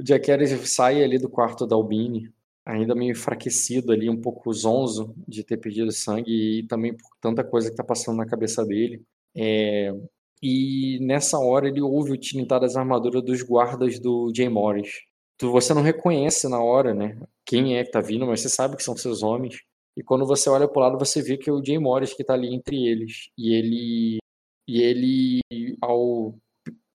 o Jack sai ali do quarto da Albini, ainda meio enfraquecido ali, um pouco zonzo de ter perdido sangue e também por tanta coisa que tá passando na cabeça dele. É, e nessa hora ele ouve o tilintar das armaduras dos guardas do Jay Morris. Tu, você não reconhece na hora, né? Quem é que tá vindo, mas você sabe que são seus homens. E quando você olha pro lado, você vê que é o Jay Morris que tá ali entre eles. E ele. E ele, ao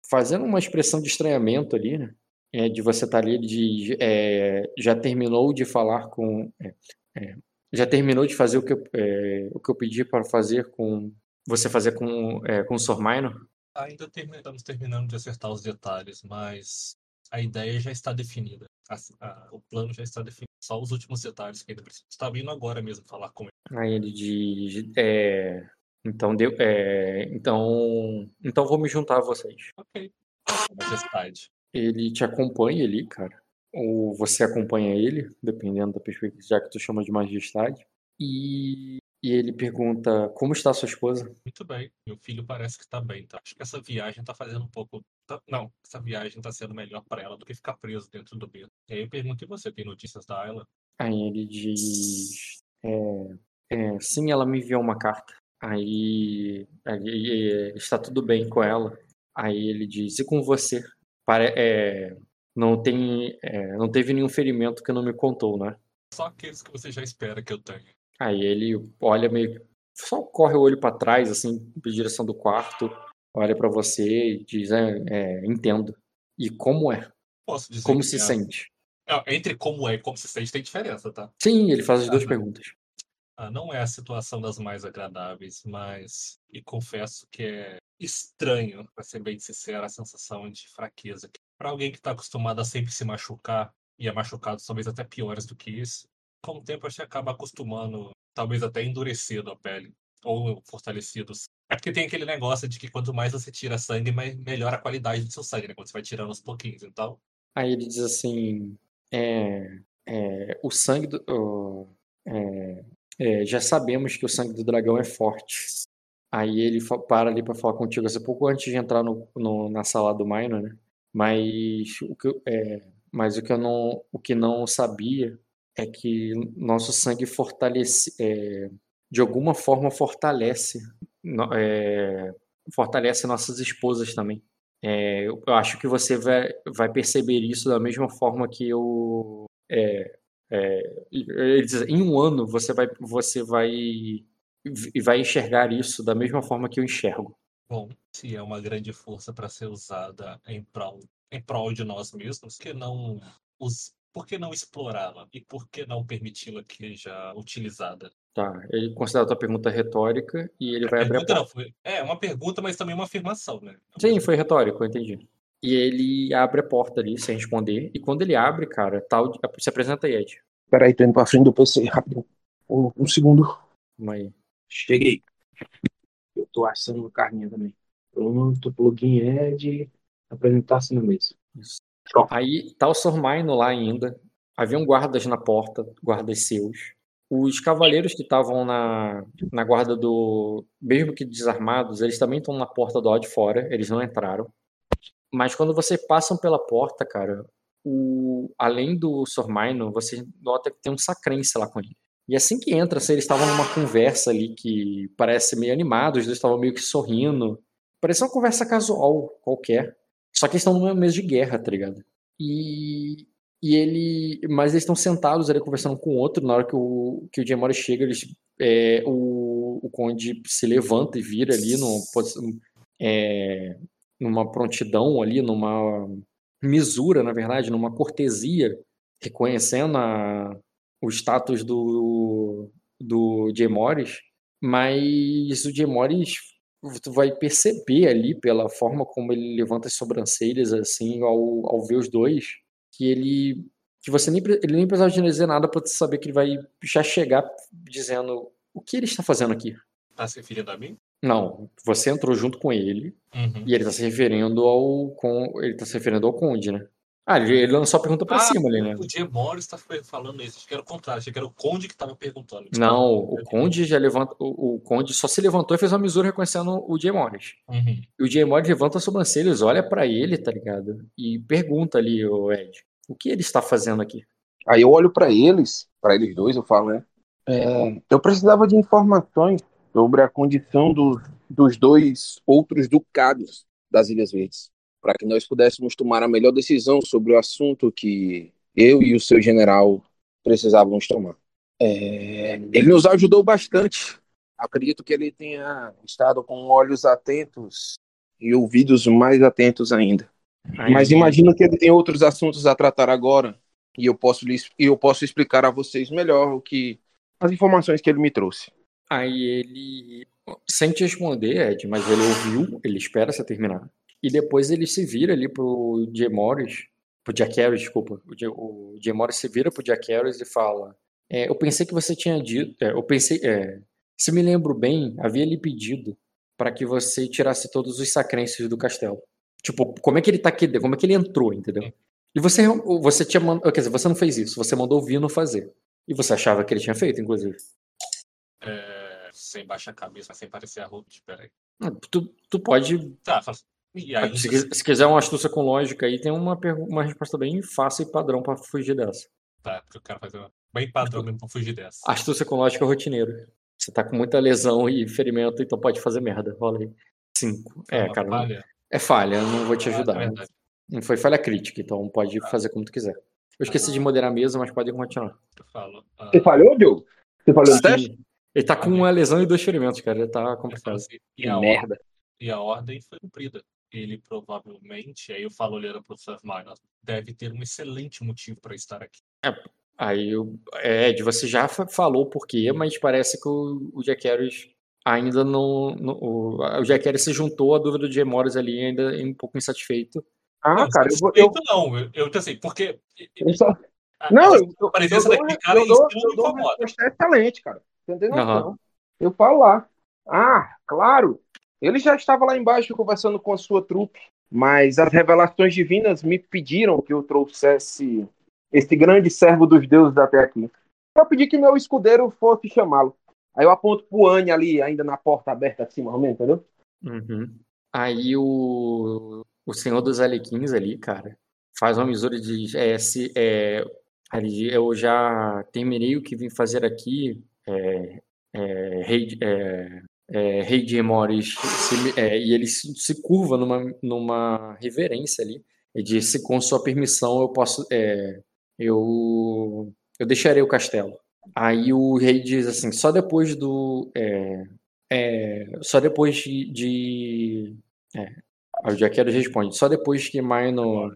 fazendo uma expressão de estranhamento ali, né? É, de você estar tá ali, de, é, já terminou de falar com. É, é já terminou de fazer o que eu, é, o que eu pedi para fazer com. Você fazer com, é, com o Sormaino? Ainda estamos terminando de acertar os detalhes, mas a ideia já está definida. A, a, o plano já está definido. Só os últimos detalhes que ainda precisa. Está vindo agora mesmo falar com ele. Aí ele diz. É, então, deu, é, então, então vou me juntar a vocês. Ok. Majestade. Ele te acompanha ali, cara. Ou você acompanha ele, dependendo da perspectiva, já que tu chama de majestade. E, e ele pergunta: Como está sua esposa? Muito bem. Meu filho parece que está bem, tá? Acho que essa viagem tá fazendo um pouco. Tá, não, essa viagem tá sendo melhor para ela do que ficar preso dentro do beco. E aí eu pergunto: E você tem notícias da Ayla? Aí ele diz: é, é, Sim, ela me enviou uma carta. Aí, aí está tudo bem com ela. Aí ele diz: E com você? Pare é, não, tem, é, não teve nenhum ferimento que não me contou, né? Só aqueles que você já espera que eu tenha. Aí ele olha meio. Só corre o olho para trás, assim, em direção do quarto, olha para você e diz: é, é, Entendo. E como é? Posso dizer. Como se é... sente? Entre como é e como se sente tem diferença, tá? Sim, ele faz as duas perguntas. Ah, não é a situação das mais agradáveis, mas e confesso que é estranho, para ser bem sincero, a sensação de fraqueza. Para alguém que está acostumado a sempre se machucar e a machucados talvez até piores do que isso, com o tempo a gente acaba acostumando, talvez até endurecido a pele ou fortalecido. É porque tem aquele negócio de que quanto mais você tira sangue, mais melhora a qualidade do seu sangue, né? Quando você vai tirando aos pouquinhos, então. Aí ele diz assim, é, é, o sangue do, é, é, já sabemos que o sangue do dragão é forte. Aí ele para ali para falar contigo, assim, pouco antes de entrar no, no, na sala do Minor, né? Mas o que, é, mas o que eu não, o que não sabia é que nosso sangue fortalece, é, de alguma forma fortalece, é, fortalece nossas esposas também. É, eu acho que você vai, vai perceber isso da mesma forma que eu é, é, ele diz, em um ano você vai, você vai e vai enxergar isso da mesma forma que eu enxergo. Bom, se é uma grande força para ser usada em prol, em prol de nós mesmos, que não os, por que não explorá-la e por que não permiti-la que seja utilizada? Tá, ele considera a tua pergunta retórica e ele a vai abrir a porta. Não, foi, é uma pergunta, mas também uma afirmação, né? Sim, foi retórico, eu entendi. E ele abre a porta ali sem responder. E quando ele abre, cara, tal, se apresenta aí, Ed. Peraí, tô indo pra frente do PC, rápido. Um, um segundo. Vamos aí. Cheguei. Eu tô assando uma carninha também. Pronto, plugin Ed. Apresentar-se na mesa. Isso. Aí tá o Sormaino lá ainda. Haviam guardas na porta, guardas seus. Os cavaleiros que estavam na, na guarda do. Mesmo que desarmados, eles também estão na porta do lado de fora, eles não entraram. Mas quando você passam pela porta, cara, o, além do Sormaino, você nota que tem um sacrense lá com ele. E assim que entra, assim, eles estavam numa conversa ali que parece meio animado, os dois estavam meio que sorrindo. Parece uma conversa casual qualquer. Só que eles estão numa mesa de guerra, tá ligado? E, e ele. Mas eles estão sentados ali conversando com o outro. Na hora que o, que o Jamori chega, eles, é, o, o Conde se levanta e vira ali numa, é, numa prontidão ali, numa misura, na verdade, numa cortesia, reconhecendo a, o status do, do Jay Morris, mas o Jay Morris tu vai perceber ali pela forma como ele levanta as sobrancelhas assim ao, ao ver os dois que ele que você nem ele nem precisava dizer nada para saber que ele vai já chegar dizendo o que ele está fazendo aqui. Tá se referindo a mim? Não, você entrou junto com ele uhum. e ele está se referindo ao com ele tá se referindo ao Conde, né? Ah, ele lançou a pergunta pra ah, cima ali, né? O Jay Morris tá falando isso. Acho que era o contrário. Achei que era o Conde que tava perguntando. Não, o Conde já levanta. O, o, Conde só se levantou e fez uma misura reconhecendo o Jay Morris. Uhum. E o Jay Morris levanta as sobrancelhas, olha para ele, tá ligado? E pergunta ali, o Ed. O que ele está fazendo aqui? Aí eu olho para eles, para eles dois, eu falo, né? É, eu precisava de informações sobre a condição do, dos dois outros ducados das Ilhas Verdes, para que nós pudéssemos tomar a melhor decisão sobre o assunto que eu e o seu general precisávamos tomar. É, ele nos ajudou bastante. Acredito que ele tenha estado com olhos atentos e ouvidos mais atentos ainda. Mas imagino que ele tem outros assuntos a tratar agora e eu posso lhes, eu posso explicar a vocês melhor o que as informações que ele me trouxe. Aí ele sem te responder, Ed, mas ele ouviu, ele espera você terminar. E depois ele se vira ali pro Jay Morris, pro Jack Harris, desculpa. O Jay, Morris se vira pro Jack Harris e fala: é, Eu pensei que você tinha dito. É, eu pensei. É, se me lembro bem, havia lhe pedido para que você tirasse todos os sacrenses do castelo. Tipo, como é que ele tá aqui? Como é que ele entrou, entendeu? E você, você tinha mandado. Quer dizer, você não fez isso, você mandou o Vino fazer. E você achava que ele tinha feito, inclusive. É, sem baixar a cabeça, sem parecer a Ruth, peraí. Ah, tu, tu pode. Tá, faz... Aí, se, se, quiser uma astúcia com lógica aí, tem uma, uma resposta bem fácil e padrão para fugir dessa. Tá, porque eu quero fazer uma bem padrão mesmo pra fugir dessa. Astúcia com lógica rotineiro. Você tá com muita lesão e ferimento, então pode fazer merda. Rola aí. Cinco. É, cara. Falha. É falha, eu não vou te ajudar. É não foi falha crítica, então pode ah. fazer como tu quiser. Eu esqueci de moderar a mesa, mas pode continuar. Eu falo. Uh... Você falhou, Diogo? Você falou no teste? Ele tá com uma lesão e dois ferimentos, cara. Ele tá complicado. E a merda. Ordem, e a ordem foi cumprida. Ele provavelmente, aí eu falo olhando pro Seth Minor, deve ter um excelente motivo para estar aqui. É, aí eu, é, Ed, você já falou por quê, mas parece que o, o Jack Harris ainda não. não o, o Jack Harris se juntou à dúvida do Jay Morris ali, ainda um pouco insatisfeito. Ah, não, cara, eu vou. Eu... Não, eu, eu assim, porque. Eu só... Não, eu, a presença eu, daquele cara eu dou, eu dou uma resposta excelente, cara. Entendeu? Uhum. Eu falo lá. Ah, claro. Ele já estava lá embaixo conversando com a sua trupe, mas as revelações divinas me pediram que eu trouxesse esse grande servo dos deuses até aqui. Eu pedi que meu escudeiro fosse chamá-lo. Aí eu aponto pro Anne ali, ainda na porta aberta assim, mais ou menos, entendeu? Uhum. Aí o, o Senhor dos Alequins ali, cara, faz uma misura de. É, se, é, eu já terminei o que vim fazer aqui. É, é, rei, é, é, rei de Emoris, é, e ele se, se, curva numa, numa reverência ali. E disse: com sua permissão, eu posso. É, eu, eu deixarei o castelo. Aí o rei diz assim: só depois do. É, é, só depois de. de é, o Jaqueiro responde: só depois que Minor.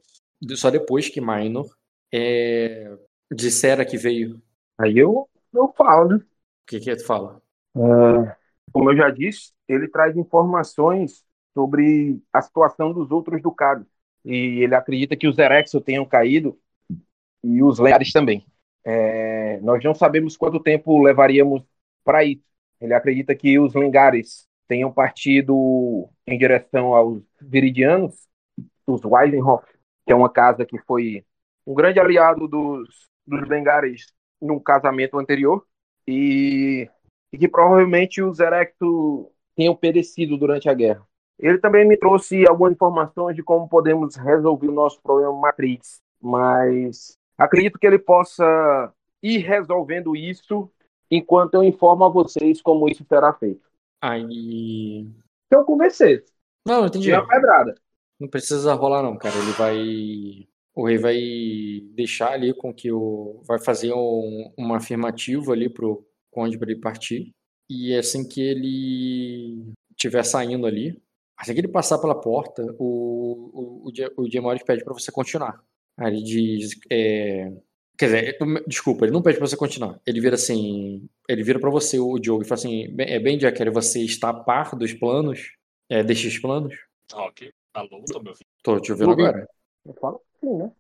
Só depois que Minor é, dissera que veio. Aí eu, eu falo, né? O que, que tu fala? É, como eu já disse, ele traz informações sobre a situação dos outros ducados. E ele acredita que os Erexo tenham caído e os Leares também. É, nós não sabemos quanto tempo levaríamos para isso. Ele acredita que os Lengares tenham partido em direção aos Viridianos, os Weisenhof, que é uma casa que foi um grande aliado dos, dos Lengares num casamento anterior, e, e que provavelmente os Erecto tenham perecido durante a guerra. Ele também me trouxe algumas informações de como podemos resolver o nosso problema matriz, mas Acredito que ele possa ir resolvendo isso enquanto eu informo a vocês como isso será feito. Aí. Então comecei. Não, entendi. a pedrada. Não precisa rolar, não, cara. Ele vai. O rei vai deixar ali com que o. Vai fazer um, uma afirmativa ali pro conde para ele partir. E assim que ele estiver saindo ali, assim que ele passar pela porta, o, o, o, o pede para você continuar. Aí ele diz. É, quer dizer, desculpa, ele não pede pra você continuar. Ele vira assim. Ele vira pra você, o Diogo, e fala assim: é bem, Jack, você está a par dos planos? É, destes planos? Ah, ok. Alô, tô me ouvindo. Tô te ouvindo agora. Eu falo sim, né?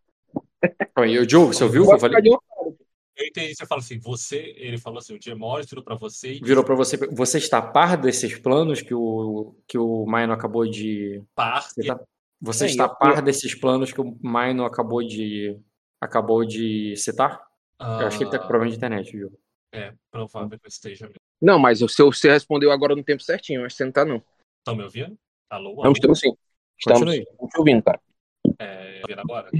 Aí, o Diogo, você ouviu eu falei? Eu entendi, você fala assim, você, ele falou assim, o Diemores virou para você e... Virou para você, você está par desses planos que o, que o Maino acabou de... Par, tá... Você é, está a par desses planos que o Maino acabou de acabou de citar? Uh... Eu acho que ele tem tá problema de internet, viu? É, provável que esteja mesmo. Não, mas o seu você respondeu agora no tempo certinho, acho que você não tá, não. Estão me ouvindo? Alô? alô? Não, estamos sim. Estamos, te ouvindo, cara. É, ouvindo agora?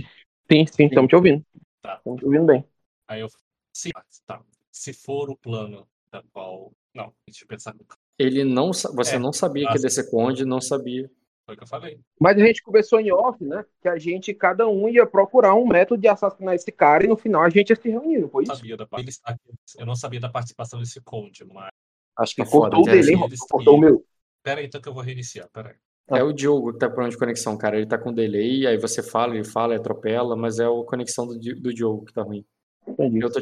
Sim, sim, estamos te ouvindo. Tá. Estamos te ouvindo bem. Aí eu. Sim, tá. Se for o plano da qual. Não, deixa eu pensar. Ele não, sa- você É, não sabia que ia descer conde, não sabia. Foi o que eu falei. Mas a gente conversou em off, né? Que a gente, cada um ia procurar um método de assassinar esse cara e no final a gente ia se reunir, não foi Eu isso? sabia da, ele está aqui. eu não sabia da participação desse conde, mas. Acho que é cortou o dele? Cortou o meu. Pera aí, então que eu vou reiniciar. Pera aí. É o Diogo que tá com problema de conexão, cara. Ele tá com delay, aí você fala, ele fala, ele atropela, mas é a conexão do, do Diogo que tá ruim. Entendi. Eu tô...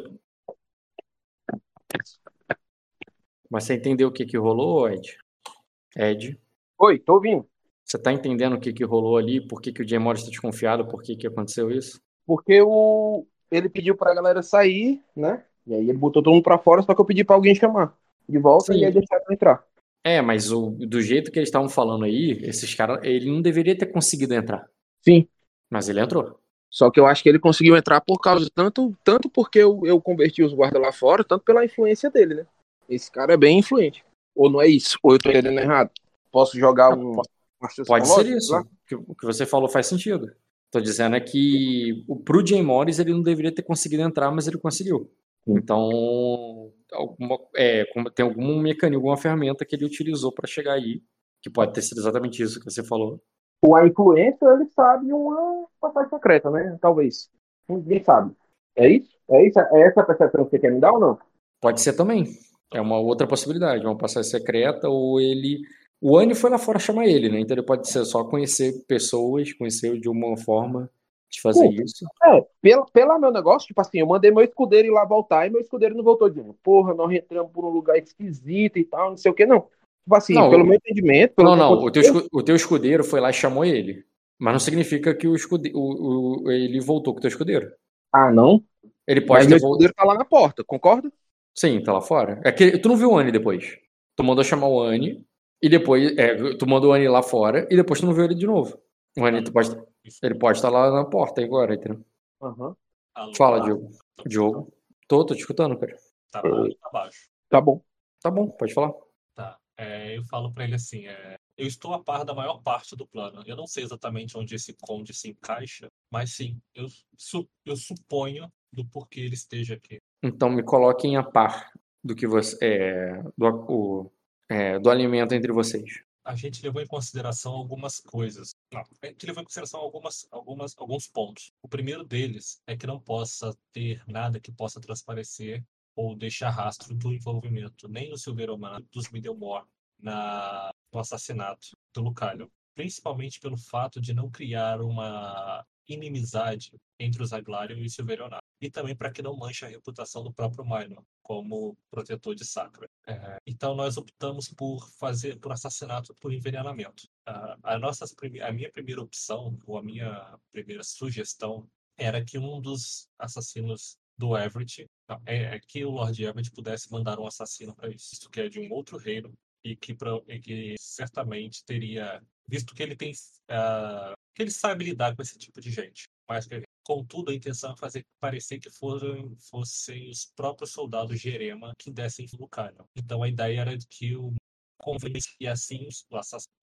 Mas você entendeu o que que rolou, Ed? Ed, Oi, tô ouvindo. você tá entendendo o que que rolou ali? Por que que o Jay Morris tá desconfiado? Por que que aconteceu isso? Porque o... ele pediu pra galera sair, né? E aí ele botou todo mundo pra fora, só que eu pedi pra alguém chamar de volta Sim. e aí deixaram entrar. É, mas o, do jeito que eles estavam falando aí, esses caras, ele não deveria ter conseguido entrar. Sim. Mas ele entrou. Só que eu acho que ele conseguiu entrar por causa, tanto, tanto porque eu, eu converti os guardas lá fora, tanto pela influência dele, né? Esse cara é bem influente. Ou não é isso? Ou eu tô entendendo errado? Posso jogar um. Pode ser isso. O que- O que você falou faz sentido. Tô dizendo é que o- pro Jay Morris ele não deveria ter conseguido entrar, mas ele conseguiu. Então, alguma, é, tem algum mecanismo, alguma ferramenta que ele utilizou para chegar aí, que pode ter sido exatamente isso que você falou. Ou a influência, ele sabe uma passagem secreta, né? Talvez. Ninguém sabe. É isso? É isso? É essa a percepção que você quer me dar ou não? Pode ser também. É uma outra possibilidade, uma passagem secreta, ou ele. O Anny foi lá fora chamar ele, né? Então ele pode ser só conhecer pessoas, conhecer de uma forma de fazer isso. É, pelo, pelo meu negócio, tipo assim, eu mandei meu escudeiro ir lá voltar e meu escudeiro não voltou de novo. Porra, nós entramos por um lugar esquisito e tal, não sei o que, não. Tipo assim, Não, pelo o- meu entendimento, pelo Não, não, o teu, escu- o teu escudeiro foi lá e chamou ele. Mas não significa que o escude... o, o- ele voltou com o teu escudeiro. Ah, não. Ele pode Mas ter meu escudeiro tá lá na porta, concorda? Sim, tá lá fora. É que tu não viu o Anny depois. Tu mandou chamar o Anny e depois. É, tu mandou o Anny lá fora e depois tu não viu ele de novo. O Anny tu pode, ele pode estar lá na porta agora, entendeu? Alô? Fala, Ah, Diogo. tô- Diogo. Tô, tô te escutando, cara. Tá baixo, tá baixo. Tá bom. Tá bom, pode falar. Tá. É, eu falo pra ele assim, é, eu estou a par da maior parte do plano. Eu não sei exatamente onde esse conde se encaixa, mas sim, eu, su- eu suponho do porquê ele esteja aqui. Então me coloquem a par do que você. É, do, o- é, do alimento entre vocês. A gente levou em consideração algumas coisas. Não, a gente levou em consideração algumas, algumas, alguns pontos. O primeiro deles é que não possa ter nada que possa transparecer ou deixar rastro do envolvimento nem do Silveromano, dos Middlemore na, no assassinato do Lucalho. Principalmente pelo fato de não criar uma inimizade entre os Aglarion e o Silverionato. E também para que não manche a reputação do próprio Minor como protetor de Sacra. É, então nós optamos por fazer por assassinato por envenenamento. A, a nossa, a minha primeira opção, ou a minha primeira sugestão, era que um dos assassinos do Everett, não, é, é que o Lord Everett pudesse mandar um assassino para isso, Isto que é de um outro reino e que, pra- e que certamente teria, visto que ele tem, ah, que ele sabe lidar com esse tipo de gente, mas Contudo, a intenção é fazer parecer que foram, fossem os próprios soldados Jerema que dessem no Lucano. Então a ideia era de que o e assim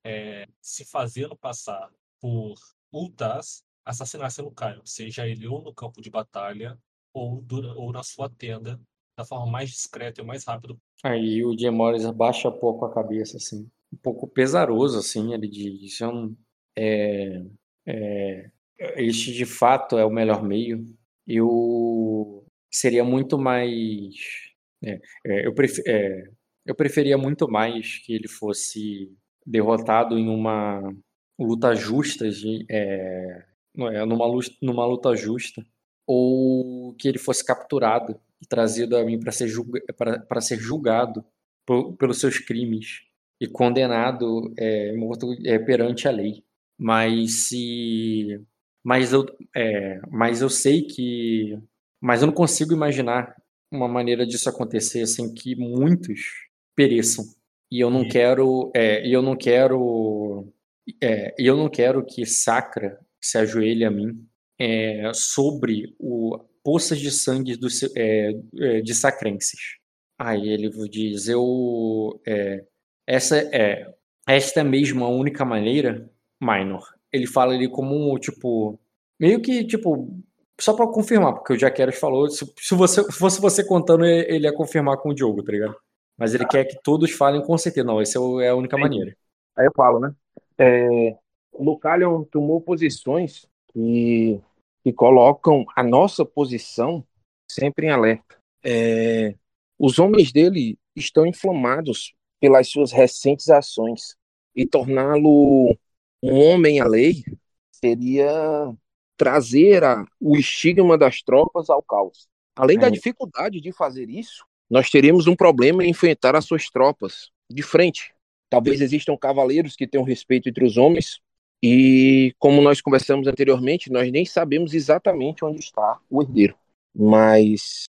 é, se fazendo passar por Ultas assassinasse Lucano, seja ele ou no campo de batalha ou, ou na sua tenda, da forma mais discreta e mais rápida. Aí o Morris abaixa pouco a cabeça, assim. Um pouco pesaroso, assim, ele diz. "Isso é um- é, é, este de fato é o melhor meio. Eu seria muito mais. é, é, eu, pref, é, eu preferia muito mais que ele fosse derrotado em uma luta justa, de, é, é, numa, luta, numa luta justa, ou que ele fosse capturado e trazido a mim para ser, julga, ser julgado por, pelos seus crimes e condenado é, morto é, perante a lei. Mas se mas eu, é, mas eu sei que. Mas eu não consigo imaginar uma maneira disso acontecer sem que muitos pereçam. E eu não quero. É, e eu não quero. É, eu não quero que Sacra se ajoelhe a mim é, sobre o poças de sangue do, é, é, de sacrenses. Aí ele diz: eu. é, essa é. Esta é mesmo a única maneira, Minor ele fala ali como um, tipo, meio que, tipo, só para confirmar, porque o Jaqueros falou, se, se, você, se fosse você contando, ele ia confirmar com o Diogo, tá ligado? Mas ele quer que todos falem com certeza. Não, essa é a única maneira. Aí eu falo, né? É, o Lucalion tomou posições que, que colocam a nossa posição sempre em alerta. É, os homens dele estão inflamados pelas suas recentes ações e torná-lo um homem à lei seria trazer a, o estigma das tropas ao caos. Além da dificuldade de fazer isso, nós teríamos um problema em enfrentar as suas tropas de frente. Talvez existam cavaleiros que tenham respeito entre os homens, e como nós conversamos anteriormente, nós nem sabemos exatamente onde está o herdeiro. Mas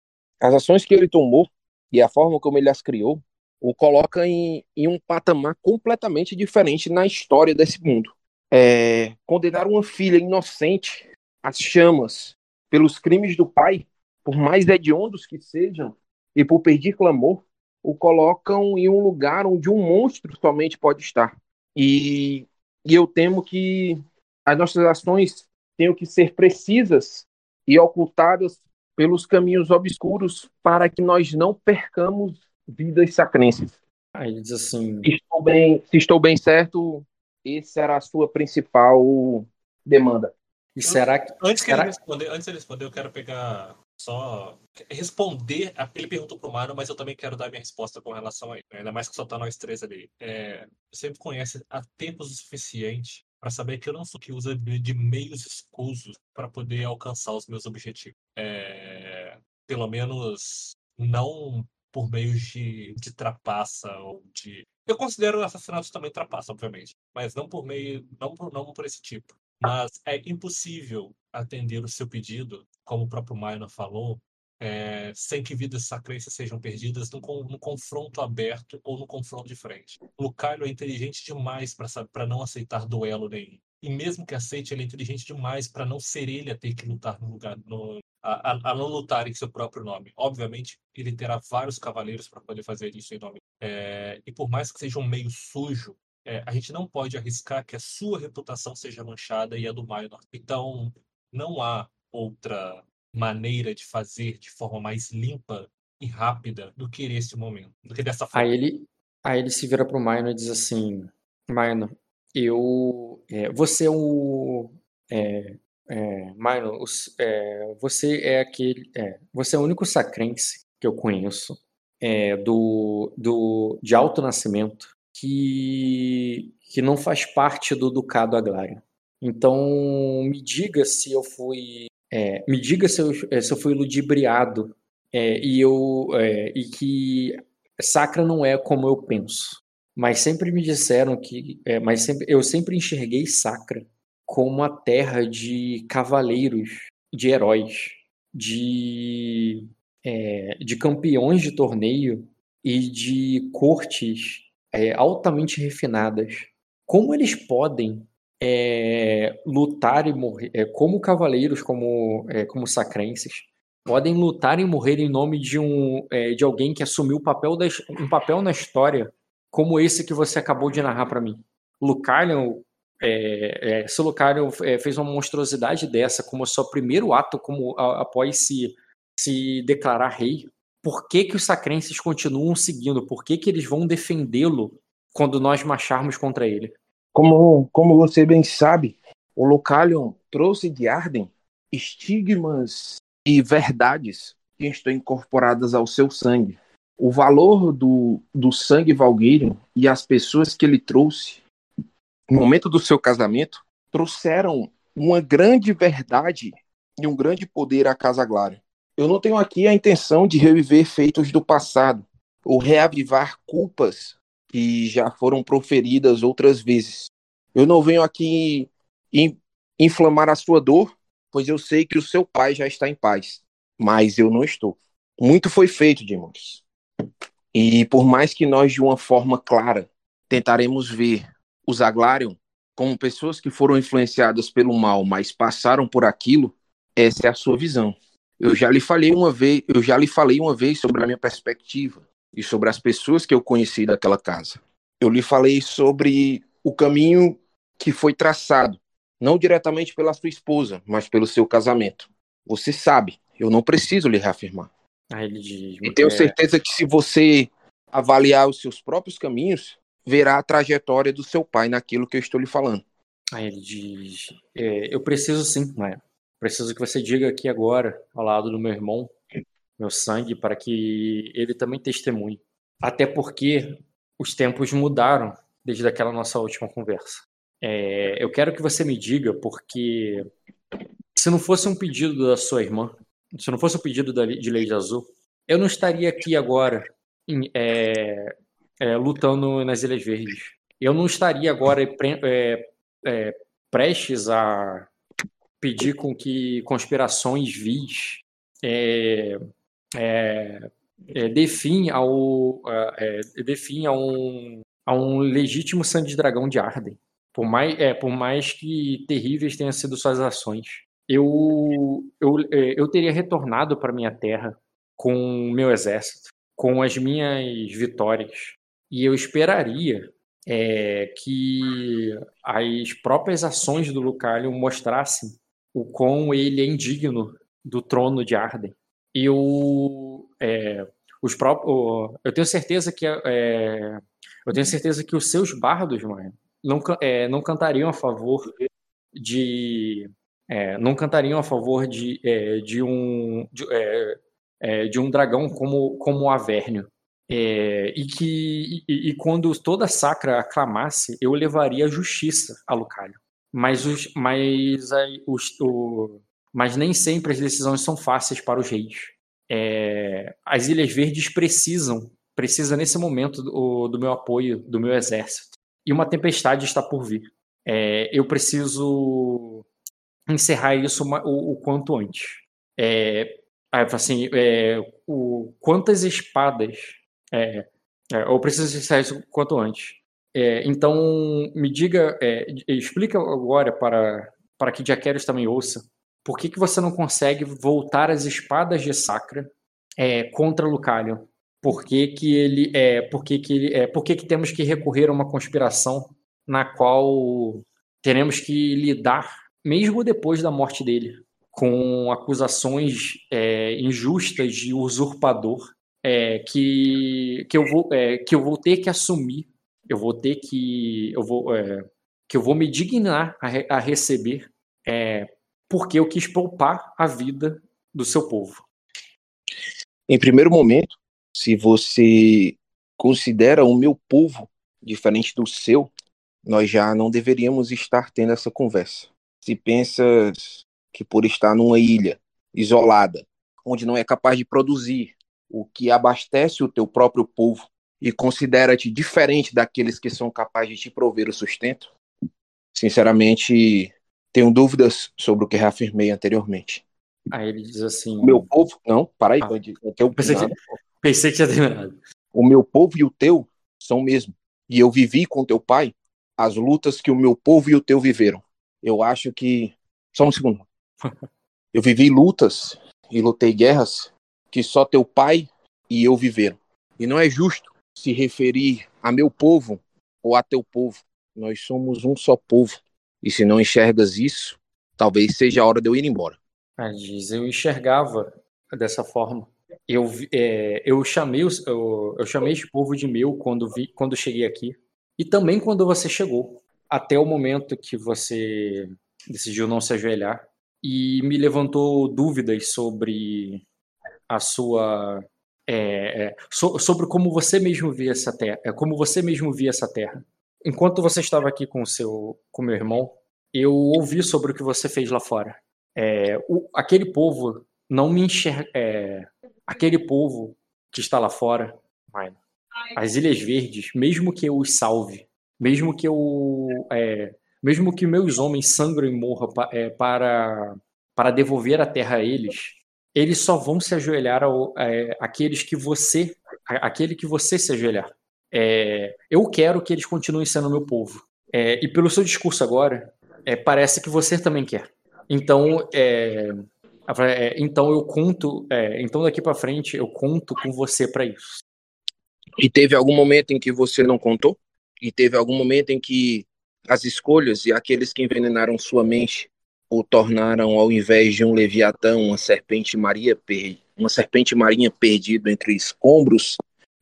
as ações que ele tomou e a forma como ele as criou o coloca em, em um patamar completamente diferente na história desse mundo. É, condenar uma filha inocente às chamas pelos crimes do pai, por mais hediondos que sejam, e por pedir clamor, o colocam em um lugar onde um monstro somente pode estar. E, e eu temo que as nossas ações tenham que ser precisas e ocultadas pelos caminhos obscuros para que nós não percamos vidas sacrenses. Aí diz assim: estou bem, se estou bem certo, essa era a sua principal demanda. E será que. Antes, será... ele responder, antes de ele responder, eu quero pegar só. Responder. Ele perguntou pro Mário, mas eu também quero dar minha resposta com relação a ele. Ainda mais que só tá nós três ali. É, você me conhece há tempos o suficiente para saber que eu não sou que usa de meios escusos para poder alcançar os meus objetivos. É, pelo menos não por meios de, de trapaça ou de. Eu considero assassinatos também trapaça, obviamente, mas não por meio, não por, não por esse tipo. Mas é impossível atender o seu pedido, como o próprio Minor falou, é, sem que vidas sacrenses sejam perdidas no, confronto aberto ou no confronto de frente. Lucario é inteligente demais para não aceitar duelo nenhum. E mesmo que aceite, ele é inteligente demais para não ser ele a ter que lutar no lugar, no, a, a, não lutar em seu próprio nome. Obviamente, ele terá vários cavaleiros para poder fazer isso em nome. É, e por mais que seja um meio sujo, é, a gente não pode arriscar que a sua reputação seja manchada e a do Minor. Então, não há outra maneira de fazer de forma mais limpa e rápida do que nesse momento, do que dessa forma. Aí ele, aí ele se vira para o Minor e diz assim: Minor, eu. É, você é o. É, é, é, você é aquele. É, você é o único sacrense que eu conheço é, do, do, de alto nascimento que, que não faz parte do Ducado Aglário. Então, me diga se eu fui. É, me diga se eu, é, se eu fui ludibriado e, eu, e que Sacra não é como eu penso. Mas sempre me disseram que. mas sempre, eu sempre enxerguei Sacra como a terra de cavaleiros, de heróis, de, é, de campeões de torneio e de cortes é, altamente refinadas. Como eles podem é, lutar e morrer, é, como cavaleiros, como, é, como sacrenses, podem lutar e morrer em nome de, um, é, de alguém que assumiu papel um papel na história como esse que você acabou de narrar para mim. Lucario é, é, Lucario é, fez uma monstruosidade dessa como seu primeiro ato como a, após se, se declarar rei, por que, que os sacrenses continuam seguindo? Por que, que eles vão defendê-lo quando nós marcharmos contra ele? Como, como você bem sabe, o Lucalion trouxe de Arden estigmas e verdades que estão incorporadas ao seu sangue. O valor do, do sangue Valgueiro e as pessoas que ele trouxe no momento do seu casamento, trouxeram uma grande verdade e um grande poder à Casa Glória. Eu não tenho aqui a intenção de reviver feitos do passado ou reavivar culpas que já foram proferidas outras vezes. Eu não venho aqui inflamar a sua dor, pois eu sei que o seu pai já está em paz, mas eu não estou. Muito foi feito, Demons. E por mais que nós, de uma forma clara, tentaremos ver os Aglarion como pessoas que foram influenciadas pelo mal, mas passaram por aquilo, essa é a sua visão. Eu já lhe falei uma vez, eu já lhe falei uma vez sobre a minha perspectiva e sobre as pessoas que eu conheci daquela casa. Eu lhe falei sobre o caminho que foi traçado, não diretamente pela sua esposa, mas pelo seu casamento. Você sabe, eu não preciso lhe reafirmar. Ele diz. E tenho é, certeza que se você avaliar os seus próprios caminhos, verá a trajetória do seu pai naquilo que eu estou lhe falando. Aí ele diz: é, Eu preciso sim, Maia. Preciso que você diga aqui agora, ao lado do meu irmão, meu sangue, para que ele também testemunhe. Até porque os tempos mudaram desde aquela nossa última conversa. É, eu quero que você me diga, porque se não fosse um pedido da sua irmã, se não fosse um pedido da, de Lei de Azul, eu não estaria aqui agora é, é, lutando nas Ilhas Verdes. Eu não estaria agora é, é, prestes a pedir com que conspirações vis é, é, é, defim ao defim a um, a um legítimo sangue de dragão de Arden. Por mais, por mais que terríveis tenham sido suas ações, eu, eu, eu teria retornado para minha terra com meu exército, com as minhas vitórias, e eu esperaria é, que as próprias ações do Lucalion mostrassem o quão ele é indigno do trono de Arden. Eu, é, os próprios, eu tenho certeza que é, eu tenho certeza que os seus bardos, mano, não, é, não cantariam a favor de é, não cantariam a favor de, é, de um de, é, de, um dragão como como o Avernio é, e que e, e, quando toda sacra aclamasse, eu levaria a justiça a Lucalho. Mas os, mas aí, os, o, mas nem sempre as decisões são fáceis para os reis. É, as Ilhas Verdes precisam, precisa nesse momento do, do, meu apoio, do meu exército. E uma tempestade está por vir. É, eu preciso encerrar isso o, o quanto antes. É, assim, é, o, quantas espadas é, é, eu preciso encerrar isso quanto antes. É, então, me diga, é, explica agora para, para que Jaqueros também ouça, por que, que você não consegue voltar as espadas de Sacra é, contra Lucalion? Por que, que ele é, por que, que ele é, por que, que temos que recorrer a uma conspiração na qual teremos que lidar, mesmo depois da morte dele, com acusações é, injustas de usurpador é, que, que, eu vou, é, que eu vou ter que assumir, eu vou ter que. Eu vou, é, que eu vou me dignar a, a receber, é, porque eu quis poupar a vida do seu povo. Em primeiro momento, se você considera o meu povo diferente do seu, nós já não deveríamos estar tendo essa conversa. Se pensas que por estar numa ilha isolada, onde não é capaz de produzir, o que abastece o teu próprio povo e considera-te diferente daqueles que são capazes de te prover o sustento? Sinceramente, tenho dúvidas sobre o que reafirmei anteriormente. Aí ele diz assim: O meu povo. Não, para aí, ah, teu, pensei, que, pensei que tinha terminado. O meu povo e o teu são o mesmo. E eu vivi com teu pai as lutas que o meu povo e o teu viveram. Eu acho que. Só um segundo. Eu vivi lutas e lutei guerras que só teu pai e eu viveram. E não é justo se referir a meu povo ou a teu povo. Nós somos um só povo. E se não enxergas isso, talvez seja a hora de eu ir embora. Ah, diz, eu enxergava dessa forma. Eu, é, eu chamei eu, eu chamei esse povo de meu quando vi quando cheguei aqui e também quando você chegou até o momento que você decidiu não se ajoelhar e me levantou dúvidas sobre a sua é, é, so, sobre como você mesmo via essa terra, é, como você mesmo via essa terra. Enquanto você estava aqui com seu, com meu irmão, eu ouvi sobre o que você fez lá fora. É, o, aquele povo não me enxerga, é, aquele povo que está lá fora, as Ilhas Verdes, mesmo que eu os salve, mesmo que eu, é, mesmo que meus homens sangrem e morram para para devolver a terra a eles, eles só vão se ajoelhar ao, é, que você, aquele que você se ajoelhar. É, eu quero que eles continuem sendo meu povo. É, e pelo seu discurso agora, é, parece que você também quer. Então, é, é, então eu conto, então daqui para frente eu conto com você para isso. E teve algum momento em que você não contou? E teve algum momento em que as escolhas e aqueles que envenenaram sua mente o tornaram, ao invés de um leviatão, uma serpente maria per... uma serpente marinha perdida entre escombros,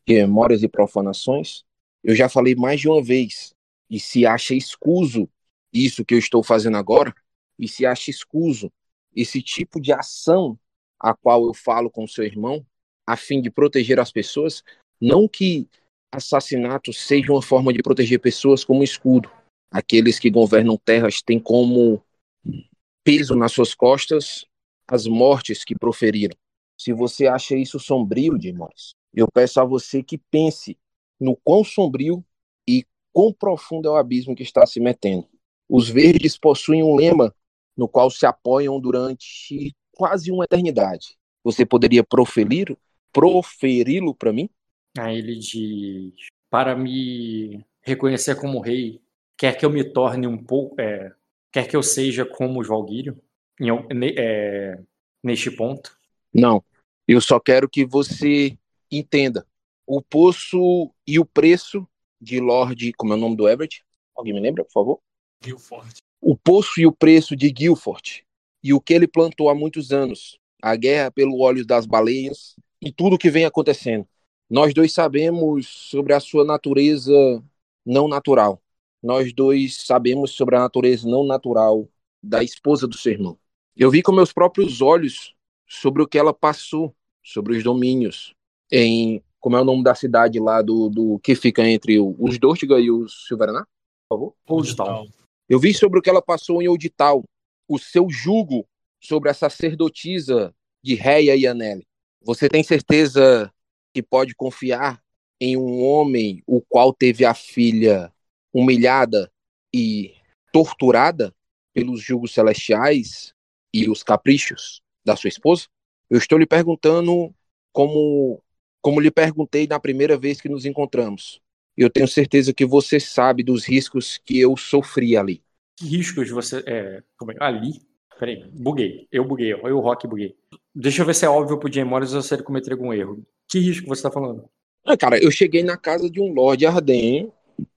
memórias e profanações? Eu já falei mais de uma vez, e se acha escuso isso que eu estou fazendo agora, e se acha escuso esse tipo de ação a qual eu falo com seu irmão, a fim de proteger as pessoas, não que assassinato seja uma forma de proteger pessoas como escudo. Aqueles que governam terras têm como peso nas suas costas as mortes que proferiram. Se você acha isso sombrio, Dimores, eu peço a você que pense no quão sombrio e quão profundo é o abismo que está se metendo. Os verdes possuem um lema no qual se apoiam durante quase uma eternidade. Você poderia proferir, proferi-lo para mim? Aí ele diz: Para me reconhecer como rei, quer que eu me torne um pouco. É, quer que eu seja como os Valguírio? É, neste ponto? Não. Eu só quero que você entenda. O poço e o preço de Lord. Como é o nome do Everett? Alguém me lembra, por favor? Guilford. O poço e o preço de Guilford e o que ele plantou há muitos anos, a guerra pelo óleo das baleias e tudo o que vem acontecendo. Nós dois sabemos sobre a sua natureza não natural. Nós dois sabemos sobre a natureza não natural da esposa do seu irmão. Eu vi com meus próprios olhos sobre o que ela passou, sobre os domínios, em como é o nome da cidade lá do, do que fica entre os Dortiga e os Silveraná, por favor? Old Town. Eu vi sobre o que ela passou em Odital, o seu jugo sobre a sacerdotisa de Réia e Anele. Você tem certeza que pode confiar em um homem o qual teve a filha humilhada e torturada pelos jugos celestiais e os caprichos da sua esposa? Eu estou lhe perguntando como como lhe perguntei na primeira vez que nos encontramos. Eu tenho certeza que você sabe dos riscos que eu sofri ali. Que riscos você. É, é? Ali? Peraí, buguei. Eu buguei. Eu Rock buguei. Deixa eu ver se é óbvio pro Jay Morris ou se ele cometer algum erro. Que risco você tá falando? Ah, cara, eu cheguei na casa de um Lorde Arden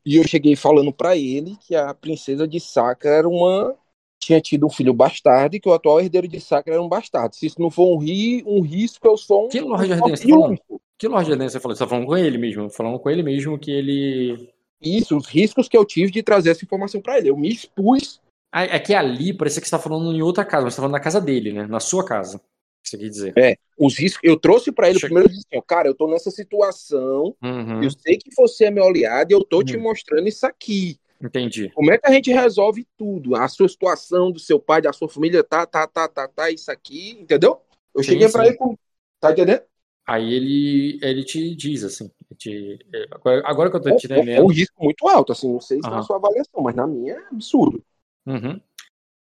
e eu cheguei falando para ele que a princesa de Sacra era uma. tinha tido um filho bastardo e que o atual herdeiro de Sacra era um bastardo. Se isso não for um, ri... um risco, eu sou um. Que Arden você tá falando? Que Lorde Arden você falou? Você tá falando com ele mesmo? Falando com ele mesmo que ele isso, os riscos que eu tive de trazer essa informação para ele. Eu me expus. É que ali, parece que você tá falando em outra casa, mas você tá falando na casa dele, né? Na sua casa. Quer dizer. É, os riscos. Eu trouxe para ele Chega. primeiro disse assim, cara, eu tô nessa situação, uhum. eu sei que você é meu aliado e eu tô uhum. te mostrando isso aqui. Entendi. Como é que a gente resolve tudo? A sua situação, do seu pai, da sua família, tá, tá, tá, tá, tá, isso aqui, entendeu? Eu sim, cheguei para ele com. Tá entendendo? Aí ele, ele te diz assim, te, é, agora, que eu tô te entendendo. É, é um risco muito alto, assim, não sei se uhum. na sua avaliação, mas na minha é absurdo. Uhum.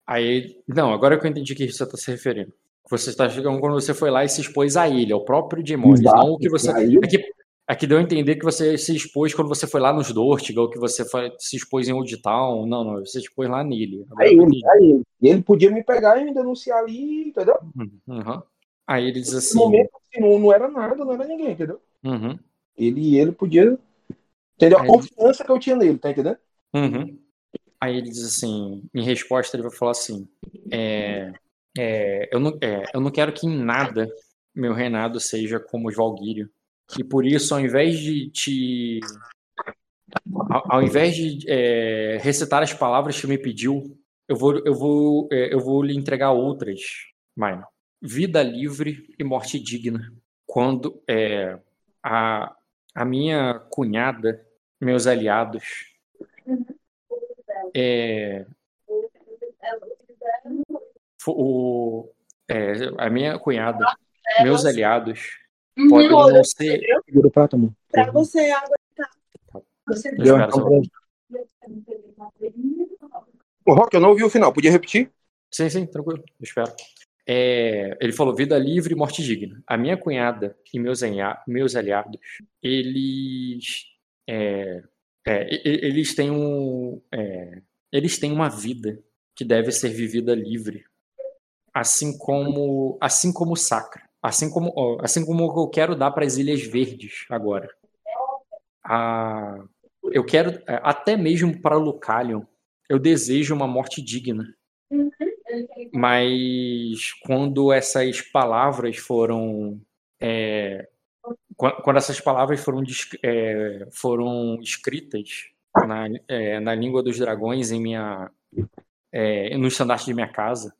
Aí, não, agora que eu entendi que você está se referindo. Você está chegando quando você foi lá e se expôs a ele, ao próprio Demônios, não o que você. É que, é que deu a entender que você se expôs quando você foi lá nos Dortiga, ou que você foi, se expôs em Old Town. Não, não, você se expôs lá nele. Aí ele, aí ele. E ele podia me pegar e me denunciar ali, entendeu? Uhum. Aí ele diz assim. No momento, assim, não, não era nada, não era ninguém, entendeu? Uhum. Ele ele podia. Entendeu? A Aí confiança ele... que eu tinha nele, tá entendendo? Uhum. Aí ele diz assim, em resposta, ele vai falar assim: é, é, eu, não, é, eu não quero que em nada meu reinado seja como os Valguírio. E por isso, ao invés de te. Ao, ao invés de é, recitar as palavras que me pediu, eu vou, eu vou, é, eu vou lhe entregar outras, Maino vida livre e morte digna. Quando é, a, a minha cunhada, meus aliados, é, o, é, a minha cunhada, meus aliados, podem não ser. Para você, água tá. Você O Rock, eu não ouvi o final, podia repetir? Sim, sim, tranquilo, espero. É, ele falou vida livre e morte digna. A minha cunhada e meus, meus aliados, eles, é, é, eles têm um, é, eles têm uma vida que deve ser vivida livre, assim como, assim como sacra, assim como, assim como eu quero dar para as Ilhas Verdes agora. A, eu quero, é, até mesmo para Lucalion, eu desejo uma morte digna. mas quando essas palavras foram é, quando essas palavras foram, é, foram escritas na, é, na língua dos dragões em minha é, no estandarte de minha casa,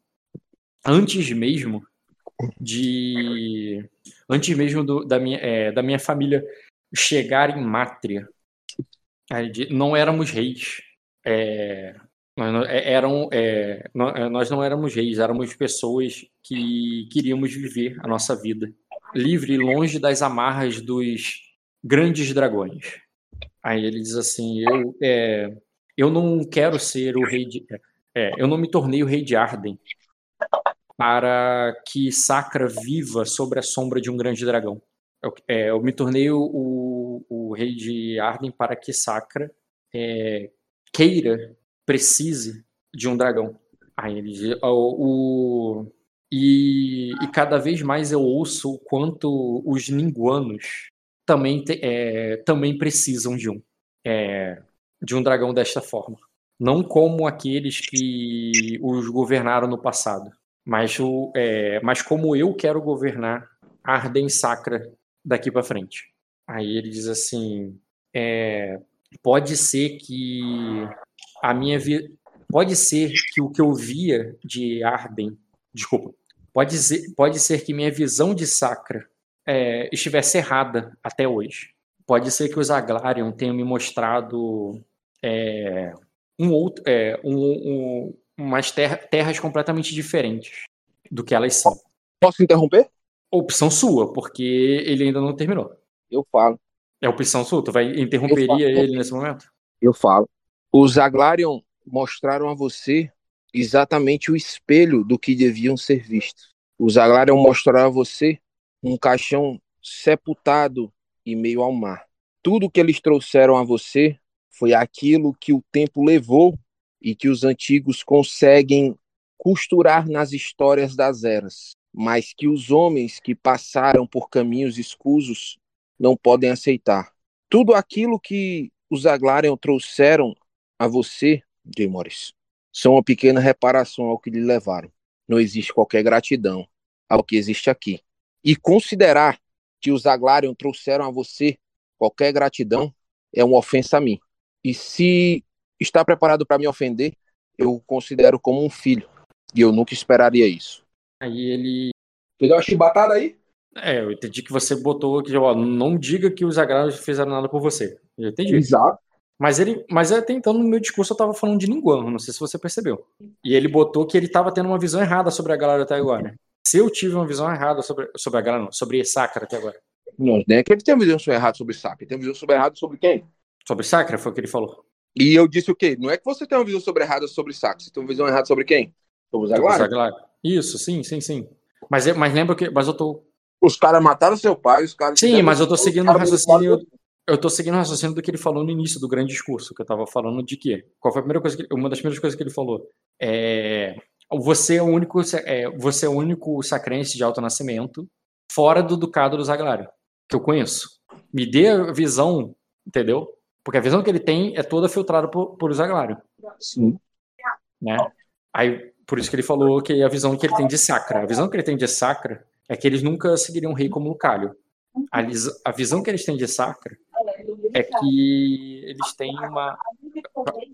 antes mesmo de antes mesmo do, da, minha, é, da minha família chegar em Mátria, não éramos reis. É, nós, é, eram, é, nós não éramos reis, éramos pessoas que queríamos viver a nossa vida livre e longe das amarras dos grandes dragões. Aí ele diz assim: eu, é, eu não quero ser o rei de. É, eu não me tornei o rei de Arden para que Sacra viva sobre a sombra de um grande dragão. Eu, é, eu me tornei o, o, rei de Arden para que Sacra é, queira, precise de um dragão. Aí ele o, o e, e, cada vez mais eu ouço o quanto os ninguanos também, te, é, também precisam de um. É, de um dragão desta forma. Não como aqueles que os governaram no passado, mas, o, é, mas como eu quero governar a Arden Sacra daqui para frente. Aí ele diz assim: é, pode ser que a minha vi... pode ser que o que eu via de Arden desculpa, pode ser, pode ser que minha visão de Sacra é, estivesse errada até hoje. Pode ser que os Aglarion tenham me mostrado é, um outro, é, um, um, umas terra, terras completamente diferentes do que elas são. Posso interromper? Opção sua, porque ele ainda não terminou. Eu falo. É opção sua? Tu vai interromperia ele nesse momento? Eu falo. Os Aglarion mostraram a você exatamente o espelho do que deviam ser vistos. Os Aglarion mostraram a você um caixão sepultado e meio ao mar. Tudo que eles trouxeram a você foi aquilo que o tempo levou e que os antigos conseguem costurar nas histórias das eras, mas que os homens que passaram por caminhos escusos não podem aceitar. Tudo aquilo que os Aglarion trouxeram a você, J. São uma pequena reparação ao que lhe levaram. Não existe qualquer gratidão ao que existe aqui. E considerar que os Aglarion trouxeram a você qualquer gratidão é uma ofensa a mim. E se está preparado para me ofender, eu o considero como um filho. E eu nunca esperaria isso. Aí ele. Entendeu a chibatada aí? É, eu entendi que você botou que, ó, não diga que os Aglarion fizeram nada por você. Eu entendi. Exato. Mas ele, mas até então no meu discurso eu tava falando de Ninguan, não sei se você percebeu. E ele botou que ele tava tendo uma visão errada sobre a galera até agora. Se eu tive uma visão errada sobre, sobre a galera, não, sobre Sakura até agora. Não, nem é que ele tem uma visão errada sobre Sakura, ele tem uma visão sobre errada sobre quem? Sobre Sakura, foi o que ele falou. E eu disse o quê? Não é que você tem uma visão sobre errada sobre Sakura, você tem uma visão errada sobre quem? Sobre os Aguara? Isso, sim, sim, sim. Mas, mas lembra que. Mas eu tô. Os caras mataram seu pai, os caras. Sim, mas eu tô seguindo o raciocínio eu tô seguindo o raciocínio do que ele falou no início do grande discurso, que eu tava falando de quê? Qual foi a primeira coisa que, uma das primeiras coisas que ele falou? É, você é o único é, você é o único sacrense de alto nascimento fora do ducado do Zaglário, que eu conheço. Me dê a visão, entendeu? Porque a visão que ele tem é toda filtrada por, por Zaglário. Sim. Né? Aí, por isso que ele falou que a visão que ele tem de Sacra. A visão que ele tem de Sacra é que eles nunca seguiriam um rei como Lucálio. A, a visão que eles têm de Sacra é que eles têm uma.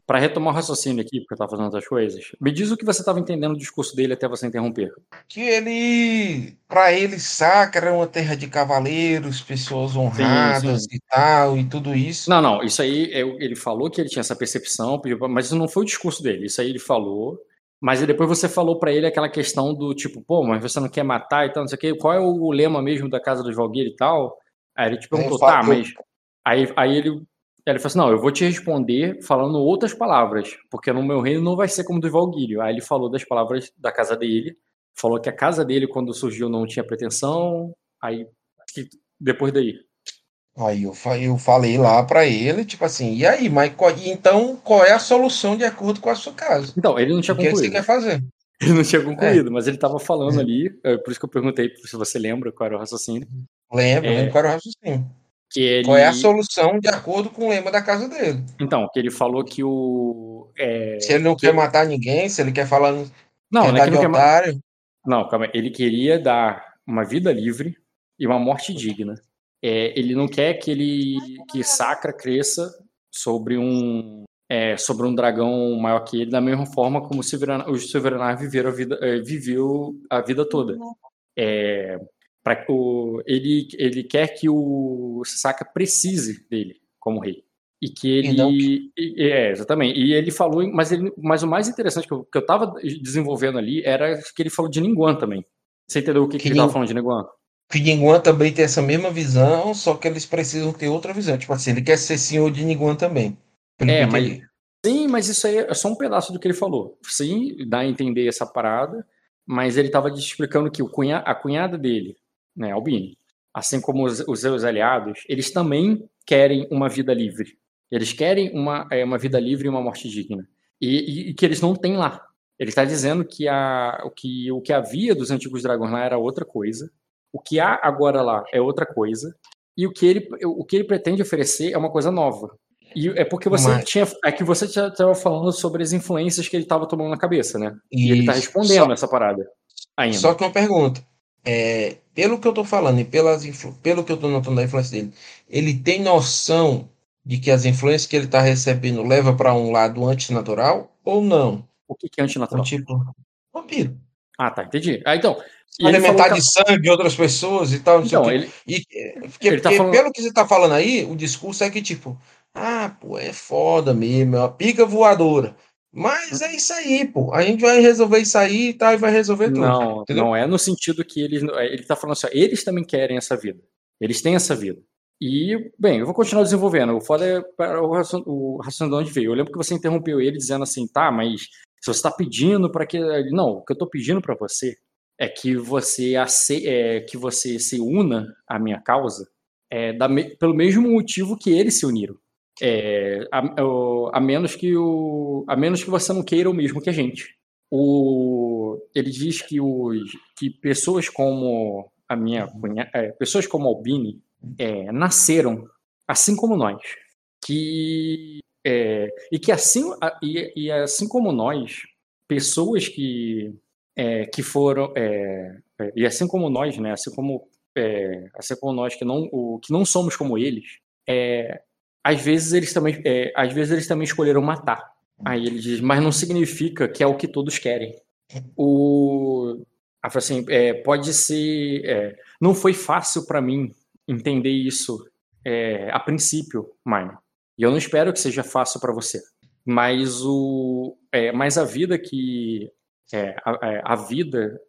Para retomar o raciocínio aqui, porque eu estava fazendo outras coisas, me diz o que você estava entendendo do discurso dele até você interromper. Que ele, para ele, Sacra é uma terra de cavaleiros, pessoas honradas sim, sim. e tal, e tudo isso. Não, não, isso aí ele falou que ele tinha essa percepção, mas isso não foi o discurso dele. Isso aí ele falou. Mas depois você falou para ele aquela questão do tipo, pô, mas você não quer matar e tal, não sei o quê. Qual é o lema mesmo da casa dos Valgueira e tal? Aí ele te perguntou, tá, mas Aí, aí ele, ele falou assim: não, eu vou te responder falando outras palavras, porque no meu reino não vai ser como do Valguírio. Aí ele falou das palavras da casa dele, falou que a casa dele, quando surgiu, não tinha pretensão. Aí, depois daí. Aí eu, eu falei lá para ele, tipo assim, e aí, mas então qual é a solução de acordo com a sua casa? Então, ele não tinha concluído. O que você quer fazer? Ele não tinha concluído, é. mas ele estava falando ali, é, por isso que eu perguntei se você lembra qual era o raciocínio. Lembro, é, lembro qual era o raciocínio. Que ele... Qual é a solução de acordo com o lema da casa dele? Então, que ele falou que o. É... Se ele não que... quer matar ninguém, se ele quer falar. Não, Quer não é que não quer ma- otário. Não, calma. Ele queria dar uma vida livre e uma morte digna. É, ele não quer que ele que Sacra cresça sobre um é, sobre um dragão maior que ele, da mesma forma como o Silveranar viveram a vida é, viveu a vida toda. É, pra, o, ele ele quer que o Sacra precise dele como rei. E que ele E não e- é exatamente. E ele falou mas ele mas o mais interessante que eu, que eu tava desenvolvendo ali era que ele falou de Ninguan também. Você entendeu o que, que Que ele tava falando de Ninguan Que Ninguan também tem essa mesma visão, só que eles precisam ter outra visão. Tipo assim, ele quer ser senhor de Ninguan também. É, mas- sim mas isso aí é só um pedaço do que ele falou. Sim dá a entender essa parada mas ele tava explicando que o cunha, a cunhada dele né Albini assim como os, os seus aliados eles também querem uma vida livre eles querem uma é, uma vida livre e uma morte digna e, e- e que eles não têm lá Ele está dizendo que, a, o que o que havia dos antigos dragões lá era outra coisa, o que há agora lá é outra coisa, e o que ele, o que ele pretende oferecer é uma coisa nova. E é porque você Mas- tinha. É que você estava falando sobre as influências que ele estava tomando na cabeça, né? E ele está respondendo Só- essa parada ainda. Só que uma pergunta. É, pelo que eu tô falando e pelas pelo que eu tô notando da influência dele, ele tem noção de que as influências que ele tá recebendo leva para um lado antinatural ou não? O que, que é antinatural? tipo, vampiro. Ah, tá, entendi. Ah, então. Alimentar de sangue de outras pessoas e tal, não que- sei Então, ele, E, porque, ele tá porque falando- pelo que você tá falando aí, o discurso é que, tipo, ah, pô, é foda mesmo, é uma pica voadora. Mas é isso aí, pô. A gente vai resolver isso aí e tal, e vai resolver tudo. Não, entendeu? não é no sentido que eles. Ele está falando assim, ó, eles também querem essa vida. Eles têm essa vida. E, bem, eu vou continuar desenvolvendo. O foda é para o raciocínio de onde veio. Eu lembro que você interrompeu ele dizendo assim, tá, mas se você está pedindo para que. Não, o que eu estou pedindo para você é que você, ace... é, que você se una à minha causa é, da pelo mesmo motivo que eles se uniram. É, a, o- a menos que o, a menos que você não queira o mesmo que a gente. O, ele diz que, os, que pessoas como a minha cunha, é, pessoas como Albini é, nasceram assim como nós, que é, e que assim e, e assim como nós, pessoas que é, que foram é, e assim como nós, né, assim como é, assim como nós que não o, que não somos como eles, é, às vezes eles também é, às vezes eles também escolheram matar. Aí ele diz, mas não significa que é o que todos querem. O assim, é, pode ser, é, não foi fácil para mim entender isso é, a princípio, Maino. E eu não espero que seja fácil para você. Mas o, é, mas a vida que é, a, a vida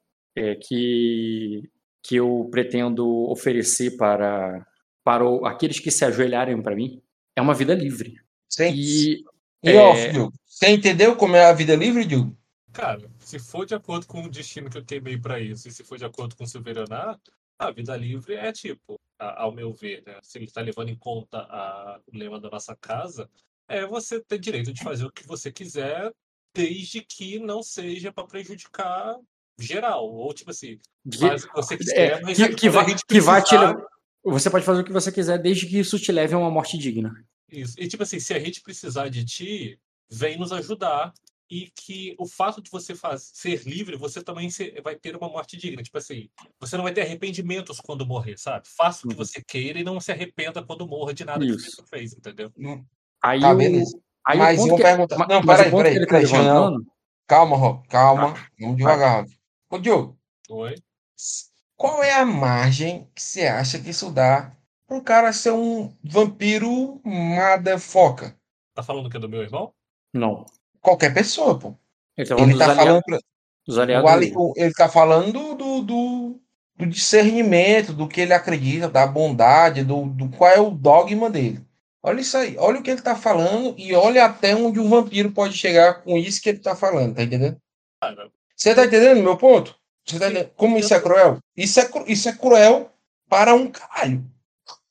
que que eu pretendo oferecer para para aqueles que se ajoelharem para mim é uma vida livre. Sem, E E, É. ó, Diogo, você entendeu como é a vida livre, Diogo? Cara, se for de acordo com o destino que eu queimei pra isso, e se for de acordo com o Silveranar, a vida livre é tipo, a- ao meu ver, né? Se ele está levando em conta a- o lema da nossa casa, é você ter direito de fazer o que você quiser, desde que não seja pra prejudicar geral. Ou tipo assim, que- faz o que você quiser, mas que, que vai, que vai te levar- Você pode fazer o que você quiser, desde que isso te leve a uma morte digna. Isso. E tipo assim, se a gente precisar de ti, vem nos ajudar. E que o fato de você faz, ser livre, você também se- vai ter uma morte digna. Tipo assim, você não vai ter arrependimentos quando morrer, sabe? Faça o que Uhum. você queira e não se arrependa quando morra de nada que Isso. você fez, entendeu? Aí Tá, o, beleza. aí Mas o ponto que, pergunta- não, peraí, peraí, que tá Calma, Rob, calma. Vamos devagar. Ô, Diogo, Oi? Qual é a margem que você acha que isso dá um cara ser um vampiro motherfucker? Tá falando que é do meu irmão? não. Qualquer pessoa, pô. Ele tá falando Ele dos, tá aliados, falando, ali- ele tá falando do, do, do discernimento, do que ele acredita, da bondade, do, do qual é o dogma dele. Olha isso aí, olha o que ele tá falando e olha até onde o vampiro pode chegar com isso que ele tá falando, tá entendendo? Você tá entendendo meu ponto? Você tá entendendo? Como isso é cruel? Isso é, isso é cruel para um caralho.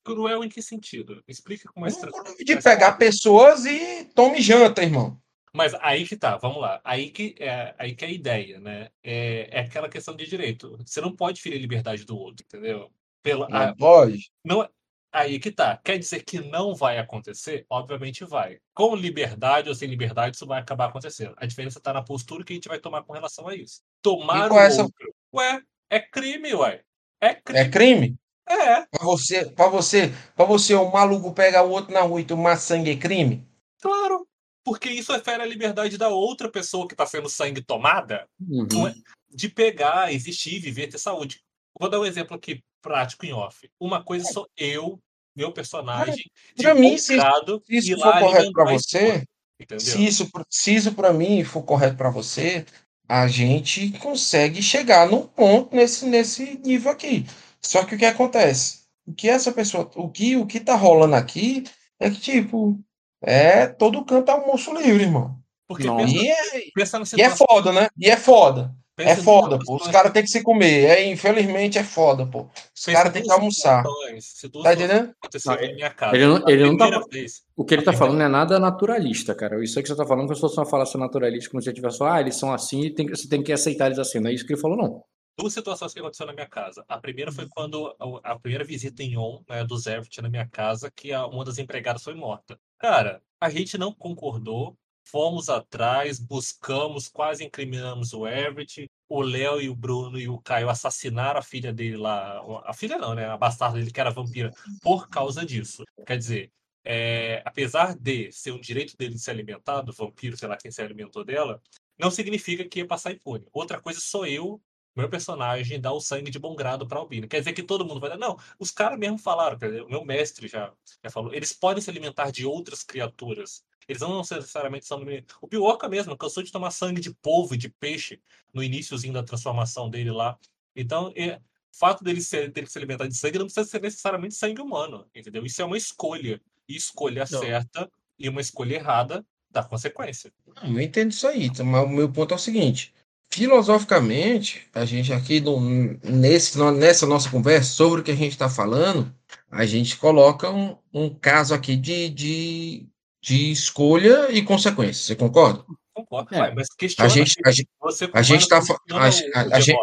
cruel em que sentido? Explica com mais Um tra- cruel de pegar pessoas e tome janta, irmão. Mas aí que tá, vamos lá. Aí que é, aí que é a ideia, né? É, é aquela questão de direito. Você não pode ferir a liberdade do outro, entendeu? Pela, a- Não pode. não, Aí que tá. Quer dizer que não vai acontecer? Obviamente vai. Com liberdade ou sem liberdade, isso vai acabar acontecendo. A diferença tá na postura que a gente vai tomar com relação a isso. Tomar o é essa- outro. Ué, é crime, ué. É crime. É crime? É. Pra você, pra você, pra você, um maluco pegar o outro na rua e tomar sangue é crime? Claro. Porque isso fere a liberdade da outra pessoa que tá sendo sangue tomada Uhum. É- de pegar, existir, viver, ter saúde. Vou dar um exemplo aqui prático em off. Uma coisa sou eu, meu personagem, de mim, se- se isso for correto alimentar pra a você, Entendeu? Se isso, se isso para mim for correto para você, a gente consegue chegar num ponto nesse, nesse nível aqui. Só que o que acontece? O que essa pessoa, o que o que tá rolando aqui é que tipo é todo canto é almoço livre, irmão. Porque Não. pensa, E é, pensa e é foda, né? E é foda. Pensa É foda, pô. Os caras têm que se comer. É, infelizmente é foda, pô. Os caras em têm que almoçar. situações. Se duas Tá entendendo? aconteceram Não, na minha casa. ele não- A ele não tá- primeira vez, O que ele tá falando não é nada naturalista, cara. Isso aí que você tá falando, que se fosse uma falação naturalista, como se você tivesse só, ah, eles são assim e tem, que- você tem que aceitar eles assim. Não é isso que ele falou, não. duas situações que aconteceram na minha casa. A primeira foi quando a, primeira visita em on, né, do Zervit na minha casa, que a- uma das empregadas foi morta. Cara, a gente não concordou, fomos atrás, buscamos, quase incriminamos o Everett. O Léo e o Bruno e o Caio assassinaram a filha dele lá. A filha não, né? A bastarda dele, que era vampira, por causa disso. Quer dizer, é, apesar de ser um direito dele de se alimentar, do vampiro, sei lá quem se alimentou dela, não significa que ia passar impune. Outra coisa sou eu meu personagem dá o sangue de bom grado para Albino. Quer dizer que todo mundo vai dar. Não, os caras mesmo falaram, quer dizer, o meu mestre já, já falou, eles podem se alimentar de outras criaturas. Eles não necessariamente são. O Pioca mesmo cansou de tomar sangue de polvo e de peixe no iníciozinho da transformação dele lá. Então, é, o fato dele, ser, dele se alimentar de sangue não precisa ser necessariamente sangue humano, entendeu? Isso é uma escolha. E escolha Não. certa e uma escolha errada dá consequência. Não, Eu entendo isso aí, tá? mas o meu ponto é o seguinte: filosoficamente, a gente aqui no, nesse, no- nessa nossa conversa sobre o que a gente está falando, a gente coloca um, um caso aqui de, de, de escolha e consequência. Você concorda? Concordo, É. mas questiona A gente, a gente, a gente tá a- a- a gente-.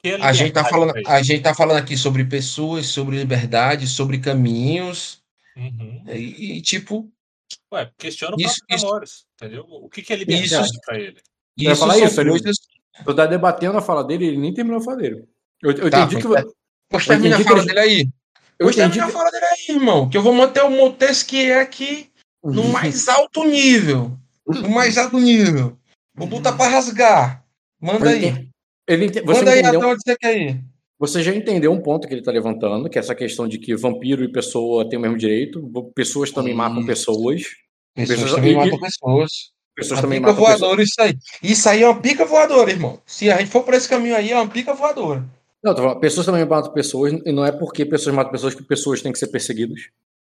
Que é a gente tá liberdade falando, a gente tá falando aqui sobre pessoas, sobre liberdade, sobre caminhos Uhum. e, e, tipo Ué, questiona o Isso- isso- entendeu? O que, que é liberdade pra ele? Eu isso falar são isso, ele- coisas. Eu tá debatendo a fala dele, ele nem terminou a fala dele. Eu, eu Tá, entendi que. pois Eu termina a que fala ele- dele aí. Eu Pois termina a que. fala dele aí, irmão. Que eu vou manter o Montesquieu aqui no mais alto nível. No mais alto nível. O Buta pra rasgar. Manda Eu aí. Ele ente- Manda aí entendeu? até onde você quer ir. Você já entendeu um ponto que ele está levantando, que é essa questão de que vampiro e pessoa têm o mesmo direito, pessoas também matam Isso. pessoas, Pessoas Pessoas- também e- matam pessoas. pessoas Uma também pica matam pessoas. voadora, isso aí. Isso aí é uma pica voadora, irmão. Se a gente for por esse caminho aí, é uma pica voadora. Não, falando, pessoas também matam pessoas, e não é porque pessoas matam pessoas que pessoas têm que ser perseguidas.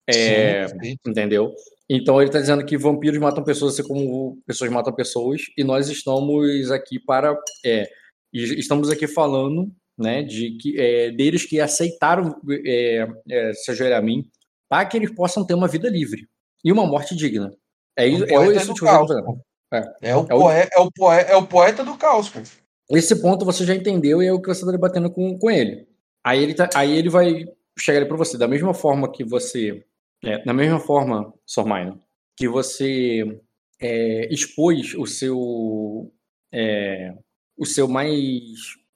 É, Sim, sim. entendeu? Então ele está dizendo que vampiros matam pessoas assim como pessoas matam pessoas, e nós estamos aqui para. É, estamos aqui falando né, de que é, deles que aceitaram é, é, se ajoelhar a mim para que eles possam ter uma vida livre e uma morte digna. É, isso- é poeta esse o caos, fazendo. pô. É. É o, É o- poe- é, o poe- é o poeta do caos, pô. Esse ponto você já entendeu e é o que você está debatendo com, com ele. Aí ele, tá, aí ele vai chegar para você da mesma forma que você, é, da mesma forma, Sormaino, que você é, expôs o seu é, o seu mais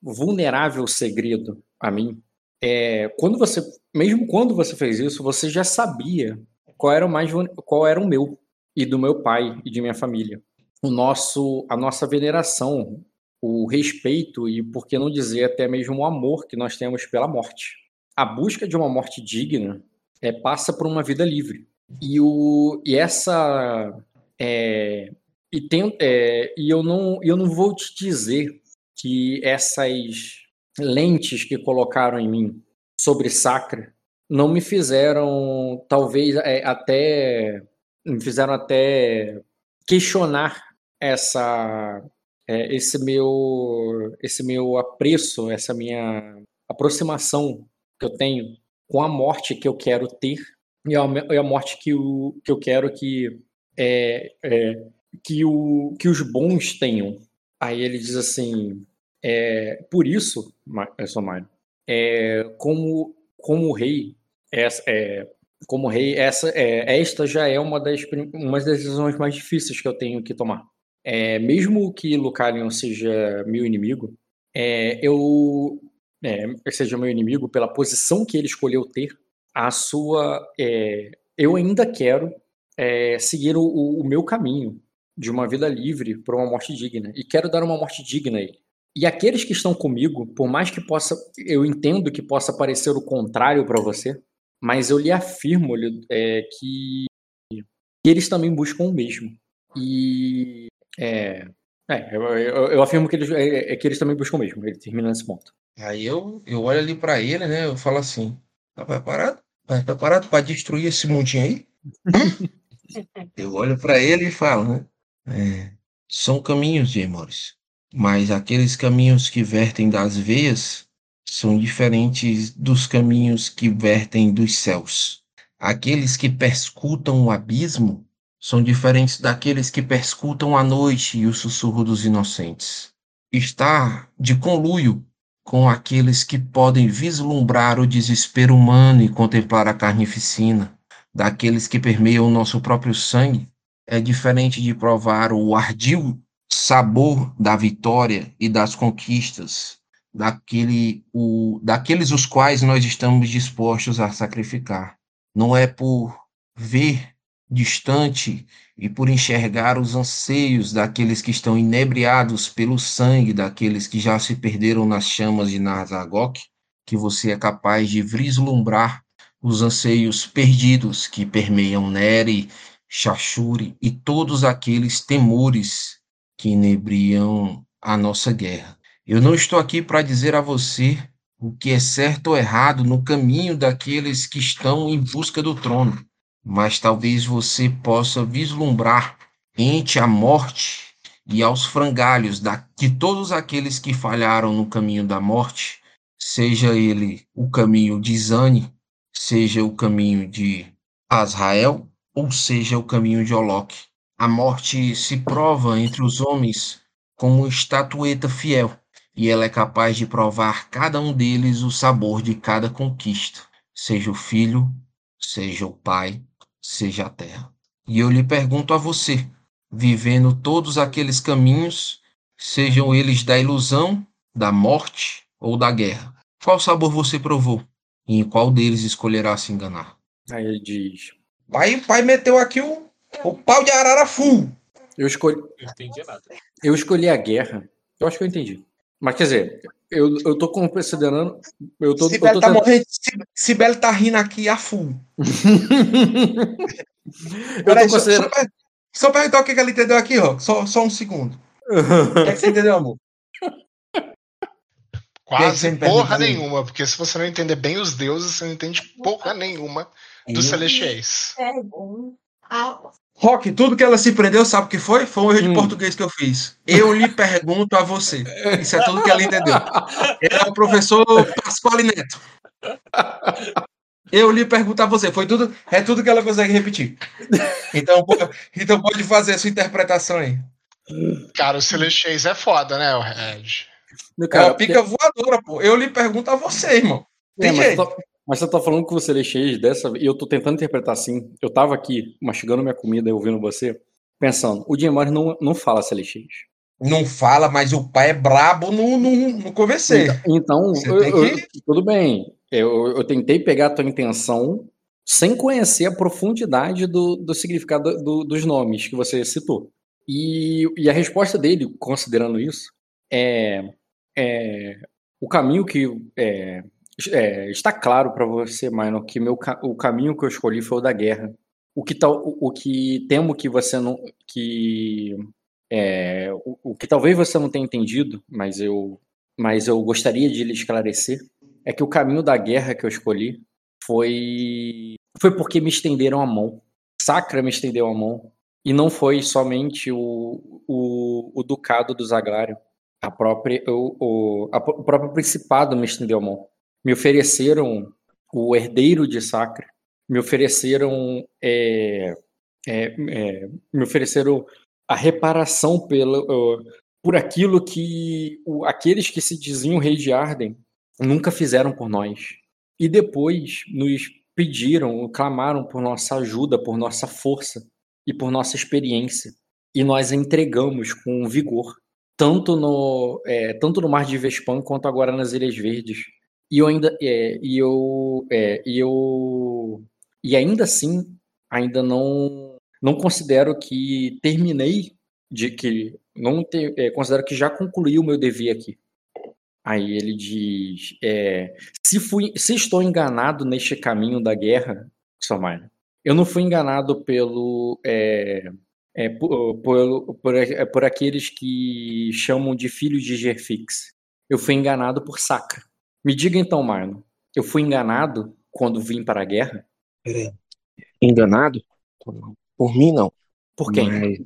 vulnerável segredo a mim. É, quando você, mesmo quando você fez isso, você já sabia qual era o mais qual era o meu e do meu pai e de minha família. O nosso, a nossa veneração o respeito e, por que não dizer, até mesmo o amor que nós temos pela morte. A busca de uma morte digna é, passa por uma vida livre. E, o, e essa. É, e, tem, é, e eu, não, eu não vou te dizer que essas lentes que colocaram em mim sobre Sacra não me fizeram, talvez, é, até. me fizeram até questionar essa é, esse meu esse meu apreço, essa minha aproximação que eu tenho com a morte que eu quero ter e a, e a morte que, o, que eu quero que é, é, que, o, que os bons tenham. Aí ele diz assim, é, por isso, é, Somário, é, como como rei é, é, como rei, essa, é, esta já é uma das, uma das decisões mais difíceis que eu tenho que tomar. É, mesmo que Lucalion seja meu inimigo, é, eu é, seja meu inimigo pela posição que ele escolheu ter, a sua, é, eu ainda quero é, seguir o, o, meu caminho de uma vida livre para uma morte digna e quero dar uma morte digna a ele. E aqueles que estão comigo, por mais que possa, eu entendo que possa parecer o contrário para você, mas eu lhe afirmo é, que, que, eles também buscam o mesmo. E é, é eu, eu, eu, afirmo que eles, é, é, que eles também buscam o mesmo. Ele termina nesse ponto. Aí eu, eu olho ali para ele, né? Eu falo assim: tá preparado? Tá preparado para destruir esse mundinho aí? eu olho para ele e falo, né? É, são caminhos, de Morris, mas aqueles caminhos que vertem das veias são diferentes dos caminhos que vertem dos céus. Aqueles que perscutam o abismo são diferentes daqueles que perscutam a noite e o sussurro dos inocentes. Estar de conluio com aqueles que podem vislumbrar o desespero humano e contemplar a carnificina, daqueles que permeiam o nosso próprio sangue, é diferente de provar o ardio sabor da vitória e das conquistas daquele, o, daqueles os quais nós estamos dispostos a sacrificar. Não é por ver distante e por enxergar os anseios daqueles que estão inebriados pelo sangue daqueles que já se perderam nas chamas de Narzagok, que você é capaz de vislumbrar os anseios perdidos que permeiam Neri, Shashuri e todos aqueles temores que inebriam a nossa guerra. Eu não estou aqui para dizer a você o que é certo ou errado no caminho daqueles que estão em busca do trono, mas talvez você possa vislumbrar entre a morte e aos frangalhos de todos aqueles que falharam no caminho da morte, seja ele o caminho de Zane, seja o caminho de Azrael, ou seja o caminho de Oloque. A morte se prova entre os homens como estatueta fiel e ela é capaz de provar cada um deles o sabor de cada conquista, seja o filho, seja o pai, seja a terra. E eu lhe pergunto a você, vivendo todos aqueles caminhos, sejam eles da ilusão, da morte ou da guerra, qual sabor você provou? E em qual deles escolherá se enganar? Aí ele diz: Pai, pai meteu aqui o, o pau de arara full. Eu escolhi. Eu entendi nada. Eu escolhi a guerra. Eu acho que eu entendi. Mas quer dizer, eu, eu tô considerando. Eu tô, Sibeli eu tô tá morrendo. Sibeli tá rindo aqui a full. eu Peraí, tô considerando... só, só, perguntar o que, que ela entendeu aqui, ó. Só, só um segundo. o que, é que você entendeu, amor? Quase que porra nenhuma, porque se você não entender bem os deuses, você não entende porra nenhuma dos celestiais. É bom. Rock, tudo que ela se prendeu, sabe o que foi? Foi um erro de hum. português que eu fiz. Eu lhe pergunto a você. Isso é tudo que ela entendeu. É o professor Pasquale Neto. Eu lhe pergunto a você. Foi tudo, é tudo que ela consegue repetir. Então, então pode fazer a sua interpretação aí. Cara, o Celestiais é foda, né, o Red? Cara, é uma pica voadora, pô. Eu lhe pergunto a você, irmão. Tem é, jeito. Mas você tá falando que você Celestiais dessa e eu tô tentando interpretar assim. Eu tava aqui mastigando minha comida e ouvindo você, pensando, o Jim não, não fala Celestiais. Não fala, mas o pai é brabo no, no, no convencer. Então, então eu, eu, tudo bem. Eu, eu tentei pegar a tua intenção sem conhecer a profundidade do, do significado do, dos nomes que você citou. E, e a resposta dele, considerando isso, é, é o caminho que é, é, está claro para você, Minor, que meu, o caminho que eu escolhi foi o da guerra. O que, tal, o, o que temo que você não. que é, o, o, que talvez você não tenha entendido, mas eu, mas eu gostaria de lhe esclarecer, é que o caminho da guerra que eu escolhi foi, foi porque me estenderam a mão. Sacra me estendeu a mão. E não foi somente o, o, o ducado do Zaglário. A própria, o, o, a, o próprio principado me estendeu a mão me ofereceram o herdeiro de Sacra, me ofereceram é, é, é, me ofereceram a reparação pelo, uh, por aquilo que uh, aqueles que se diziam rei de Arden nunca fizeram por nós. E depois nos pediram, clamaram por nossa ajuda, por nossa força e por nossa experiência. E nós entregamos com vigor, tanto no, é, tanto no Mar de Vespan quanto agora nas Ilhas Verdes. E eu ainda, é, e eu, é, e eu, e ainda assim, ainda não, não considero que terminei de que não te, é, considero que já concluí o meu dever aqui. Aí ele diz: é, se, fui, se estou enganado neste caminho da guerra, Somalia, eu não fui enganado pelo, é, é, por, por, por, por, aqueles que chamam de filhos de Gerfix. Eu fui enganado por Sacra. Me diga então, Marlon, eu fui enganado quando vim para a guerra? Peraí. Enganado? Por mim, não. Por quem? Mas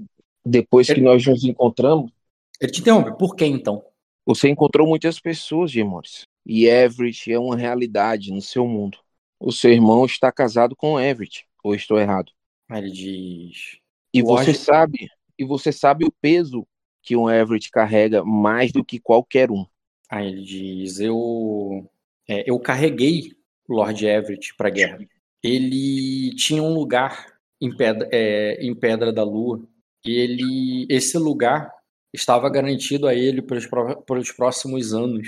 depois ele... que nós nos encontramos. Ele te interrompe. Por que então? Você encontrou muitas pessoas, Gemores. E Everett é uma realidade no seu mundo. O seu irmão está casado com Everett. Ou estou errado? Ele diz. E você sabe, e você sabe o peso que um Everett carrega mais do que qualquer um. Aí ele diz: Eu, é, eu carreguei Lord Everett para a guerra. Ele tinha um lugar em Pedra, é, em Pedra da Lua. E ele, esse lugar estava garantido a ele pelos, pelos próximos anos.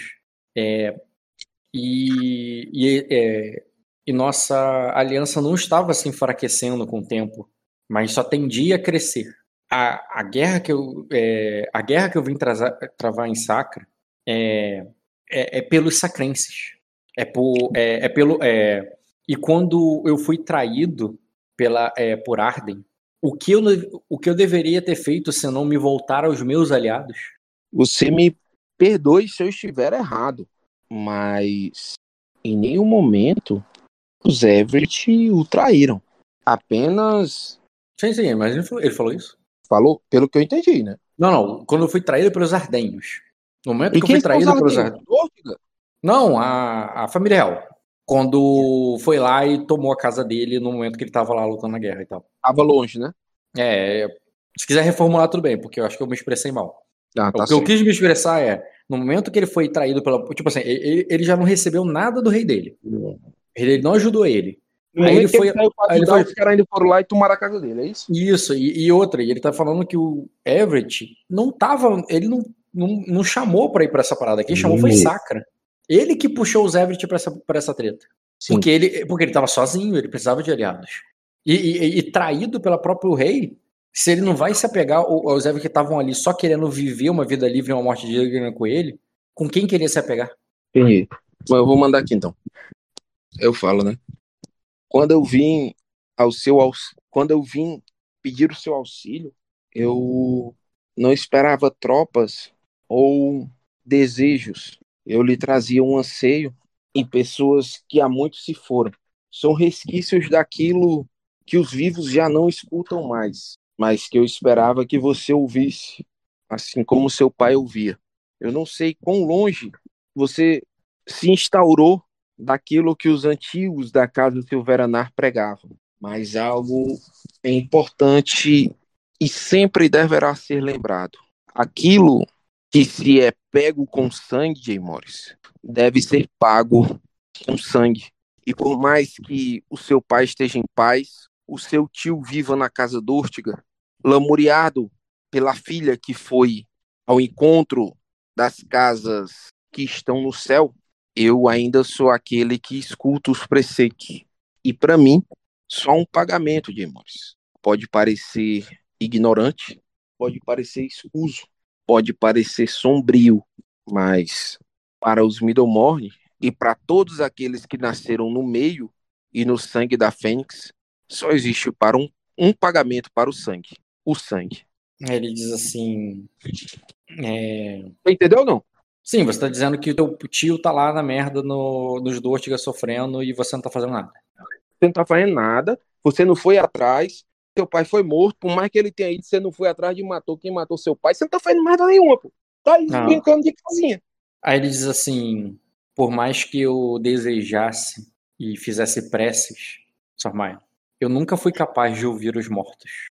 É, e, e, é, e nossa aliança não estava se enfraquecendo com o tempo, mas só tendia a crescer. A, a guerra que eu é, a guerra que eu vim travar em Sacra é, é, é pelos sacrenses. É, por, é, é pelo é, e quando eu fui traído pela é, por Arden, o que, eu, o que eu deveria ter feito se não me voltar aos meus aliados? Você me perdoe se eu estiver errado, mas em nenhum momento os Everett o traíram. Apenas. Sim, sim, mas ele falou, ele falou isso? Falou, pelo que eu entendi, né? Não, não. Quando eu fui traído pelos Ardenhos. No momento e que eu fui traído pelos. Não, a, a família real quando foi lá e tomou a casa dele no momento que ele tava lá lutando na guerra e tal. Tava longe, né? É, se quiser reformular, tudo bem, porque eu acho que eu me expressei mal. Ah, tá o que eu quis me expressar é, no momento que ele foi traído pela. Tipo assim, ele, ele já não recebeu nada do rei dele. Ele não ajudou ele. No aí ele foi. Ele aí ele foi... Os caras ainda foram lá e tomaram a casa dele, é isso? Isso, e, e outra, e ele tá falando que o Everett não tava. Ele não, não, não chamou pra ir pra essa parada. Quem chamou foi Sacra. Ele que puxou o Everett pra essa, pra essa treta. Sim. Porque ele, porque ele tava sozinho, ele precisava de aliados. E, e, e, traído pelo próprio rei, se ele não vai se apegar aos Everett que estavam ali só querendo viver uma vida livre e uma morte digna com ele, com quem queria se apegar? Entendi. Mas eu vou mandar aqui então. Eu falo, né? Quando eu vim ao seu aux... quando eu vim pedir o seu auxílio, eu não esperava tropas ou desejos eu lhe trazia um anseio em pessoas que há muito se foram. São resquícios daquilo que os vivos já não escutam mais, mas que eu esperava que você ouvisse, assim como seu pai ouvia. Eu não sei quão longe você se instaurou daquilo que os antigos da casa Silveranar pregavam, mas algo é importante e sempre deverá ser lembrado. Aquilo que se é pego com sangue, Jay Morris, deve ser pago com sangue. E por mais que o seu pai esteja em paz, o seu tio viva na casa d'Ortiga, lamuriado pela filha que foi ao encontro das casas que estão no céu, eu ainda sou aquele que escuta os preceitos. E para mim, só um pagamento, Jay Morris. Pode parecer ignorante, pode parecer escuso, pode parecer sombrio, mas para os Middlemorn e para todos aqueles que nasceram no meio e no sangue da Fênix, só existe para um, um pagamento para o sangue, o sangue. Ele diz assim. É... Entendeu ou não? Sim, você está dizendo que o teu tio tá lá na merda no, nos Dortiga sofrendo e você não tá fazendo nada. Você não tá fazendo nada, você não foi atrás, seu pai foi morto, por mais que ele tenha ido, você não foi atrás de matou quem matou seu pai, você não tá fazendo merda nenhuma, pô. Tá aí não. brincando de casinha. Aí ele diz assim: por mais que eu desejasse e fizesse preces, Sormaia, eu nunca fui capaz de ouvir os mortos.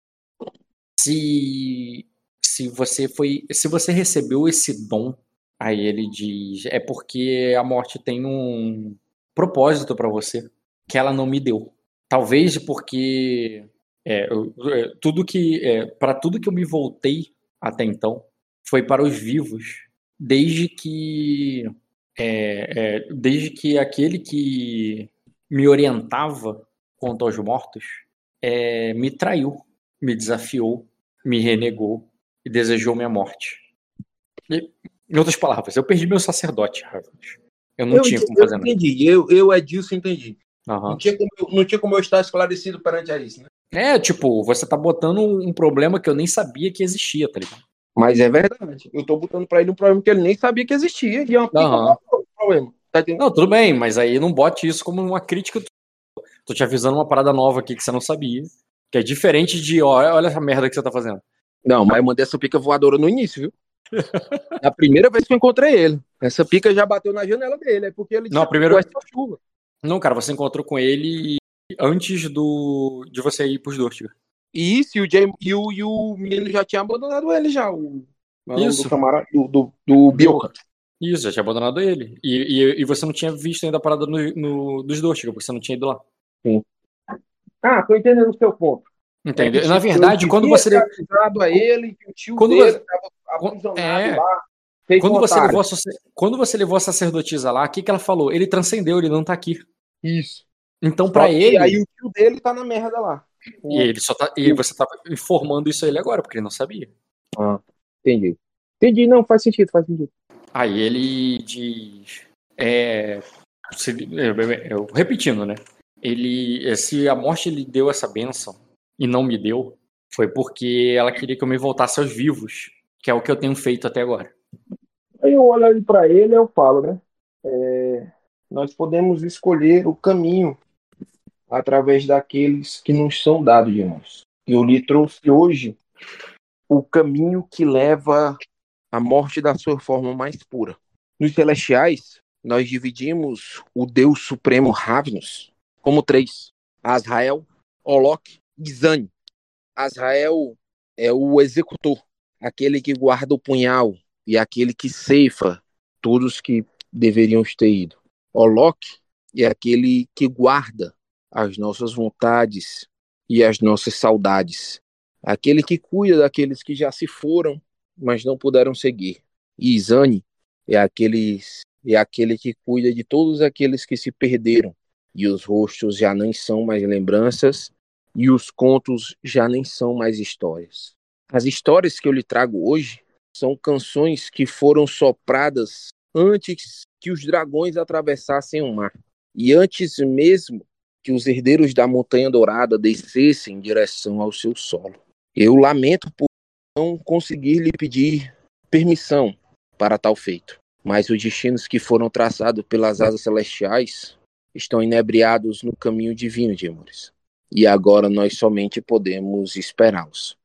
Se se você foi, se você recebeu esse dom, aí ele diz, é porque a morte tem um propósito para você. que ela não me deu. Talvez porque é, eu, é, tudo que é, para tudo que eu me voltei até então foi para os vivos, desde que é, é, desde que aquele que me orientava quanto aos mortos é, me traiu, me desafiou, me renegou e desejou minha morte. E, em outras palavras, eu perdi meu sacerdote, Eu não eu tinha como fazer eu nada. entendi. Eu, eu Edilson, entendi. Aham. Não, tinha como, eu- não tinha como eu estar esclarecido perante a isso, né? É, tipo, você tá botando um problema que eu nem sabia que existia, tá ligado? Mas é verdade. Eu tô botando pra ele um problema que ele nem sabia que existia. E é uma o problema. Tá? Não, tudo bem, mas aí não bote isso como uma crítica. Tô te avisando uma parada nova aqui que você não sabia. Que é diferente de, ó, olha essa merda que você tá fazendo. Não, mas eu mandei essa pica voadora no início, viu? É a primeira vez que eu encontrei ele. Essa pica já bateu na janela dele. É porque ele Não, a disse, primeira- "Pô, essa chuva. Não, cara, você encontrou com ele antes do de você ir pros Dortiga. Isso, e o, Jay, e, o, e o menino já tinha abandonado ele já. O, Isso. Do camarada, do, do, do Bioca. Isso, já tinha abandonado ele. E, e, e você não tinha visto ainda a parada no, no- dos Dortiga, porque você não tinha ido lá. Ah, tô entendendo o seu ponto. Entendeu? É Na verdade, quando você. avisado a ele que o tio Quando dele estava É. lá. Quando você, levou a, quando você levou a sacerdotisa lá, o que, que ela falou? Ele transcendeu, ele não tá aqui. Isso. Então, que ele. Aí o tio dele tá na merda lá. E ele só tá. E você tava informando isso a ele agora, porque ele não sabia. Ah, entendi. Entendi, não, faz sentido, faz sentido. Aí ele diz. É, se- é, eu- repetindo, né? Ele, se a morte lhe deu essa bênção e não me deu, foi porque ela queria que eu me voltasse aos vivos, que é o que eu tenho feito até agora. Aí eu olho pra ele e eu falo, né? É, nós podemos escolher o caminho através daqueles que nos são dados de nós. Eu lhe trouxe hoje o caminho que leva à morte da sua forma mais pura. Nos celestiais, nós dividimos o Deus Supremo Ravnus como três: Azrael, Olok e Zani. Azrael é o executor, aquele que guarda o punhal e aquele que ceifa todos que deveriam ter ido. Olok é aquele que guarda as nossas vontades e as nossas saudades, aquele que cuida daqueles que já se foram, mas não puderam seguir. E Izani é aquele, é aquele que cuida de todos aqueles que se perderam, e os rostos já nem são mais lembranças, e os contos já nem são mais histórias. As histórias que eu lhe trago hoje são canções que foram sopradas antes que os dragões atravessassem o mar e antes mesmo que os herdeiros da Montanha Dourada descessem em direção ao seu solo. Eu lamento por não conseguir lhe pedir permissão para tal feito, mas os destinos que foram traçados pelas asas celestiais estão inebriados no caminho divino de amores. E agora nós somente podemos esperá-los.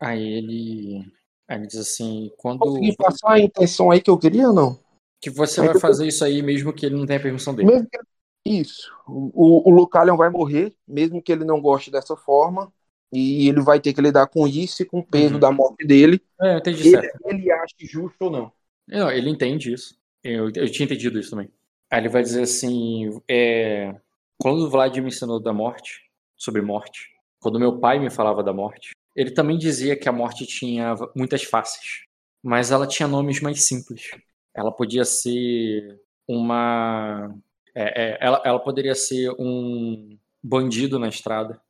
Aí ele. Aí ele diz assim: quando. Consegui passar a intenção aí que eu queria ou não? Que você Aí vai eu- fazer isso aí mesmo que ele não tenha permissão dele. Mesmo que... Isso. O, o Lucalion vai morrer, mesmo que ele não goste dessa forma. E ele vai ter que lidar com isso e com o peso Uhum. da morte dele. É, eu entendi Ele, certo. ele acha justo ou não. Não, ele entende isso. Eu, eu tinha entendido isso também. Aí ele vai dizer assim: é, quando o Vlad me ensinou da morte, sobre morte, quando meu pai me falava da morte, ele também dizia que a morte tinha muitas faces, mas ela tinha nomes mais simples. Ela podia ser uma. É, é, ela, ela poderia ser um bandido na estrada,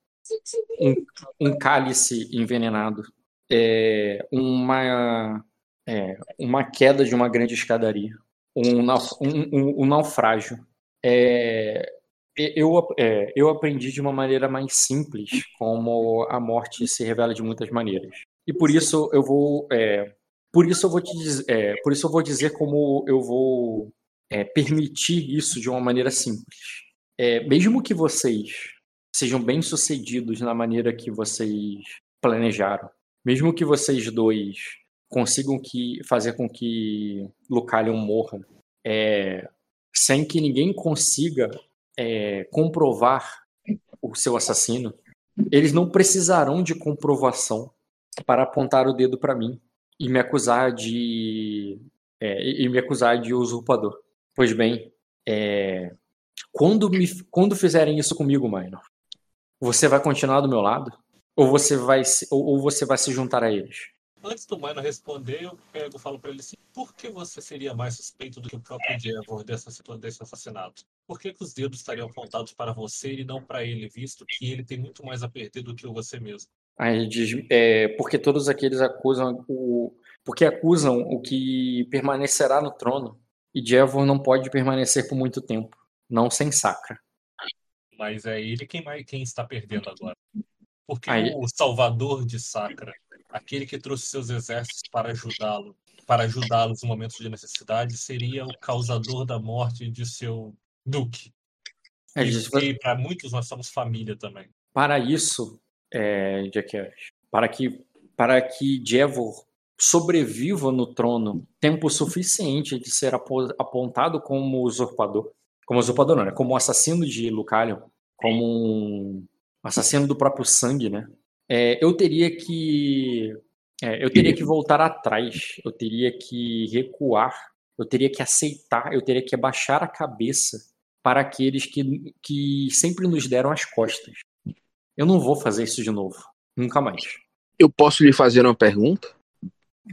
um, um cálice envenenado, é, uma é, uma queda de uma grande escadaria, um, um- um- um naufrágio. É, eu, é, eu aprendi de uma maneira mais simples como a morte se revela de muitas maneiras. E por isso eu vou, por isso eu vou te dizer, por isso eu vou dizer como eu vou é, permitir isso de uma maneira simples. É, mesmo que vocês sejam bem sucedidos na maneira que vocês planejaram, mesmo que vocês dois consigam que, fazer com que Lucalion morra é, sem que ninguém consiga é, comprovar o seu assassino, eles não precisarão de comprovação para apontar o dedo para mim e me acusar de é, e me acusar de usurpador. Pois bem, é, Quando, me, quando fizerem isso comigo, Minor, você vai continuar do meu lado? Ou você vai, ou, ou você vai se juntar a eles? Antes do Minor responder, eu pego e falo para ele assim: por que você seria mais suspeito do que o próprio Diego dessa, desse assassinato? Por que, que os dedos estariam apontados para você e não para ele, visto que ele tem muito mais a perder do que você mesmo? Aí ele diz: é, porque todos aqueles acusam o. Porque acusam o que permanecerá no trono. E Dievor não pode permanecer por muito tempo. Não sem Sacra. Mas é ele quem, quem está perdendo agora. Porque Aí... o salvador de Sacra aquele que trouxe seus exércitos para ajudá-lo, para ajudá-los em momentos de necessidade, seria o causador da morte de seu duque. É, e para muitos nós somos família também. Para isso, é, para que para que Jevor sobreviva no trono tempo suficiente de ser apontado como usurpador, como usurpador não, né? como assassino de Lucalion, como um assassino do próprio sangue, né? é, eu teria que é, eu teria que voltar atrás, eu teria que recuar, eu teria que aceitar, eu teria que abaixar a cabeça para aqueles que, que sempre nos deram as costas. Eu não vou fazer isso de novo, nunca mais. Eu posso lhe fazer uma pergunta?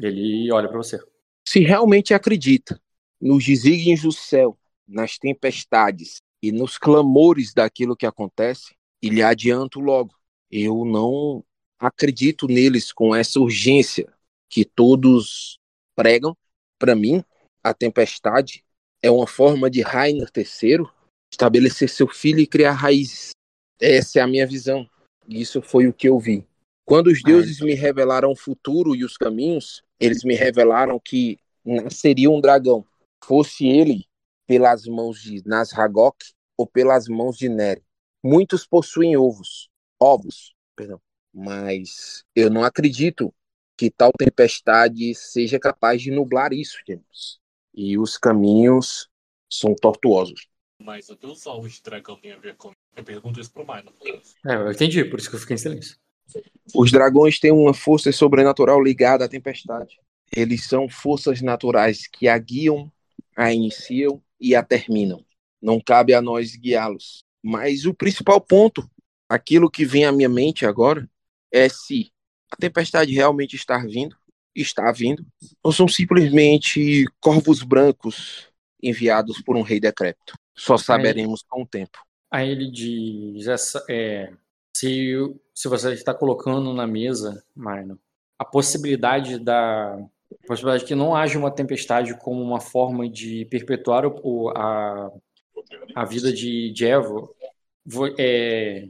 Ele olha para você. Se realmente acredita nos desígnios do céu, nas tempestades e nos clamores daquilo que acontece, e lhe adianto logo, eu não acredito neles com essa urgência que todos pregam. Para mim, a tempestade é uma forma de Rainer III estabelecer seu filho e criar raízes. Essa é a minha visão. Isso foi o que eu vi. Quando os deuses me revelaram o futuro e os caminhos, eles me revelaram que nasceria um dragão, fosse ele pelas mãos de Nasragok ou pelas mãos de Neri. Muitos possuem ovos, ovos, perdão. Mas eu não acredito que tal tempestade seja capaz de nublar isso, James. E os caminhos são tortuosos. Mas o que os ovos de dragão tem a ver com. Eu pergunto isso pro Mino. É, eu entendi, por isso que eu fiquei em silêncio. Os dragões têm uma força sobrenatural ligada à tempestade. Eles são forças naturais que a guiam, a iniciam e a terminam. Não cabe a nós guiá-los. Mas o principal ponto aquilo que vem à minha mente agora é se a tempestade realmente está vindo, está vindo, ou são simplesmente corvos brancos enviados por um rei decrépito. Só saberemos aí, com o tempo. Aí ele diz: essa, é, se, se você está colocando na mesa, Marno, a possibilidade da a possibilidade que não haja uma tempestade como uma forma de perpetuar o, a, a vida de, de Evo, é,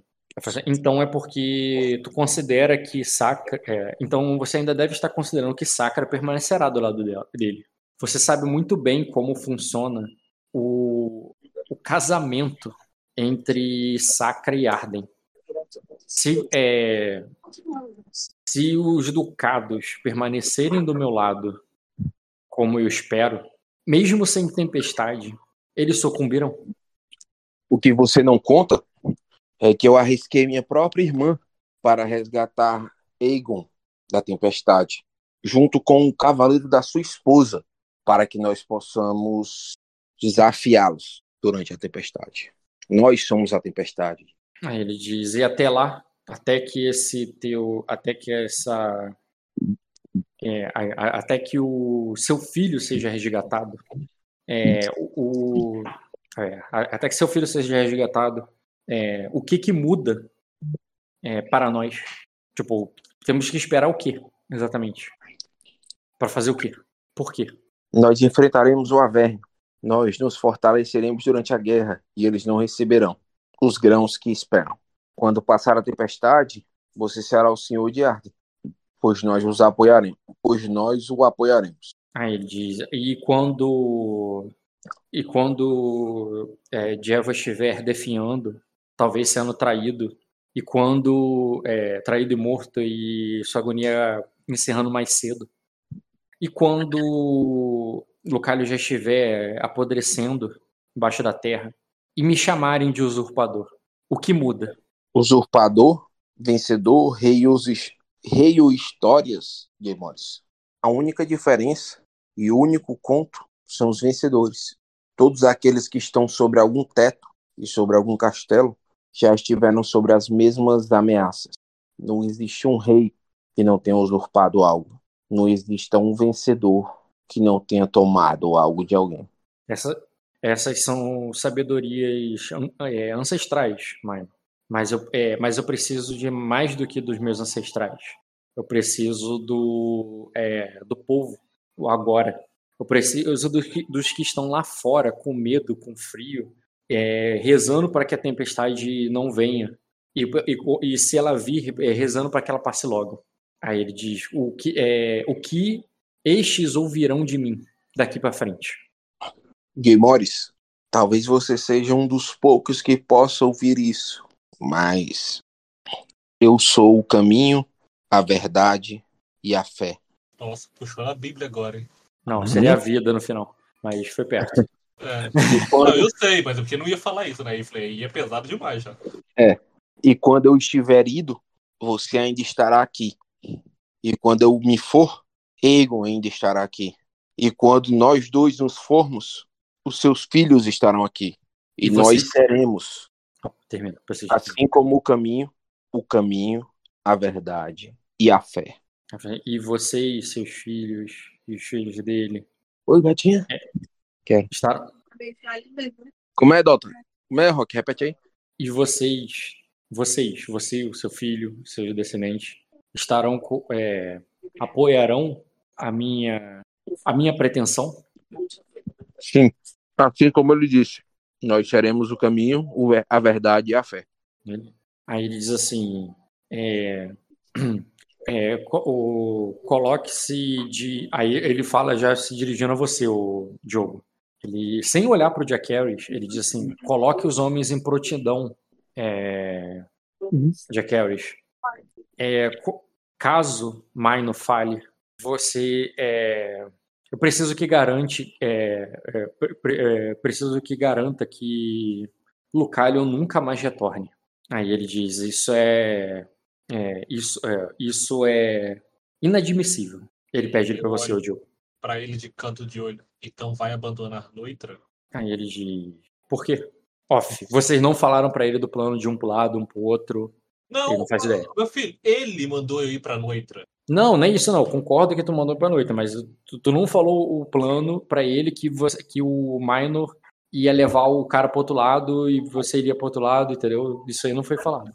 então é porque tu considera que Sacra. É, então você ainda deve estar considerando que Sacra permanecerá do lado dele. Você sabe muito bem como funciona o, o casamento entre Sacra e Arden. Se, é, se os ducados permanecerem do meu lado, como eu espero, mesmo sem tempestade, eles sucumbiram. O que você não conta é que eu arrisquei minha própria irmã para resgatar Aegon da tempestade, junto com o cavaleiro da sua esposa, para que nós possamos desafiá-los durante a tempestade. Nós somos a tempestade. Ele diz: e até lá, até que esse teu, até que essa, é, até que o seu filho seja resgatado, é, o, é, até que seu filho seja resgatado, é, o que que muda é, para nós? Tipo, temos que esperar o quê, exatamente? Para fazer o quê? Por quê? Nós enfrentaremos o Averno. Nós nos fortaleceremos durante a guerra e eles não receberão os grãos que esperam. Quando passar a tempestade, você será o senhor de Arden, pois nós os apoiaremos, pois nós o apoiaremos. Aí ele diz, e quando e quando é, Diego estiver definhando talvez sendo traído, e quando é, traído e morto e sua agonia encerrando mais cedo. E quando Lucalho já estiver apodrecendo embaixo da terra e me chamarem de usurpador, o que muda? Usurpador, vencedor, rei, os, rei ou histórias, Demores. A única diferença e o único conto são os vencedores. Todos aqueles que estão sobre algum teto e sobre algum castelo já estiveram sobre as mesmas ameaças. Não existe um rei que não tenha usurpado algo. Não existe um vencedor que não tenha tomado algo de alguém. Essa, essas são sabedorias é, ancestrais, mãe. Mas eu, é, mas eu preciso de mais do que dos meus ancestrais. Eu preciso do, é, do povo agora. Eu preciso dos que, dos que estão lá fora, com medo, com frio, é, rezando para que a tempestade não venha. E, e, e se ela vir, é, rezando para que ela passe logo. Aí ele diz: o que, é, o que estes ouvirão de mim daqui para frente? Gay Morris, talvez você seja um dos poucos que possa ouvir isso, mas eu sou o caminho, a verdade e a fé. Nossa, puxou a Bíblia agora, hein? Não, seria a vida no final, mas foi perto. É. Não, eu sei, mas é porque não ia falar isso, né? Eu falei, ia pesado demais já. É. E quando eu estiver ido, você ainda estará aqui. E quando eu me for, Egon ainda estará aqui. E quando nós dois nos formos, os seus filhos estarão aqui. E, e nós seremos. Termina. Assim como o caminho, o caminho, a verdade e a fé. E você e seus filhos e os filhos dele. Oi, gatinha. É. Quer? Estar... Como é, doutor? Como é, Rock? Repete aí. E vocês, vocês, você, o seu filho, seus descendentes, estarão, é, apoiarão a minha, a minha pretensão? Sim, assim como ele disse, nós seremos o caminho, a verdade e a fé. Aí ele diz assim, é, é, o, coloque-se de. Aí ele fala já se dirigindo a você, o Diogo. Ele, sem olhar para o Jack Harris, ele diz assim: coloque os homens em prontidão, é, uhum. Jack Harris. É, caso Maino fale, você. É, eu preciso que garante. É, é, é, preciso que garanta que Lucalion nunca mais retorne. Aí ele diz: isso é é, isso, é, isso é inadmissível. Ele pede para você, o Diogo. Para ele de canto de olho. Então vai abandonar Noitra? Aí ele diz: Por quê? Off. Vocês não falaram para ele do plano de um pro lado, um pro outro. Não, ele não faz ideia. Meu filho, ele mandou eu ir pra Noitra. Não, nem isso não. Concordo que tu mandou pra Noitra, mas tu, tu não falou o plano para ele que, você, que o Minor ia levar o cara pro outro lado e você iria pro outro lado, entendeu? Isso aí não foi falado.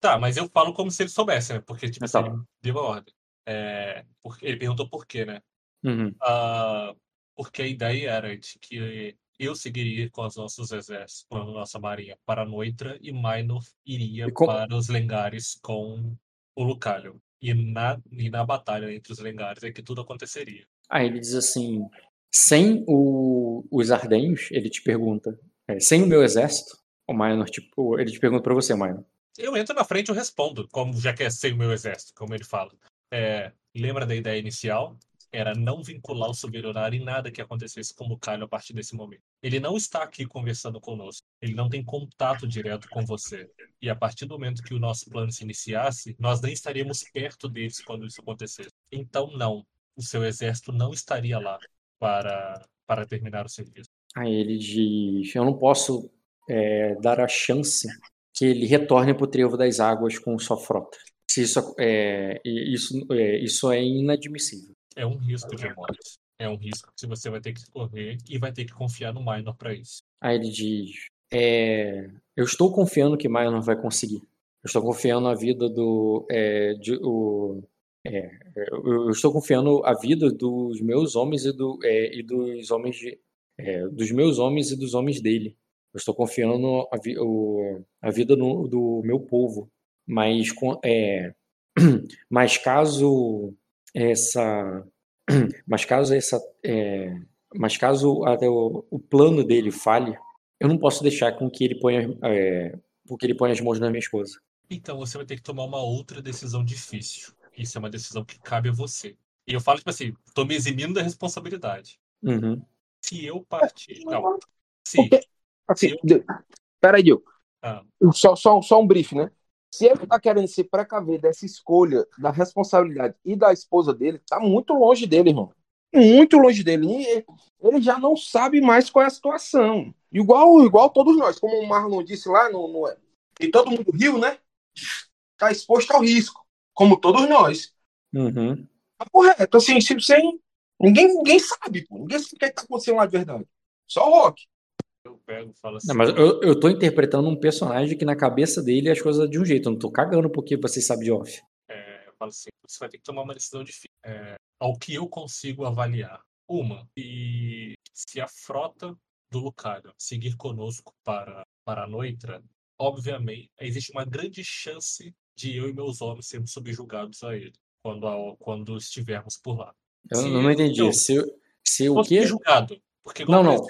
Tá, mas eu falo como se ele soubesse, né? Porque, tipo, tá. ele deu a ordem. É, porque, ele perguntou por quê, né? Uhum. Uh, porque a ideia era de que eu seguiria com os nossos exércitos, com a nossa marinha, para Noitra e Minor iria e para os Lengares com o Lucalho. E na, e na batalha entre os Lengares é que tudo aconteceria. Aí ele diz assim: sem o, os Ardenhos, ele te pergunta, é, sem o meu exército, o Minor, tipo, ele te pergunta para você, Minor, eu entro na frente e respondo, como já quer ser o meu exército, como ele fala. É, lembra da ideia inicial? Era não vincular o Soberonar em nada que acontecesse com o Caio a partir desse momento. Ele não está aqui conversando conosco. Ele não tem contato direto com você. E a partir do momento que o nosso plano se iniciasse, nós nem estaríamos perto deles quando isso acontecesse. Então, não. O seu exército não estaria lá para, para terminar o serviço. Aí ele diz: Eu não posso é, dar a chance que ele retorne para o trevo das águas com sua frota. Isso é, isso, é, isso é inadmissível. É um risco de morte. É um risco que você vai ter que correr e vai ter que confiar no Minor para isso. Aí ele diz: é, Eu estou confiando que Minor vai conseguir. Eu estou confiando a vida do. É, de, o, é, eu estou confiando a vida dos meus homens e, do, é, e dos homens de, é, dos meus homens e dos homens dele. Eu estou confiando a, vi, o, a vida no, do meu povo. Mas, é, mas caso essa. Mas caso essa. É, mas caso até o, o, plano dele falhe, eu não posso deixar com que ele ponha, é, com que ele ponha as mãos na minha esposa. Então você vai ter que tomar uma outra decisão difícil. Isso é uma decisão que cabe a você. E eu falo, tipo assim, tô me eximindo da responsabilidade. Uhum. Se eu partir. Não. Se, Assim, eu... peraí, Diogo. Ah. Só, só, só um brief, né? Se ele tá querendo se precaver dessa escolha, da responsabilidade e da esposa dele, tá muito longe dele, irmão. Muito longe dele. Ele já não sabe mais qual é a situação. Igual, igual todos nós, como o Marlon disse lá, no, no, e todo mundo riu, né? Está exposto ao risco, como todos nós. Uhum. Tá correto, assim, sem, ninguém, ninguém sabe, pô. ninguém sabe o que é está acontecendo lá de verdade. Só o Rock. Eu pego e falo assim. Não, mas eu, eu tô interpretando um personagem que na cabeça dele as coisas de um jeito. Eu não tô cagando porque você sabe de off. É, eu falo assim, você vai ter que tomar uma decisão difícil. É, ao que eu consigo avaliar. Uma, e se a frota do Lucario seguir conosco para, para a Noitra, obviamente, existe uma grande chance de eu e meus homens sermos subjugados a ele quando, quando estivermos por lá. Eu se não entendi. Eu, se, se o quê? Subjugado. Porque, não, não.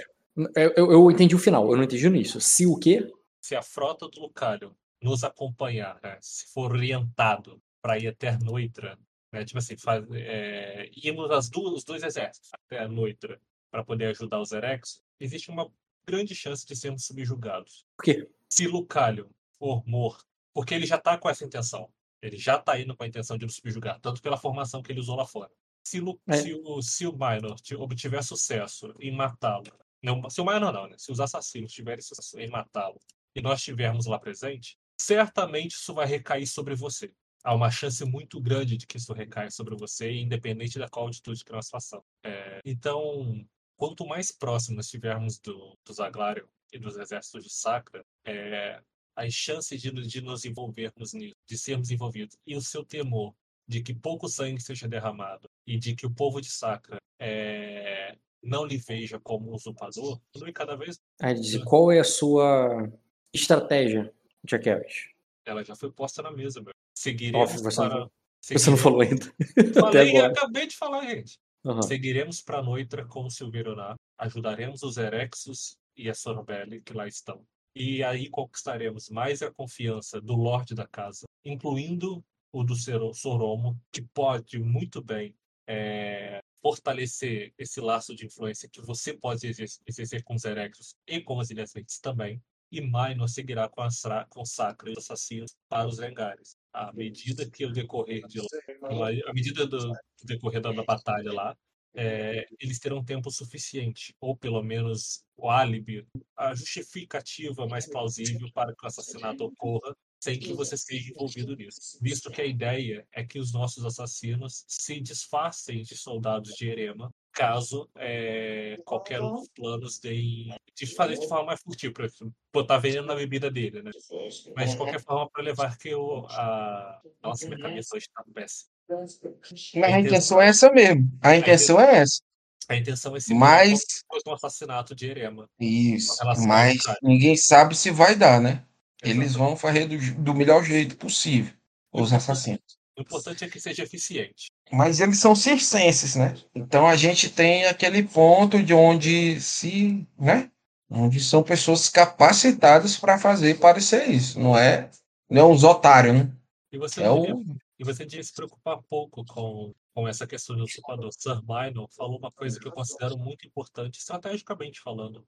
Eu, eu entendi o final, eu não entendi nisso. Se o quê? Se a frota do Lucario nos acompanhar, né, se for orientado para ir até Noitra, né, tipo assim, faz, é, irmos as duas, os dois exércitos até a Noitra para poder ajudar os Erex, existe uma grande chance de sermos subjugados. Por quê? Se Lucalho for morto, porque ele já está com essa intenção. Ele já está indo com a intenção de nos subjugar, tanto pela formação que ele usou lá fora. Se, Lu, é. se, o, se o Minor obtiver sucesso em matá-lo não, se o Maior não, né? Se os assassinos tiverem em matá-lo e nós estivermos lá presente, certamente isso vai recair sobre você. Há uma chance muito grande de que isso recaia sobre você, independente da qual atitude que nós façamos. É, então, quanto mais próximos estivermos do, do Zaglário e dos exércitos de Sacra, é, as chances de, de nos envolvermos nisso, de sermos envolvidos, e o seu temor de que pouco sangue seja derramado e de que o povo de Sacra é, não lhe veja como usurpador, diminui cada vez Aí diz, qual é a sua estratégia, Harris? Ela já foi posta na mesa, meu. Seguiremos você, para... não, você não falou ainda. Falei, acabei de falar, gente. Uhum. Seguiremos para Noitra com o Silveroná, ajudaremos os Erexos e a Sorbelli que lá estão. E aí conquistaremos mais a confiança do Lorde da casa, incluindo o do Soromo, que pode muito bem é, fortalecer esse laço de influência que você pode exercer com os Erectos e com os Ilhas também. E Minor seguirá com, as, com Sacra e os assassinos para os Rengares. À medida que o decorrer de à medida do, do decorrer da, da, batalha lá, é, eles terão tempo suficiente, ou pelo menos o álibi, a justificativa mais plausível para que o assassinato ocorra sem que você seja envolvido nisso. Visto que a ideia é que os nossos assassinos se disfarcem de soldados de Erema caso é, qualquer um dos planos de, de fazer de forma mais furtiva, para botar veneno na bebida dele, né? Mas de qualquer forma para levar que o, a nossa minha cabeça está péssima. Mas a intenção é essa mesmo. A intenção é essa. A intenção é se mas um assassinato de Erema. Isso. Mas ninguém sabe se vai dar, né? Eles vão fazer do, do melhor jeito possível, os assassinos. O importante é que seja eficiente. Mas eles são circenses, né? Então a gente tem aquele ponto de onde se, né? Onde são pessoas capacitadas para fazer parecer isso. Não é, não é uns otários, né? E você, é o... e você tinha se preocupar pouco com, com essa questão do usurpador. Sir Minor falou uma coisa que eu considero muito importante, estrategicamente falando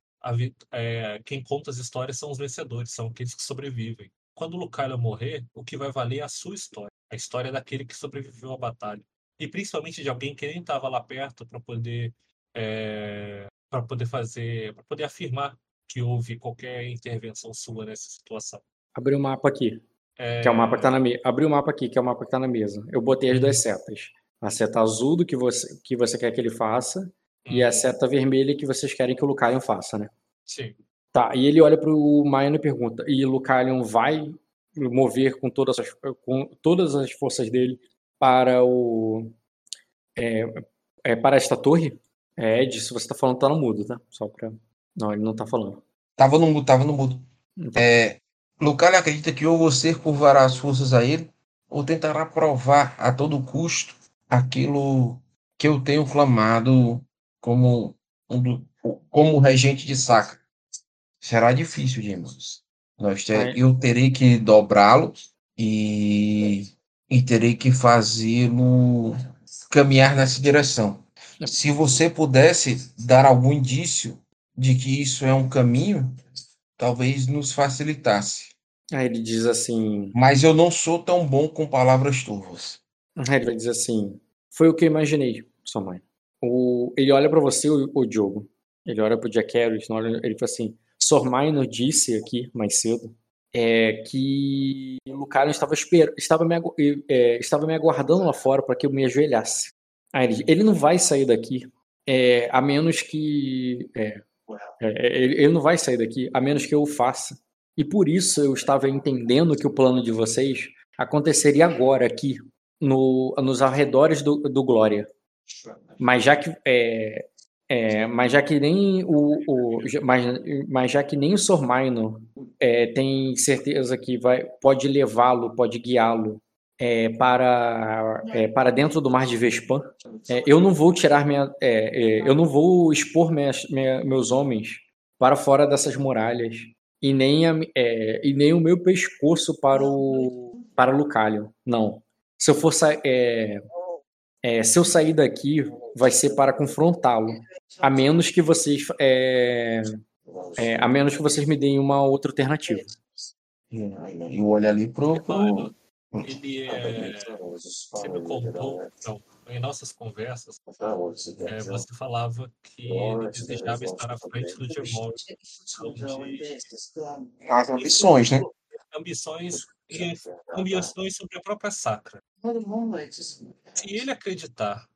é, quem conta as histórias são os vencedores, são aqueles que sobrevivem. Quando o Lucario morrer, o que vai valer é a sua história, a história daquele que sobreviveu à batalha. E principalmente de alguém que nem estava lá perto para poder é, para poder fazer, para poder afirmar que houve qualquer intervenção sua nessa situação. Abri o mapa aqui, é... que é o mapa que tá na mesa. Abri o mapa aqui, que é o mapa que está na mesa. Eu botei as duas uhum. setas. A seta azul do que você, que você quer que ele faça e a uhum. seta vermelha que vocês querem que o Lucalion faça, né? Sim. Tá, e ele olha pro Maiano e pergunta: e o Lucalion vai mover com todas as, com todas as forças dele para o. É, é, para esta torre? É, Ed, se você tá falando, tá no mudo, tá? Só pra. Não, ele não tá falando. Tava no mudo, tava no mudo. Então. É, Lucalion acredita que ou você curvará as forças a ele, ou tentará provar a todo custo aquilo que eu tenho clamado como, um como regente de saca. Será difícil, James. Nós ter, eu terei que dobrá-lo e, e terei que fazê-lo caminhar nessa direção. Se você pudesse dar algum indício de que isso é um caminho, talvez nos facilitasse. Aí ele diz assim. Mas eu não sou tão bom com palavras turvas. Aí ele vai dizer assim: Foi o que eu imaginei, sua mãe. O, ele olha para você, o, o Diogo. Ele olha pro Jack Harris, ele fala assim: Sormaino disse aqui mais cedo é que Lucario estava, esper... estava, me, é, estava me aguardando lá fora para que eu me ajoelhasse. Aí ele, ele não vai sair daqui é, a menos que. É, é, ele, ele não vai sair daqui a menos que eu o faça. E por isso eu estava entendendo que o plano de vocês aconteceria agora, aqui, no, nos arredores do, do Glória. Mas já que é, é, mas já que nem o, o mas, mas já que nem o Sormaino é, tem certeza que vai pode levá-lo, pode guiá-lo é, para é, para dentro do mar de Vespan, é, eu não vou tirar minha, é, eu não vou expor minhas, minha, meus homens para fora dessas muralhas e nem a, e nem o meu pescoço para o para Lucalion. Não. Se eu for é, se eu sair daqui, vai ser para confrontá-lo, a menos que vocês, é, é, a menos que vocês me deem uma outra alternativa. E olho ali pro, pro... Ele é, você me contou, não, em nossas conversas, é, você falava que ele desejava estar à frente do Gemol. As ambições, né? Ambições e ambições sobre a própria Sacra. Se ele acreditar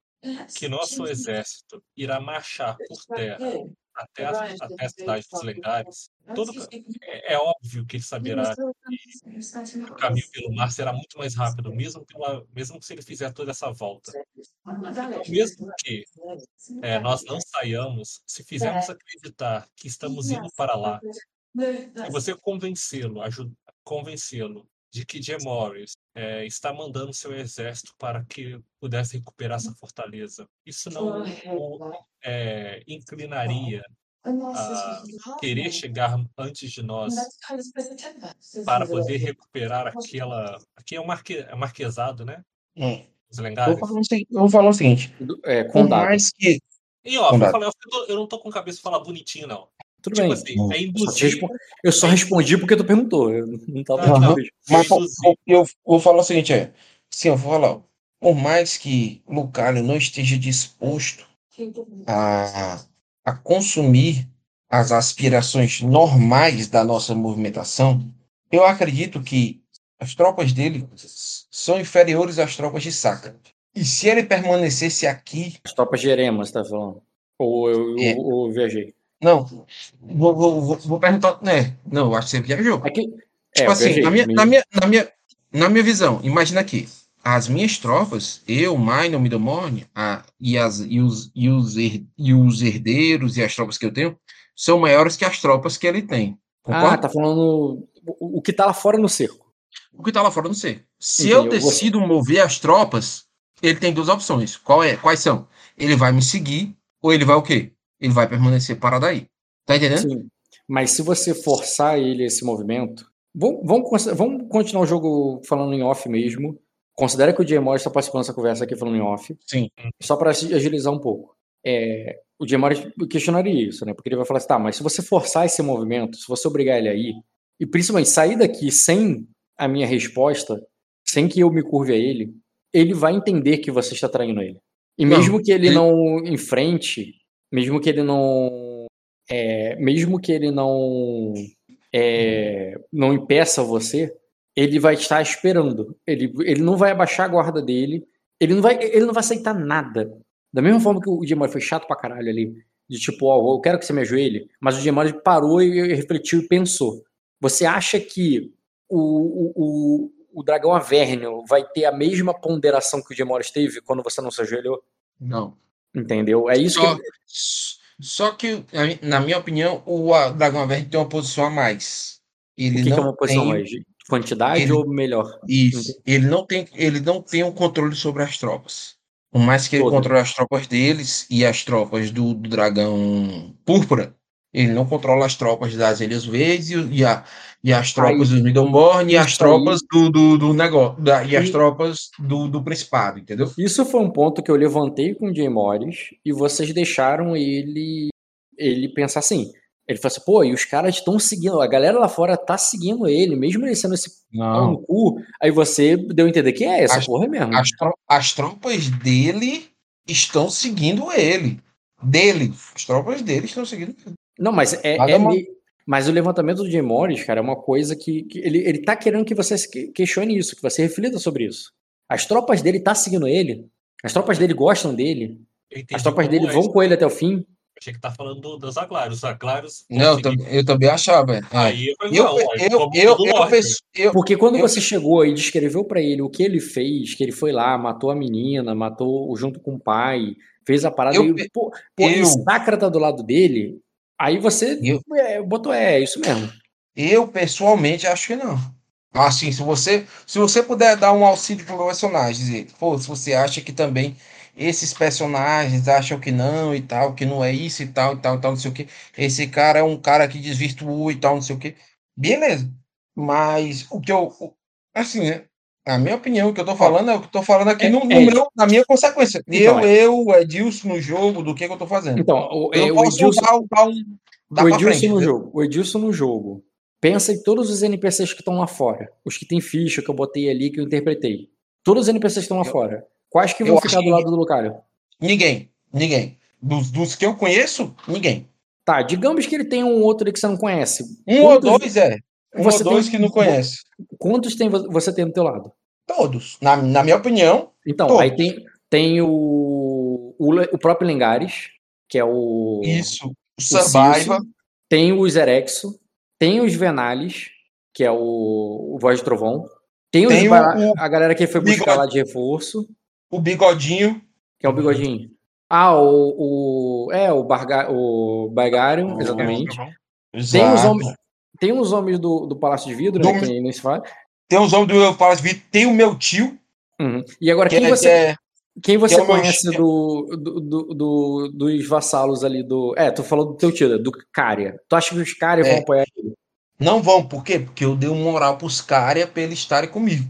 que nosso exército irá marchar por terra até as, até as cidades dos lendários, todo, é, é, óbvio que ele saberá que o caminho pelo mar será muito mais rápido, mesmo, pela, mesmo se ele fizer toda essa volta. Então, mesmo que é, nós não saiamos, se fizermos acreditar que estamos indo para lá, e você convencê-lo, convencê-lo de que Jim Morris é, está mandando seu exército para que pudesse recuperar essa fortaleza. Isso não o é, inclinaria a querer chegar antes de nós para poder recuperar aquela. Aqui é o marque, é marquesado, né? Hum. Os lendários. Vou falar, vou falar o seguinte: é, por mais que. E ó, eu, falei, eu não tô com cabeça de falar bonitinho, não. Tudo tipo bem. Assim, é induzir... Eu só respondi porque tu perguntou. Eu não tava uhum. Mas eu vou falar o seguinte: é. Sim, eu vou falar. Por mais que Lucário não esteja disposto a, a consumir as aspirações normais da nossa movimentação, eu acredito que as tropas dele são inferiores às tropas de Saca. E se ele permanecesse aqui. As tropas de Eremas, tá falando? Ou eu, é. ou, ou viajei? Não, vou, vou, vou, perguntar. Né? Não, eu acho que você viajou. É que, tipo é, assim, viajei, na, minha, na, minha, na, minha, na minha visão, imagina aqui. As minhas tropas, eu, Minor, Middlemorn, a, e, as, e, os, e, os her, e os herdeiros e as tropas que eu tenho, são maiores que as tropas que ele tem. Concorda? Ah, tá falando o, o que tá lá fora no cerco. O que tá lá fora no cerco. Se Entendi, eu decido eu vou... mover as tropas, ele tem duas opções. Qual é? Quais são? Ele vai me seguir ou ele vai o quê? Ele vai permanecer parado aí. Tá entendendo? Sim. Mas se você forçar ele esse movimento. Vamos, vamos, vamos continuar o jogo falando em off mesmo. Considera que o Jay está participando dessa conversa aqui falando em off. Sim. Só para agilizar um pouco. É, o Jay questionaria isso, né? Porque ele vai falar assim: tá, mas se você forçar esse movimento, se você obrigar ele a ir, e principalmente sair daqui sem a minha resposta, sem que eu me curve a ele, ele vai entender que você está traindo ele. E mesmo não, que ele, ele não enfrente mesmo que ele não é, mesmo que ele não é, não impeça você, ele vai estar esperando. Ele, ele não vai abaixar a guarda dele. Ele não vai ele não vai aceitar nada. Da mesma forma que o Jamari foi chato pra caralho ali, de tipo, ó, oh, eu quero que você me ajoelhe, mas o Jamari parou e refletiu e pensou. Você acha que o, o, o, o dragão Avernio vai ter a mesma ponderação que o Jamori teve quando você não se ajoelhou? Não. Entendeu? É isso só, que. Só que, na minha opinião, o Dragão Verde tem uma posição a mais. Ele o que, não que é uma posição tem... mais? Quantidade ele... ou melhor? Isso. Ele não, tem, ele não tem um controle sobre as tropas. Por mais que ele Todo. controle as tropas deles e as tropas do, do Dragão Púrpura, ele não controla as tropas das Ilhas Verdes e, a, e as tropas aí, do Middleborn e as tropas do, do, do negócio da, e, e, as tropas do, do Principado, entendeu? Isso foi um ponto que eu levantei com o Jay Morris e vocês deixaram ele ele pensar assim. Ele falou assim, pô, e os caras estão seguindo, a galera lá fora tá seguindo ele, mesmo ele sendo esse não. no cu. Aí você deu a entender que é essa as, porra mesmo. As, tro as tropas dele estão seguindo ele. Dele. As tropas dele estão seguindo ele. Não, mas é, é, me... Mas o levantamento do Jim Morris, cara, é uma coisa que, que ele, ele tá querendo que você questione isso, que você reflita sobre isso. As tropas dele tá seguindo ele, as tropas dele gostam dele, as tropas dele é vão com ele até o fim. Achei que tá falando do, dos Aglários. Os Aglários. Não, eu, também, eu também achava. É. Aí eu, eu, eu, eu, eu, eu, Porque quando você chegou e descreveu para ele o que ele fez, que ele foi lá, matou a menina, matou junto com o pai, fez a parada. Eu, e, pô, pô, eu, Sacra tá do lado dele. Aí você eu, é, botou, é, é isso mesmo. Eu, pessoalmente, acho que não. Assim, se você, se você puder dar um auxílio para o personagem, dizer, pô, se você acha que também esses personagens acham que não e tal, que não é isso e tal, e tal, e tal, não sei o que. Esse cara é um cara que desvirtuou e tal, não sei o que. Beleza. Mas o que eu. Assim, né? A minha opinião, o que eu tô falando é o que eu tô falando aqui é, no, no é, meu, na minha consequência. Então, eu, é. eu, Edilson no jogo, do que, que eu tô fazendo. Então, o, eu é, o Edilson, dar, dar um, dar o Edilson frente, no jogo. O Edilson no jogo. Pensa em todos os NPCs que estão lá fora. Os que tem ficha que eu botei ali, que eu interpretei. Todos os NPCs estão lá eu, fora. Quais que vão ficar do lado do Lucario? Ninguém. Ninguém. Dos, dos, que eu conheço, ninguém. Tá, digamos que ele tem um outro que você não conhece. Um Quantos... ou dois, é. Um você ou dois tem... que não conhece. Quantos tem você tem do teu lado? Todos. Na, na minha opinião. Então, todos. aí tem, tem o, o, o, próprio Lengares, que é o. Isso. O Survival. Tem o Zerexo. Tem os Venalis, que é o, o Voz de Trovão. Tem, tem os, o, a galera que foi buscar lá de reforço. O Bigodinho. Que é o Bigodinho. Ah, o. o é, o, Barga, o Bargarion, exatamente. Tem os homens, tem os homens do, do Palácio de Vidro, né, do, né, que nem se fala. Tem os homens do Palácio de Vidro, tem o meu tio. Uhum. E agora, quem é, você, é, quem você é conhece do, do, do, dos vassalos ali do. É, tu falou do teu tio, do Cária. Tu acha que os Cária vão é. apoiar ele? Não vão, por quê? Porque eu dei um moral pros Cária pra eles estarem comigo.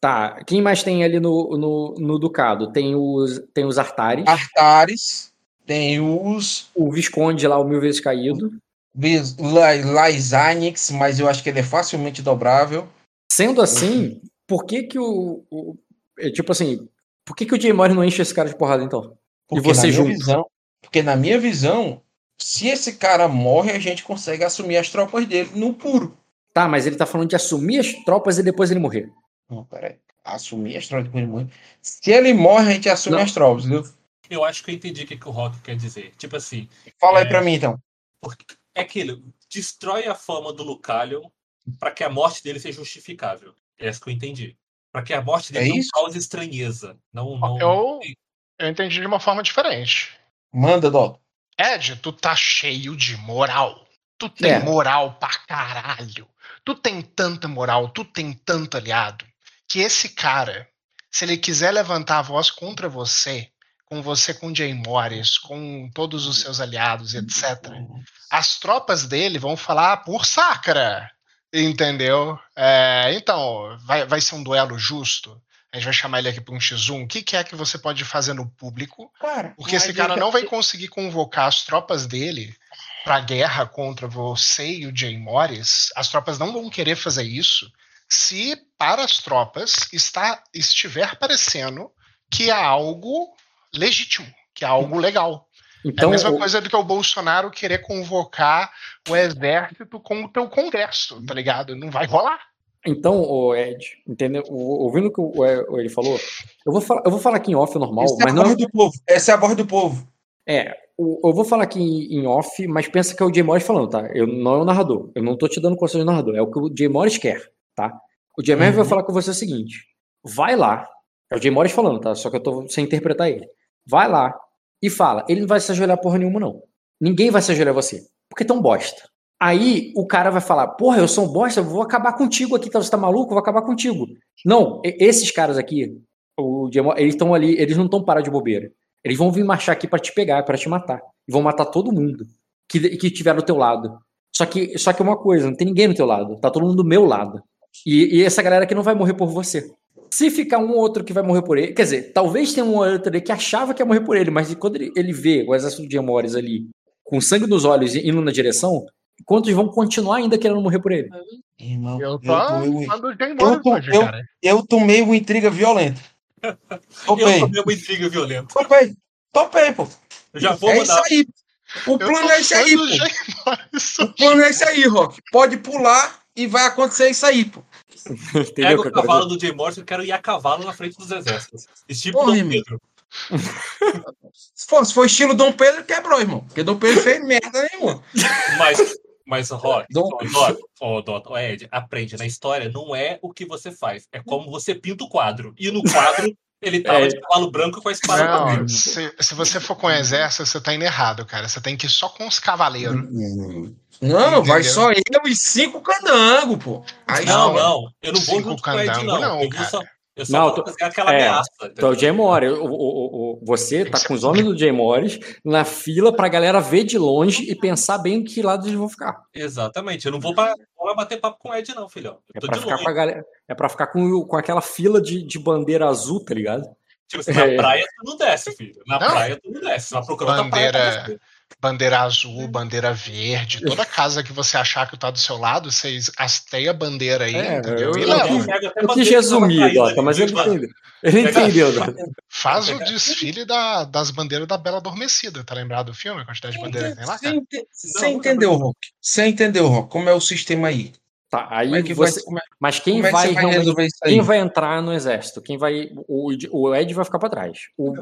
Tá, quem mais tem ali no, no, no Ducado? Tem os, tem os Artares. Artares, tem os. O Visconde lá, o Mil Vezes Caído. Lysanix, mas eu acho que ele é facilmente dobrável. Sendo assim, por que que o. o é, tipo assim, por que que o Jay Mori não enche esse cara de porrada então? Porque e você junto? Visão, porque na minha visão, se esse cara morre, a gente consegue assumir as tropas dele no puro. Tá, mas ele tá falando de assumir as tropas e depois ele morrer. Não, peraí. Assumir as tropas depois ele morrer. Se ele morre, a gente assume não. as tropas, entendeu? Eu acho que eu entendi o que, que o Rock quer dizer. Tipo assim. Fala é... aí pra mim então. É aquilo. Destrói a fama do Lucalion para que a morte dele seja justificável. É isso que eu entendi. Para que a morte dele é não cause estranheza. Não, não... Eu, eu entendi de uma forma diferente. Manda, Dó. Ed, tu tá cheio de moral. Tu tem é. moral pra caralho. Tu tem tanta moral, tu tem tanto aliado, que esse cara, se ele quiser levantar a voz contra você, com você com Jay Morris, com todos os seus aliados, etc., as tropas dele vão falar por sacra. Entendeu? É, então, vai, vai ser um duelo justo. A gente vai chamar ele aqui para um X1. O que, que, é que você pode fazer no público? Cara, porque esse cara não vai conseguir convocar as tropas dele para guerra contra você e o Jay Morris. As tropas não vão querer fazer isso se para as tropas está, estiver parecendo que é algo legítimo, que é algo legal. Então, é a mesma o... coisa do que o Bolsonaro querer convocar o exército com o teu congresso, tá ligado? Não vai rolar. Então, o Ed, entendeu? ouvindo o que o, ele falou, eu vou falar, eu vou falar aqui em off normal, Essa mas é a não. Do povo. Essa é a voz do povo. É, eu vou falar aqui em off, mas pensa que é o Jay Morris falando, tá? Eu não é o narrador. Eu não tô te dando conselho de narrador. É o que o Jay Morris quer, tá? O Jay Morris uhum. vai falar com você o seguinte: vai lá. É o Jay Morris falando, tá? Só que eu tô sem interpretar ele. Vai lá e fala. Ele não vai se ajoelhar porra nenhuma, não. Ninguém vai se ajoelhar você. Porque tão bosta. Aí o cara vai falar: Porra, eu sou um bosta, vou acabar contigo aqui? Você tá maluco? Vou acabar contigo. Não, esses caras aqui, o eles estão ali, eles não estão parados de bobeira. Eles vão vir marchar aqui para te pegar, para te matar. E vão matar todo mundo que, que tiver do teu lado. Só que, só que uma coisa, não tem ninguém do teu lado. Tá todo mundo do meu lado. E, e essa galera aqui não vai morrer por você. Se ficar um ou outro que vai morrer por ele, quer dizer, talvez tenha um ou outro ali que achava que ia morrer por ele, mas quando ele, ele vê o exército de Amores ali com sangue nos olhos indo na direção, quantos vão continuar ainda querendo morrer por ele? Irmão, eu, tô, tomei, eu, tô, eu, eu tomei uma intriga violenta. Topei. Eu tomei uma intriga violenta. Topei. Topei, pô. Eu já vou é mandar. Isso aí. O plano é esse aí, pô. O plano é esse aí, Rock. Pode pular e vai acontecer isso aí, pô. Pega o cavalo do Jay Morrison, eu quero ir a cavalo na frente dos exércitos. Estilo Dom Pedro. se, for, se for estilo Dom Pedro, quebrou, irmão. Porque Dom Pedro fez merda nenhuma. Mas, mas Rock, Dom... oh, oh, Ed, aprende. Na história, não é o que você faz, é como você pinta o quadro. E no quadro, ele tava é. de cavalo branco com a espada não, se, se, você for com o exército, você tá indo errado, cara. Você tem que ir só com os cavaleiros. Não, Entendeu? vai só eu e cinco candango, pô. Aí não, não. Eu não vou junto com o Ed, não. não eu só, eu só não, vou fazer aquela é, ameaça. Então, o Jay Morris, o, o, o, você tá com os homens do Jay Morris na fila pra galera ver de longe e pensar bem que lado eles vão ficar. Exatamente. Eu não vou pra, vou bater papo com o Ed, não, filhão. É pra, ficar com a galera, é pra ficar com, com aquela fila de, de bandeira azul, tá ligado? Tipo assim, na é. praia tu não desce, filho. Na não. praia tu não desce. Vai procurar bandeira, bandeira azul, bandeira verde, toda casa que você achar que tá do seu lado, vocês hasteia a bandeira aí, é, entendeu? Eu, e eu, eu quis resumir, Dota, mas ele entendeu. Ele entendeu. Faz o desfile da, das bandeiras da Bela Adormecida, tá lembrado do filme? A quantidade de bandeiras que tem lá, cara? Você entendeu, Rock? Você entendeu, Rock? Como é o sistema aí? Tá, aí é você... vai, mas quem é vai, vai quem vai entrar no exército? Quem vai o, o Ed vai ficar para trás. O,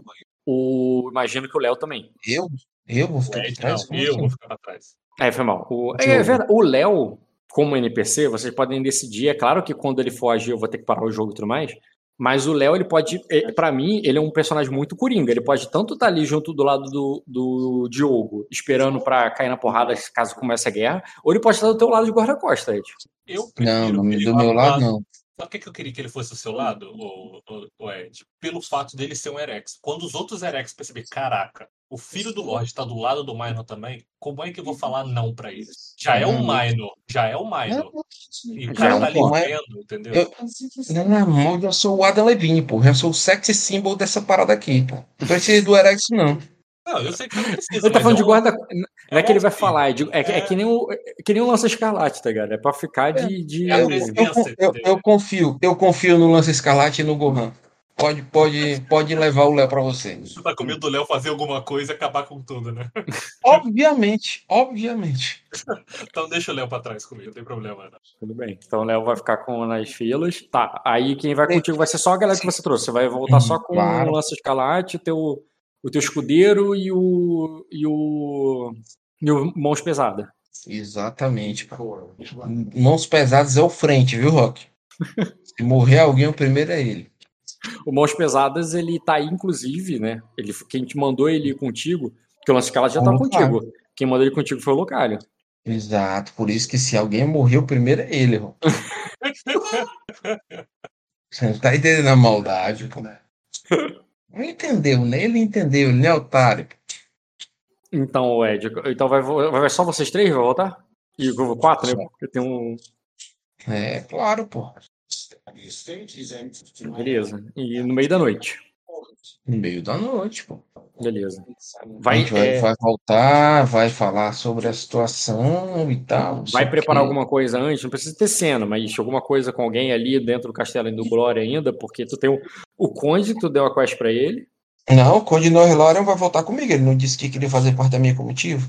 o imagino que o Léo também. Eu? Eu vou ficar para trás? Não, eu assim? vou ficar para trás. É, foi mal. O, é, é verdade, o Léo, como NPC, vocês podem decidir. É claro que quando ele foge eu vou ter que parar o jogo e tudo mais. Mas o Léo, ele pode. É, para mim, ele é um personagem muito coringa. Ele pode tanto estar tá ali junto do lado do, do Diogo, esperando para cair na porrada caso comece a guerra, ou ele pode estar do teu lado de guarda-costa, Ed. Eu não, não, do meu lado, não. Sabe por que eu queria que ele fosse do seu lado, o, o, o Ed? Pelo fato dele ser um Erex. Quando os outros Erex perceberem, caraca, o filho do Lorde está do lado do Minor também, como é que eu vou falar não para eles? Já é um Minor, já é um Minor. E o cara tá ali vendo, entendeu? Eu, não, eu sou o Adam Levine, pô. Eu sou o sexy symbol dessa parada aqui, pô. Não precisa do Erex, não. Não, eu sei que não precisa. Ele tá falando de guarda. Não é, que ele vai falar, é, é, é, que nem o, é que nem o Lança Escarlate, tá ligado? É pra ficar de. de... Eu, eu, eu, eu, confio, eu confio no Lança Escarlate e no Gohan. Pode, pode, pode levar o Léo pra você. Você tá com medo do Léo fazer alguma coisa e acabar com tudo, né? Obviamente, obviamente. então deixa o Léo pra trás comigo, não tem problema. Não. Tudo bem. Então o Léo vai ficar com nas filas. Tá, aí quem vai contigo vai ser só a galera que você trouxe. Você vai voltar só com claro. o Lança Escarlate, teu o teu escudeiro e o e o, e o mãos pesadas. Exatamente. Mãos pesadas é o frente, viu, Rock? Se morrer alguém, o primeiro é ele. O Mãos Pesadas, ele tá aí, inclusive, né? Ele, quem te mandou ele ir contigo, porque o Lance Cala já tá contigo. Quem mandou ele contigo foi o Localho. Exato, por isso que se alguém morrer, o primeiro é ele, Rock. Você não tá entendendo a maldade, pô. Não entendeu, né? Ele entendeu, ele não é otário. Então, Ed, então vai, vai só vocês três vai voltar? E o quatro, né? Porque tem um. É, claro, pô. Beleza. E no meio da noite. No meio da noite, pô. Beleza. Vai, a gente vai, é... vai, voltar, vai falar sobre a situação e tal. Vai preparar que... alguma coisa antes, não precisa ter cena, mas alguma coisa com alguém ali dentro do castelo do Glória ainda, porque tu tem o, o Conde, tu deu a quest pra ele. Não, o Conde Norlorian vai voltar comigo, ele não disse que queria fazer parte da minha comitiva.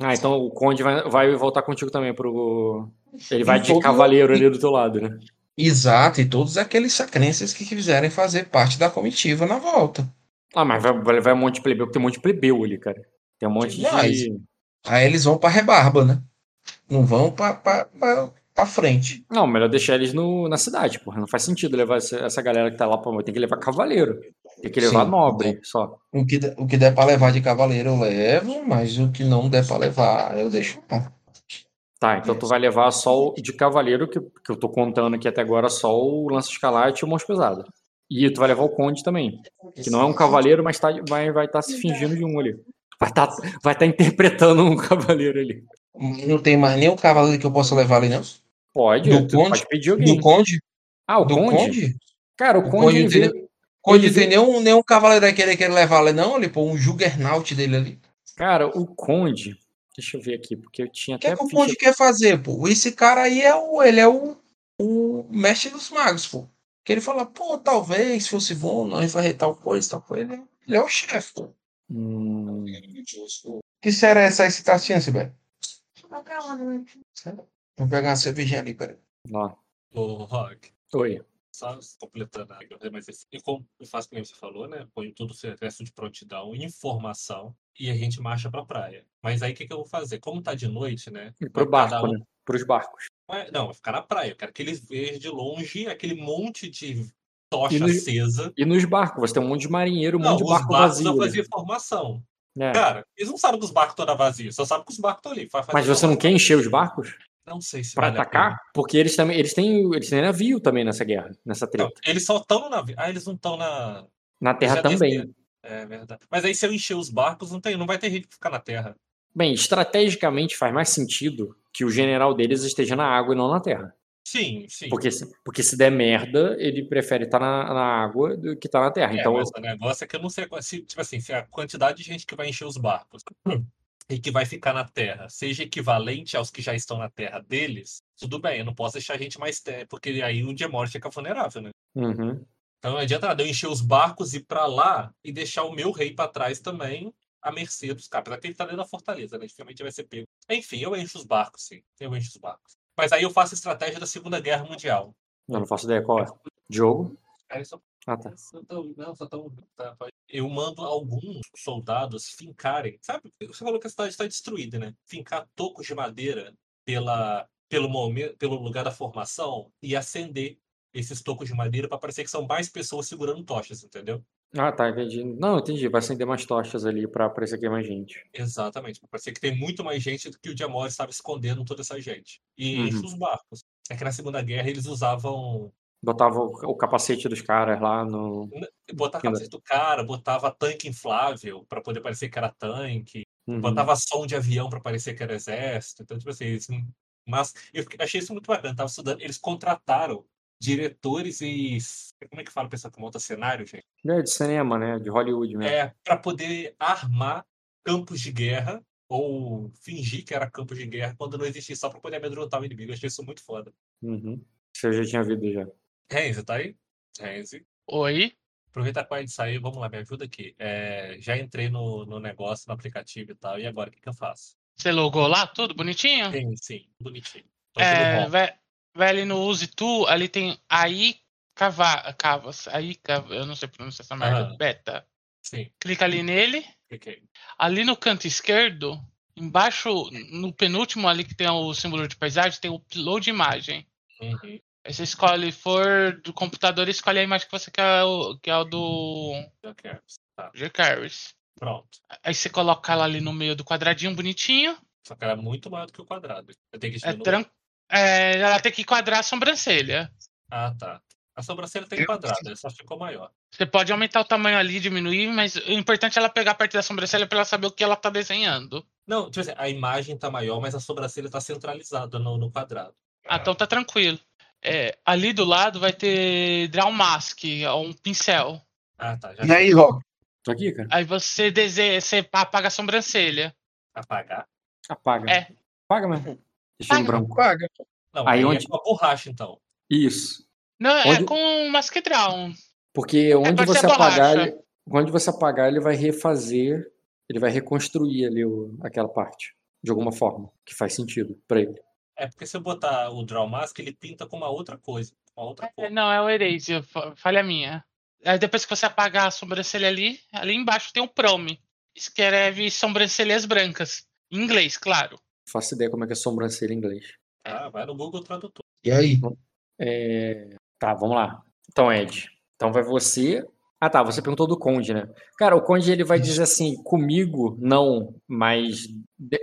Ah, então o Conde vai, vai voltar contigo também pro. Ele vai e de todo... cavaleiro ali do teu lado, né? Exato, e todos aqueles sacrenses que quiserem fazer parte da comitiva na volta. Ah, mas vai, vai levar um monte de plebeu, porque tem um monte de plebeu ali, cara. Tem um monte mas, de. Aí eles vão pra rebarba, né? Não vão pra, pra, pra, pra frente. Não, melhor deixar eles no, na cidade, porra. Não faz sentido levar essa, essa galera que tá lá pra. Tem que levar cavaleiro. Tem que levar Sim, nobre só. O que, o que der pra levar de cavaleiro eu levo, mas o que não der pra levar eu deixo. Tá, então tu vai levar só o de cavaleiro, que, que eu tô contando aqui até agora, só o lance escalate e o mãos pesado. E tu vai levar o Conde também. Que não é um cavaleiro, mas tá, vai estar vai tá se fingindo de um ali. Vai estar tá, vai tá interpretando um cavaleiro ali. Não tem mais nenhum cavaleiro que eu possa levar ali, não? Pode, do conde? pode pedir alguém. Do Conde? Ah, o do conde? conde? Cara, o, o Conde. conde tem, conde tem nenhum, nenhum cavaleiro aí que ele levar ali, não? Ele pô, um Juggernaut dele ali. Cara, o Conde. Deixa eu ver aqui, porque eu tinha até. O que, é que o Conde quer fazer, pô? Esse cara aí é o. Ele é o, o mestre dos magos, pô. Que ele fala, pô, talvez fosse bom, nós fazer tal coisa, tal coisa. Ele, ele é o chefe, pô. Hum. Que série é essa aí que você tá assistindo, Sibé? Uma, né? Vou pegar uma cervejinha ali, peraí. O Rock, Oi. só completando a mas esse- eu, com- eu faço como você falou, né? Põe tudo o resto de prontidão, informação e a gente marcha pra praia. Mas aí o que, que eu vou fazer? Como tá de noite, né? E pro barco, um- né? Pros barcos. Não, é- Não, vai ficar na praia. Eu quero que eles vejam de longe aquele monte de tocha E no- acesa. E nos barcos, você tem um monte de marinheiro, um Não, monte de os barco barcos vazio. eu né? fazia formação. É. Cara, eles não sabem que os barcos estão vazios, só sabem que os barcos estão ali. Mas você não quer encher os barcos Não sei se pra vale atacar? Porque eles também eles têm, eles têm navio também nessa guerra, nessa Não, treta. eles só estão no navio. Ah, eles não estão na. Na terra também. desceram. É verdade. Mas aí se eu encher os barcos, não, tem, não vai ter gente pra ficar na terra. Bem, estrategicamente faz mais sentido que o general deles esteja na água e não na terra. Sim, sim. Porque, se- porque se der merda, ele prefere estar na, na água do que estar na terra. É, então, mas o negócio é que eu não sei se, tipo assim, se a quantidade de gente que vai encher os barcos e que vai ficar na Terra seja equivalente aos que já estão na Terra deles, tudo bem, eu não posso deixar a gente mais terra, porque aí o dia morte fica vulnerável, né? uhum. Então não adianta nada eu encher os barcos e ir pra lá e deixar o meu rei pra trás também, à mercê dos caras. Apesar que ele tá dentro da fortaleza, né? Dificilmente vai ser pego. Enfim, eu encho os barcos, sim. Eu encho os barcos. Mas aí eu faço a estratégia da Segunda Guerra Mundial. eu não faço ideia qual é. Diogo? Aí só Ah, tá. Não, só tão- tá, Eu mando alguns soldados fincarem. Sabe, você falou que a cidade está destruída, né? Fincar tocos de madeira pela, pelo, momen- pelo lugar da formação e acender esses tocos de madeira para parecer que são mais pessoas segurando tochas, entendeu? Ah, tá, entendi. Não, entendi. Vai acender mais tochas ali pra parecer que é mais gente. Exatamente, para parecer que tem muito mais gente do que o Diamor estava escondendo toda essa gente. E enche Uhum. os barcos. É que na Segunda Guerra eles usavam Botava o, o capacete dos caras lá no. botava Ainda. capacete do cara, botava tanque inflável para poder parecer que era tanque. Uhum. botava som de avião para parecer que era exército. Então, tipo assim, eles, mas eu achei isso muito bacana. Tava estudando, eles contrataram diretores e como é que fala a pessoa que monta cenário, gente? É, de cinema, né? De Hollywood mesmo. É para poder armar campos de guerra ou fingir que era campos de guerra quando não existia só para poder amedrontar o inimigo. Eu achei isso muito foda. Uhum. Você já tinha visto já. Renzi, tá aí? Renzi. Oi? Aproveitar com a gente sair, vamos lá, me ajuda aqui. É, já entrei no, no negócio, no aplicativo e tal, e agora o que, que eu faço? Você logou lá tudo bonitinho? Sim, sim, bonitinho. Tô tudo É, bom. vai, vai ali no Use Tu, ali tem aí cava, cavas, aí cava, eu não sei pronunciar essa merda, beta. Sim, Clica ali nele, cliquei. ali no canto esquerdo, embaixo, no penúltimo ali que tem o símbolo de paisagem, tem o upload de imagem. Uhum. Aí você escolhe, for do computador, escolhe a imagem que você quer, que é o do quero. Tá, pronto. Aí você coloca ela ali no meio do quadradinho bonitinho. Só que era muito maior do que o quadrado. Eu tenho que É diminuir. tran... é, ela tem que enquadrar a sobrancelha. Ah, tá. A sobrancelha tem quadrado, só ficou maior. Você pode aumentar o tamanho ali, diminuir, mas o importante é ela pegar a parte da sobrancelha para ela saber o que ela tá desenhando. Não, tipo assim, a imagem tá maior, mas a sobrancelha tá centralizada no, no quadrado. Ah, então tá tranquilo. É, ali do lado vai ter Draw Mask, um pincel. Ah, tá. Já E aí, Rock? Tô aqui, cara. Aí você desenha, você apaga a sobrancelha. apagar. Apaga. É. Apaga mesmo. Deixa em Paga. branco. Paga. Não, Aí aí, onde- é com a borracha, então. Isso. Não, é Onde- com Mask Draw. Porque onde ser você apagar, ele, onde você apagar, ele vai refazer, ele vai reconstruir ali o- aquela parte. De alguma forma. Que faz sentido pra ele. É porque se eu botar o Draw Mask, ele pinta com uma outra coisa. Uma outra É, cor. Não, é o Erase, fa- falha minha. Aí depois que você apagar a sobrancelha ali, ali embaixo tem o Prome. Escreve sobrancelhas brancas. Em inglês, claro. Faço ideia como é que é sobrancelha em inglês. Ah, vai no Google Tradutor. E aí? É, Tá, vamos lá. Então, Ed. Então vai você. Ah, tá. Você perguntou do Conde, né? Cara, o Conde ele vai dizer assim: comigo não, mas,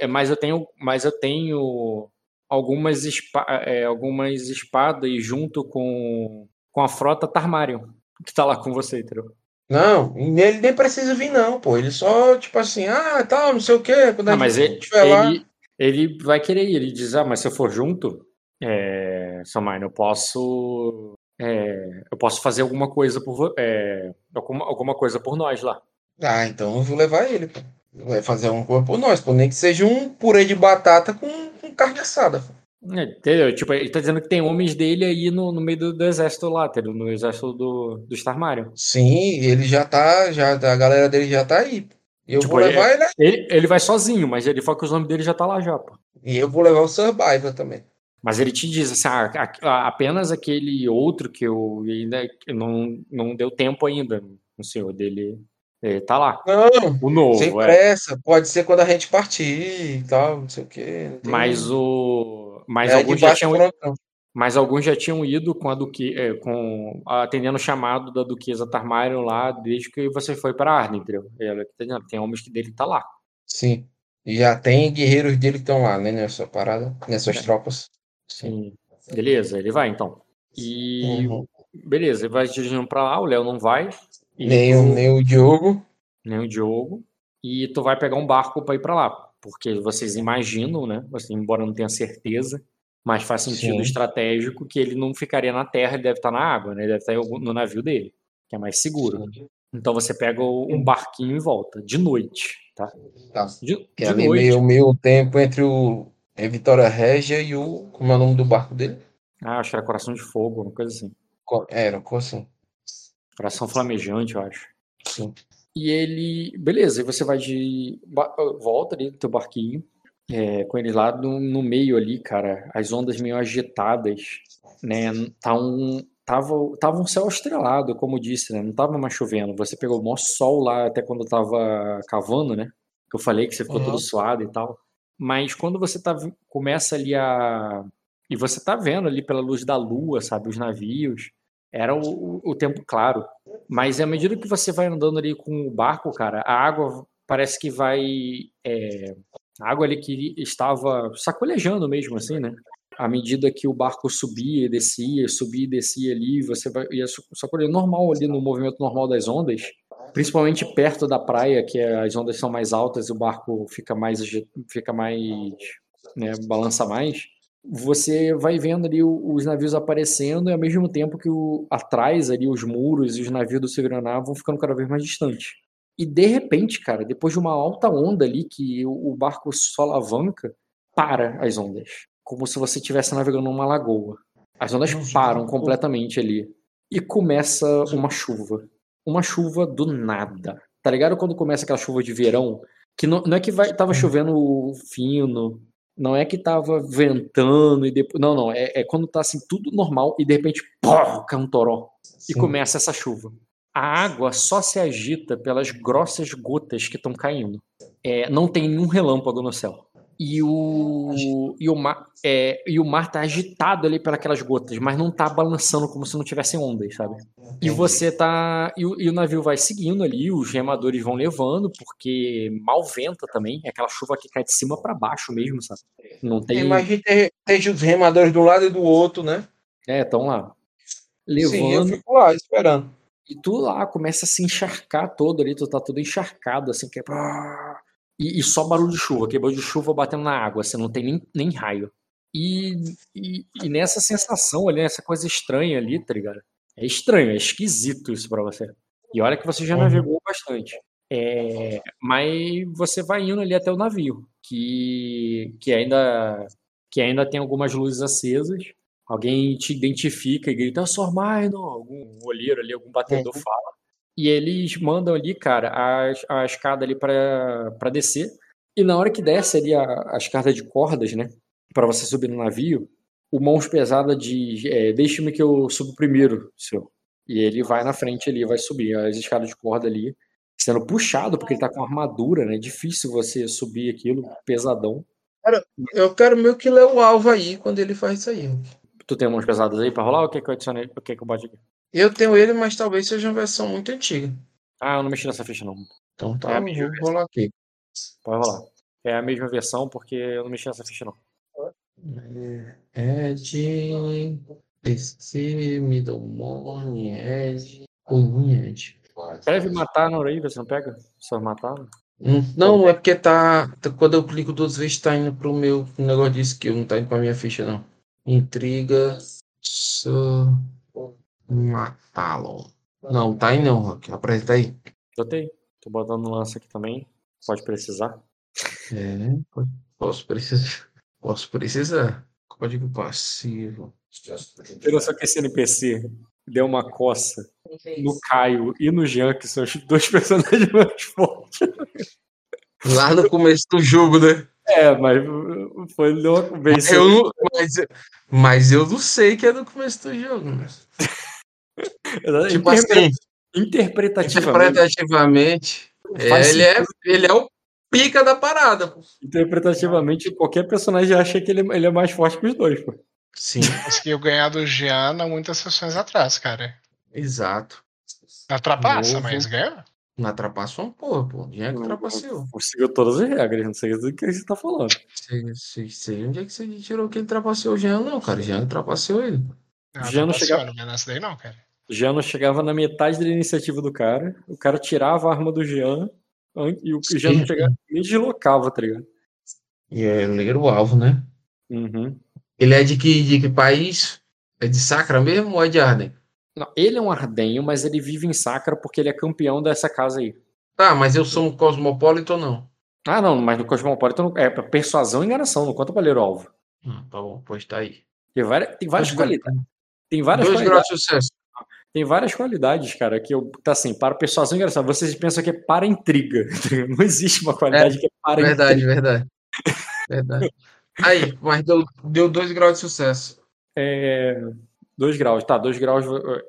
mas eu tenho, mas eu tenho algumas, espa- é, algumas espadas junto com, com a frota Tarmarion que tá lá com você, entendeu? Não, ele nem precisa vir, não, pô. Ele só, tipo assim, ah, tal, não sei o quê. Quando a Não, mas gente ele, estiver lá. Ele, vai querer ir. Ele diz: ah, mas se eu for junto, é, eu posso. é, eu posso fazer alguma coisa por é, alguma, alguma coisa por nós lá. Ah, então eu vou levar ele, pô. Vai fazer uma coisa por nós, pô. Nem que seja um purê de batata com, com carne assada. É, entendeu? Tipo, ele tá dizendo que tem homens dele aí no, no meio do, do exército lá, entendeu? No exército do, do Starmarion. Sim, ele já tá, já, a galera dele já tá aí. Eu Tipo, vou levar ele. Ele, ele vai sozinho, mas ele fala que os nomes dele já tá lá já, pô. E eu vou levar o Survivor também. Mas ele te diz assim, ah, apenas aquele outro que eu ainda não, não deu tempo ainda. O senhor dele ele tá lá. Não, O novo, sem é. pressa. Pode ser quando a gente partir e tal, não sei o quê. Mas o. Mas é alguns já tinham. Mas alguns já tinham ido com a Duque, é, com atendendo o chamado da Duquesa Tarmarion lá desde que você foi para Arden, entendeu? Que tá tem homens que dele tá lá. Sim. E já tem guerreiros dele que estão lá, né? Nessa parada, nessas É. tropas. Sim. Beleza, ele vai então. E Uhum. beleza, ele vai dirigindo para lá, o Léo não vai. E Nem, o, nem o Diogo. nem o Diogo. E tu vai pegar um barco para ir para lá, porque vocês imaginam, né? Assim, embora não tenha certeza, mas faz sentido Sim. estratégico que ele não ficaria na terra, ele deve estar na água, né? Ele deve estar no navio dele, que é mais seguro. Então você pega um barquinho e volta, de noite, tá? Tá. De, Que é de ali noite. meio, meio tempo entre o é Vitória Régia e o. Como é o nome do barco dele? Ah, acho que era Coração de Fogo, uma coisa assim. Co- Era, como assim? Coração Flamejante, eu acho. Sim. E ele. Beleza, e você vai de. Volta ali no teu barquinho. É, com eles lá no, no meio ali, cara. As ondas meio agitadas, né? Tá um. Tava, tava um céu estrelado, como eu disse, né? Não tava mais chovendo. Você pegou o maior sol lá até quando tava cavando, né? Que eu falei que você ficou Uhum. todo suado e tal. Mas quando você tá, começa ali a. E você tá vendo ali pela luz da lua, sabe? Os navios. Era o, o- o tempo claro. Mas à medida que você vai andando ali com o barco, cara, a água parece que vai. é, a água ali que estava sacolejando mesmo, assim, né? À medida que o barco subia e descia, subia e descia ali, você ia sa- sacolejando normal ali no movimento normal das ondas, principalmente perto da praia, que é- as ondas são mais altas e o barco fica mais. fica mais. né, balança mais você vai vendo ali os navios aparecendo e ao mesmo tempo que o, atrás ali os muros e os navios do Severaná vão ficando cada vez mais distantes. E de repente, cara, depois de uma alta onda ali que o, barco só alavanca, para as ondas, como se você estivesse navegando numa lagoa. As ondas param completamente ali e começa uma chuva, uma chuva do nada. Tá ligado quando começa aquela chuva de verão que não, não é que vai tava chovendo fino, não é que tava ventando e depois. Não, não. É, é quando tá assim, tudo normal e de repente, pô, cai um toró. E começa essa chuva. A água só se agita pelas grossas gotas que estão caindo. É, não tem nenhum relâmpago no céu. E o, e o, mar, é, e o mar tá agitado ali pelas gotas, mas não tá balançando como se não tivessem ondas, sabe? E você tá. E o, e o navio vai seguindo ali, os remadores vão levando, porque mal venta também. É aquela chuva que cai de cima para baixo mesmo, sabe? Não tem. Imagina ter, ter os remadores de um lado e do outro, né? É, estão lá. Sim, eu Levando. fico lá esperando. E tu lá começa a se encharcar todo ali, tu tá todo encharcado, assim, que é. E, e só barulho de chuva, que é barulho de chuva batendo na água, assim, não tem nem, nem raio. E, e, e nessa sensação ali, essa coisa estranha ali, tá ligado? É estranho, é esquisito isso pra você. E olha que você já Uhum. navegou bastante. É, mas você vai indo ali até o navio, que, que, ainda, que ainda tem algumas luzes acesas. Alguém te identifica e grita, Sor Maino, algum olheiro ali, algum batedor Uhum. fala. E eles mandam ali, cara, a, a escada ali pra pra descer. E na hora que desce ali a, a escada de cordas, né? Pra você subir no navio, o mãos pesada diz: é, Deixe-me que eu subo primeiro, senhor. E ele vai na frente ali, vai subir as escadas de corda ali, sendo puxado, porque ele tá com armadura, né? Difícil você subir aquilo, pesadão. Eu quero meio que ler o alvo aí quando ele faz isso aí. Tu tem mãos pesadas aí pra rolar ou quer que eu adicione? O que que eu bote aqui? Eu tenho ele, mas talvez seja uma versão muito antiga. Ah, eu não mexi nessa ficha, não. Então É tá, a eu mesma vou rolar aqui. Pode rolar. É a mesma versão, porque eu não mexi nessa ficha, não. Ed, PC, Middlemone, Ed, Cunha, Ed. Escreve matar na hora aí, você não pega? Só matar? Hum, Não, é porque tá, tá- Quando eu clico duas vezes, tá indo pro meu negócio de skill, não tá indo pra minha ficha, não. Intriga. Só. Matá-lo. Não, tá aí não, Rock. Apresenta aí. Botei. Tô botando lance aqui também. Pode precisar. É, posso precisar. Posso precisar. Código passivo. Eu só que esse NPC deu uma coça no Caio e no Jean, que são os dois personagens mais fortes. Lá no começo do jogo, né? É, mas foi louco, venceu. Eu, não- mas, mas eu não sei que é no começo do jogo. né? Tipo Interpre- assim, Interpretativamente, interpretativamente, faz ele é, ele é o pica da parada. pô. interpretativamente, qualquer personagem acha que ele, ele é mais forte que os dois, pô. Sim, Conseguiu ganhar do Jean há muitas sessões atrás, cara. exato. Na trapaça, Novo. mas ganhou. Não ultrapassou um porra, pô. Quem é que ultrapassou? Conseguiu todas as regras, não sei do que você tá falando. Sei, sei, sei onde é que você tirou que ele ultrapassou o Jean, não, cara. O Jean ultrapassou ele. Não, Jean não chegava- Não nessa daí, não, cara. Jean não chegava na metade da iniciativa do cara, o cara tirava a arma do Jean an- e o Jean não chegava, nem deslocava, tá ligado? E ele era o alvo, né? Uhum. Ele é de que, de que país? É de Sacra mesmo ou é de Arden? Não, ele é um ardenho, mas ele vive em Sacra porque ele é campeão dessa casa aí. Tá, mas eu sou um cosmopolita ou não? Ah, não, mas no Cosmopolitan não- é persuasão e enganação, não conta pra ler o alvo. Ah, tá bom, pois tá aí. Tem várias, tem várias Dois qualidades. Tem várias Dois qualidades. graus de sucesso. Tem várias qualidades, cara, que eu tá assim, para persuasão e enganação. Vocês pensam que é para intriga. Não existe uma qualidade que é para Verdade, intriga. verdade. Verdade. Aí, mas deu, deu dois graus de sucesso. É, dois graus, tá, dois graus. eh,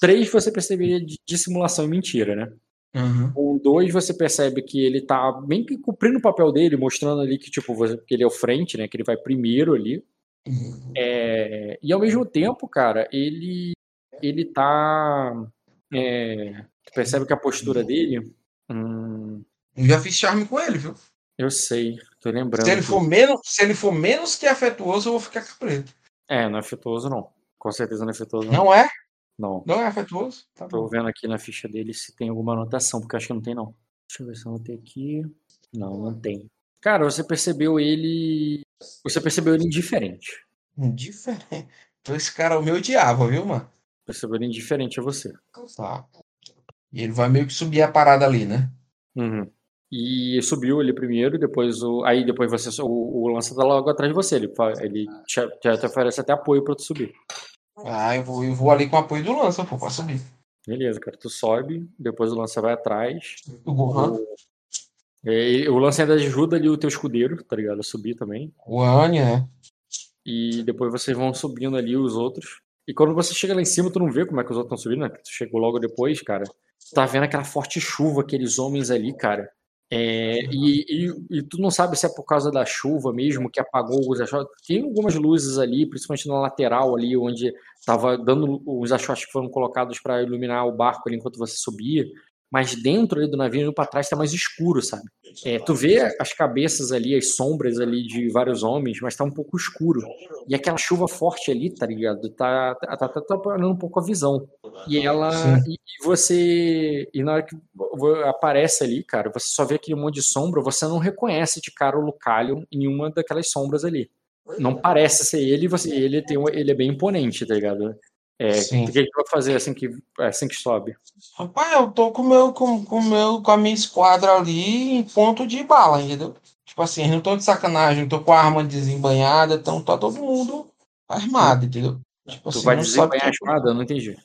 Três você perceberia de dissimulação e mentira, né? Uhum. Com dois você percebe que ele tá bem que cumprindo o papel dele, mostrando ali que, tipo, você- que ele é o frente, né? Que ele vai primeiro ali. É, e ao mesmo tempo, cara, ele ele tá. é, tu percebe que a postura dele. hum, Eu já fiz charme com ele, viu? eu sei, tô lembrando. Se ele for menos, se ele for menos que afetuoso, eu vou ficar preto. É, não é afetuoso, não. Com certeza não é afetuoso, não. Não é? Não. Não é afetuoso? Tá Tô bom. vendo aqui na ficha dele se tem alguma anotação, porque acho que não tem, não. Deixa eu ver se eu anotei aqui. Não, não tem. Cara, você percebeu ele. Você percebeu ele indiferente. Indiferente. Então esse cara é o meu diabo, viu, mano? Percebeu ele indiferente a você. Tá. E ele vai meio que subir a parada ali, né? Uhum. E subiu ele primeiro, depois o. Aí depois você. O, o lança tá logo atrás de você. Ele, ele te, te, te oferece até apoio pra tu subir. Ah, eu vou, eu vou ali com o apoio do lança, pô, pra subir. Beleza, cara. Tu sobe, depois o lança vai atrás. O Gohan, E, o lança ainda ajuda ali o teu escudeiro, tá ligado? A subir também. o Anne, né? E depois vocês vão subindo ali os outros. E quando você chega lá em cima, tu não vê como é que os outros estão subindo, né? Tu chegou logo depois, cara. Tu tá vendo aquela forte chuva, aqueles homens ali, cara. É, e, e, e tu não sabe se é por causa da chuva mesmo que apagou os achotes. Tem algumas luzes ali, principalmente na lateral ali, onde tava dando os achotes que foram colocados para iluminar o barco ali enquanto você subia. Mas dentro ali do navio, indo pra trás, tá mais escuro, sabe? É, tu vê as cabeças ali, as sombras ali de vários homens, mas tá um pouco escuro. E aquela chuva forte ali, tá ligado? Tá, tá, tá, tá atrapalhando um pouco a visão. E ela. E, e você. E na hora que aparece ali, cara, você só vê aquele monte de sombra, você não reconhece de cara o Lucalion em nenhuma daquelas sombras ali. Não parece ser ele, você, ele, tem, ele é bem imponente, tá ligado? É, Sim. o que ele vai fazer assim que, assim que sobe? Rapaz, eu tô com, meu, com, com, meu, com a minha esquadra ali em ponto de bala, entendeu? Tipo assim, eu não tô de sacanagem, não tô com a arma desembanhada, então tá todo mundo armado, entendeu? Tipo Tu assim, vai desembanhar a espada? Eu não entendi.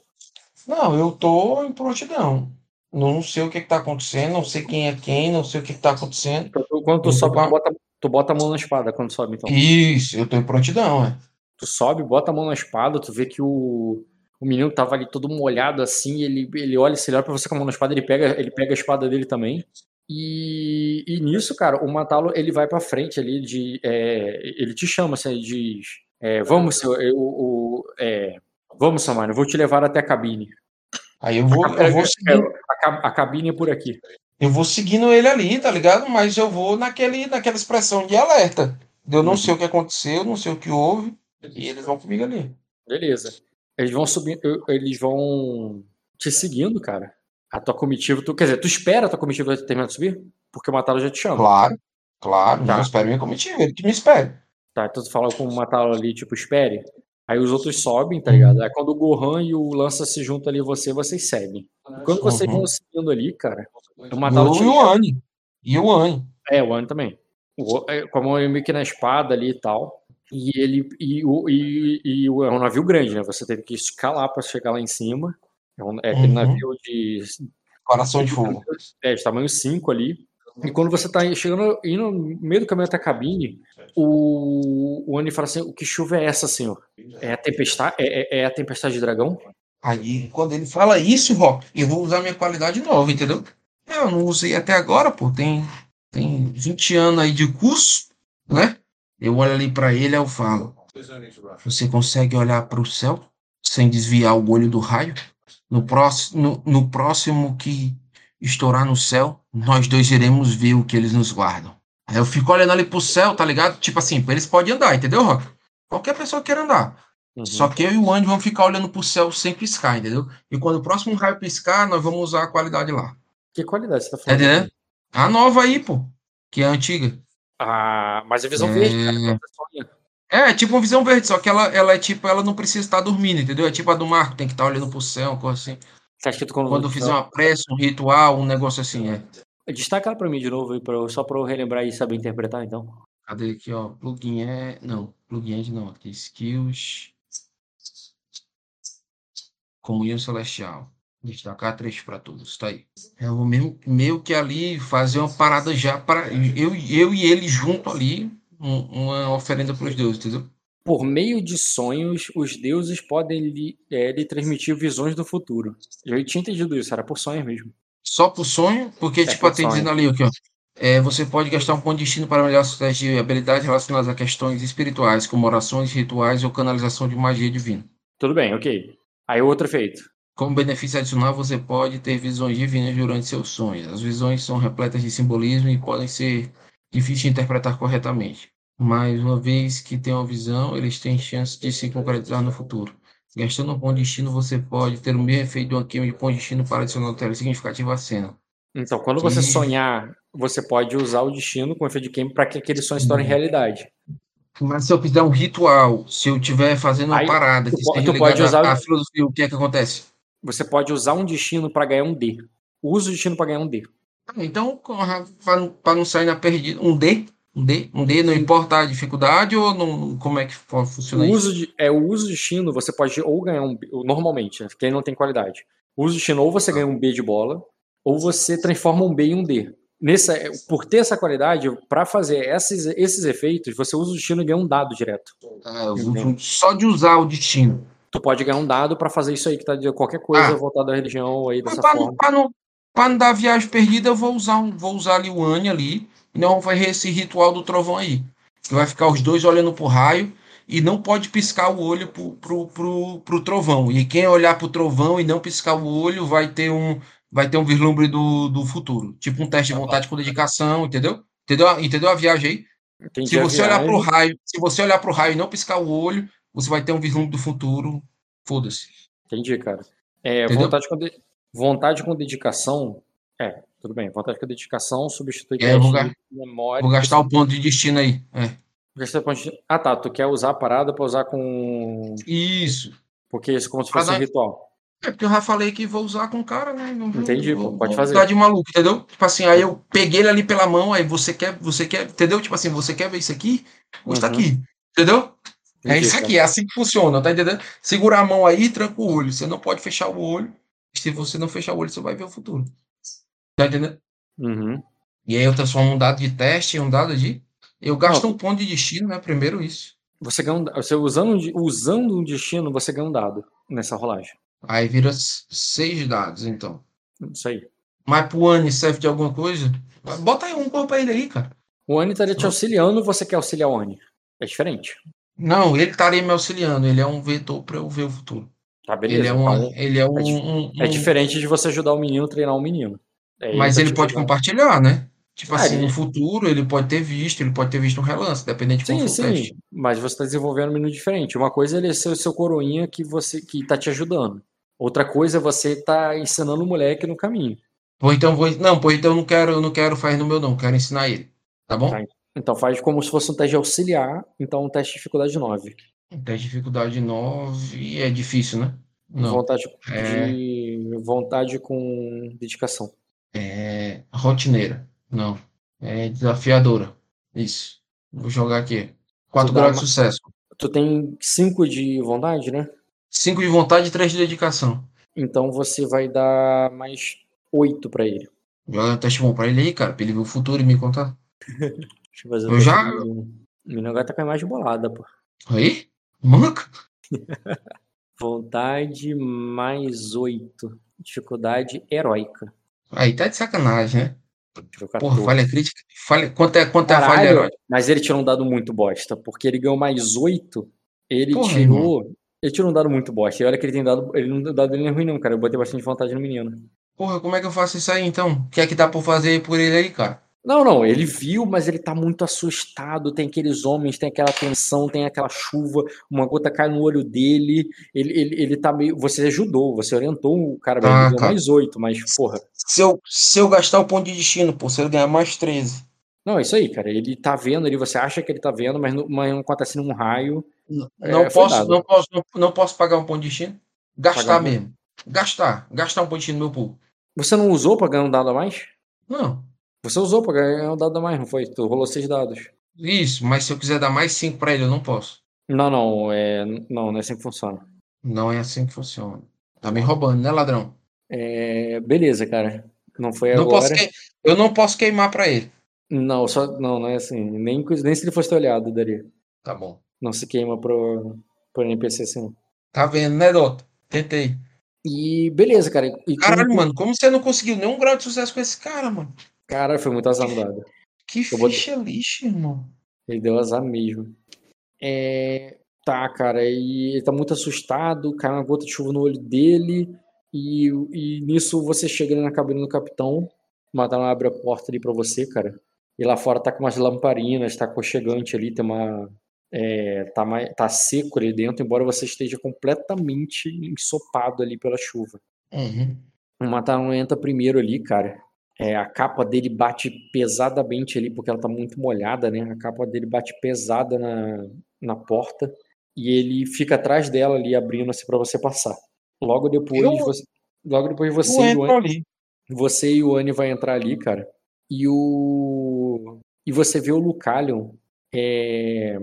Não, eu tô em prontidão. Não sei o que que tá acontecendo, não sei quem é quem, não sei o que que tá acontecendo. Então, quando tu sobe, a- tu bota, tu bota a mão na espada quando sobe, então. Isso, eu tô em prontidão, é. Tu sobe, bota a mão na espada, tu vê que o, o menino tava ali todo molhado assim, ele, ele olha, se ele olha pra você com a mão na espada, ele pega, ele pega a espada dele também. E, e nisso, cara, o Matalo ele vai pra frente ali, de, é, ele te chama, assim, ele diz: é, Vamos, seu, eu, o, é, vamos, Samara, eu vou te levar até a cabine. Aí eu vou, eu vou É, seguindo, a, ca- a cabine é por aqui. eu vou seguindo ele ali, tá ligado? Mas eu vou naquele, naquela expressão de alerta. Eu não Uhum. sei o que aconteceu, não sei o que houve, e eles vão comigo ali. Beleza. Eles vão subindo, eles vão te seguindo, cara. A tua comitiva, tu, quer dizer, tu espera a tua comitiva terminar de subir? Porque o Matalo já te chama. Claro, claro, Tá. não espero minha comitiva, ele que me espere. Tá, então tu fala com o Matalo ali, tipo, espere. Aí os outros sobem, tá ligado? Aí quando o Gohan e o Lança se juntam ali você, vocês seguem. Quando vocês Uhum. vão seguindo ali, cara, o Matalo Eu te e o Anne. E o Anne. É, o Ano também. O, é, com a mão meio que na espada ali e tal. E ele. E, o, e, e o- é um navio grande, né? Você teve que escalar pra chegar lá em cima. É, um, é aquele Uhum. navio de, Coração de fogo. é, de tamanho 5 ali. E quando você tá chegando, indo no meio do caminho até a cabine, o, o Annie fala assim: O que chuva é essa, senhor? É a tempestade, é, é- é a tempestade de dragão? Aí, quando ele fala isso, Rock, eu vou usar minha qualidade nova, entendeu? Eu não usei até agora, pô. Tem, tem 20 anos aí de curso, né? Eu olho ali pra ele e eu falo: Você consegue olhar para o céu sem desviar o olho do raio? No próximo, no, no próximo que estourar no céu, nós dois iremos ver o que eles nos guardam. Aí eu fico olhando ali pro céu, tá ligado? Tipo assim, eles podem andar, entendeu, Rock? Qualquer pessoa queira andar. Uhum. Só que eu e o Andy vamos ficar olhando pro céu sem piscar, entendeu? E quando o próximo raio piscar, nós vamos usar a qualidade lá. Que qualidade você tá Tá falando? entendendo? A nova aí, pô. Que é a antiga. Ah, mas a visão É. verde, cara. você sonha. É, tipo uma visão verde, só que ela, ela é tipo, ela não precisa estar dormindo, entendeu? É tipo a do Marco, tem que estar olhando pro céu, uma coisa assim. Tá escrito quando, Quando fizer uma prece, um ritual, um negócio assim, é. Destaca ela pra mim de novo, aí, pra eu- só pra eu relembrar e saber interpretar, então. Cadê aqui, ó? Plugin é. Não, plugin é não. Aqui, skills. Comunhão Celestial. Destacar três para todos. Tá aí. É o mesmo, meio que ali fazer uma parada já para. Eu, eu e ele junto ali. um- uma oferenda para os deuses, entendeu? Por meio de sonhos, os deuses podem lhe, é, lhe transmitir visões do futuro. Eu tinha entendido isso, era por sonhos mesmo. Só por sonho, porque, É, tipo, tem sonho. dizendo ali, aqui, ó. É, você pode gastar um ponto de destino para melhorar suas testes de habilidades relacionadas a questões espirituais, como orações, rituais ou canalização de magia divina. Tudo bem, ok. Aí o outro efeito. Como benefício adicional, você pode ter visões divinas durante seus sonhos. As visões são repletas de simbolismo e podem ser difíceis de interpretar corretamente. Mas uma vez que tem uma visão, eles têm chance de se concretizar no futuro. Gastando um ponto de destino, você pode ter o mesmo efeito de uma queima de ponto de destino para adicionar um detalhe significativo à cena. Então, quando você sonhar, você pode usar o destino com efeito de queima para que aquele sonho se torne realidade. Mas se eu fizer um ritual, se eu estiver fazendo uma Aí, parada que esteja tu ligada pode usar à filosofia, o que é que acontece? Você pode usar um destino para ganhar um D. Usa o destino para ganhar um D. Então, para não sair na perdida, um D, um D, um D, não importa a dificuldade ou não, como é que fu- funciona O isso? uso de, é, o uso do destino, você pode ou ganhar um B, normalmente, né, quem não tem qualidade. O uso do destino, ou você ganha um B de bola, ou você transforma um B em um D. Nessa, por ter essa qualidade, para fazer esses, esses efeitos, você usa o destino e ganha um dado direto. Ah, só de usar o destino. Tu pode ganhar um dado para fazer isso aí, que tá de qualquer coisa Ah. voltada à religião aí Mas dessa para forma. pra não, pra não dar viagem perdida, eu vou usar, um, vou usar ali o Anne ali, e não vai esse ritual do trovão aí. Que vai ficar os dois olhando pro raio e não pode piscar o olho pro, pro, pro, pro trovão. E quem olhar pro trovão e não piscar o olho vai ter um, vai ter um vislumbre do, do futuro. Tipo um teste de vontade com dedicação, entendeu? Entendeu, a- entendeu a viagem aí? Entendi Se você olhar viagem. pro raio, se você olhar pro raio e não piscar o olho, você vai ter um vislumbre do futuro. Foda-se. Entendi, cara. É, vontade, com de- vontade com dedicação. É, tudo bem. Vontade com dedicação substitui É, vou ga- memória. Vou gastar o ponto de destino aí. É. Gastar ponto de- Ah, tá. Tu quer usar a parada pra usar com. Isso. Porque isso é como se fosse um ritual. É porque eu já falei que vou usar com o cara, né? Não vou- Entendi, vou- pô, pode vou fazer. Dar de maluco, entendeu? Tipo assim, aí eu peguei ele ali pela mão, aí você quer, você quer, entendeu? Tipo assim, você quer ver isso aqui? Custa Uhum. aqui, entendeu? É isso aqui, é assim que funciona, tá entendendo? Segura a mão aí e tranca o olho. Você não pode fechar o olho. Se você não fechar o olho, você vai ver o futuro. Tá entendendo? Uhum. E aí eu transformo um dado de teste em um dado de. Eu gasto Não. um ponto de destino, né? Primeiro isso. Você ganha um, você usando, um usando um destino, você ganha um dado nessa rolagem. Aí vira seis dados, então. Isso aí. Mas pro Anne serve de alguma coisa? Bota aí um corpo pra ele aí, cara. O Ani estaria te auxiliando você quer auxiliar o Ani. É diferente. Não, ele estaria me auxiliando. Ele é um vetor para eu ver o futuro. Tá, beleza. Ele é, Então, ele é um. é di- um- é um- diferente de você ajudar o menino a treinar o menino. É Mas tá ele pode compartilhar, né? Tipo Ah, assim, ele- no futuro ele pode ter visto, ele pode ter visto um relance, dependente de como Sim, for sim. Mas você está desenvolvendo um menino diferente. Uma coisa é ele ser o seu coroinha que você que tá te ajudando. Outra coisa é você tá ensinando o moleque no caminho. Ou então vou. Não, pô, então eu não quero, eu não quero fazer no meu, não. Quero ensinar ele. Tá bom? Tá. Então faz como se fosse um teste de auxiliar, então um teste de dificuldade 9. Um Teste de dificuldade 9 é difícil, né? Não. Vontade É. de vontade com dedicação. É rotineira. Não. É desafiadora. Isso. Vou jogar aqui. 4 Tu dá graus de uma- sucesso. Tu tem 5 de vontade, né? 5 de vontade e 3 de dedicação. Então você vai dar mais 8 pra ele. Joga um teste bom pra ele aí, cara, pra ele ver o futuro e me contar. Deixa eu fazer o Eu já-. O menino agora tá com a imagem bolada, pô. Aí? Manca? Vontade mais 8. Dificuldade heróica. Aí tá de sacanagem, né? Porra, 14. falha crítica. Falha... Quanto é, quanto é a falha Caralho, heróica? mas ele tirou um dado muito bosta, porque ele ganhou mais 8. Ele Porra, tirou. Ele tirou um dado muito bosta. E olha que ele tem dado. Ele não, dado dele não é ruim, não, cara. Eu botei bastante vontade no menino. Porra, como é que eu faço isso aí então? O que é que dá pra fazer por ele aí, cara? Não, não, ele viu, mas ele tá muito assustado. Tem aqueles homens, tem aquela tensão, tem aquela chuva, uma gota cai no olho dele. Ele, ele, ele tá meio. Você ajudou, você orientou o cara Ah, ele ganhou cara. mais 8, mas, porra. Se eu, se eu gastar o ponto de destino, pô, se ele ganhar mais 13. Não, é isso aí, cara. Ele tá vendo ali, você acha que ele tá vendo, mas não, mas não acontece num raio. Não, É, não posso, não, posso, não, não posso pagar um ponto de destino? Gastar Pagar um- mesmo. Gastar. Gastar um ponto de destino no meu pool. Você não usou pra ganhar um dado a mais? Não. Você usou pra ganhar um dado a mais, não foi? Tu rolou seis dados. Isso, mas se eu quiser dar mais 5 pra ele, eu não posso. Não, não, é. Não, não é assim que funciona. Não é assim que funciona. Tá me roubando, né, ladrão? É, beleza, cara. Não foi Não agora. que- Eu não posso queimar pra ele. Não, só. Não, não é assim. Nem, nem se ele fosse olhado, daria. Tá bom. Não se queima pro, pro NPC assim. não. Tá vendo, né, Dota? Tentei. E beleza, cara. E Caralho, mano, como você não conseguiu nenhum grau de sucesso com esse cara, mano? Cara, foi muito azar dado. Que Eu botei- ficha lixa, irmão. Ele deu azar mesmo. É, tá, cara, e ele tá muito assustado, cai uma gota de chuva no olho dele, e, e nisso você chega ali na cabine do capitão, o Madalão abre a porta ali pra você, cara, e lá fora tá com umas lamparinas, tá aconchegante ali, tem uma. é, tá, mais, tá seco ali dentro, embora você esteja completamente ensopado ali pela chuva. Uhum. O Matarão entra primeiro ali, cara. É, a capa dele bate pesadamente ali, porque ela tá muito molhada, né? A capa dele bate pesada na, na porta. E ele fica atrás dela ali, abrindo assim pra você passar. Logo depois, Eu- você, logo depois você, Eu e o Anne, você e o Anne vai entrar ali, cara. E o. E você vê o Lucalion. É,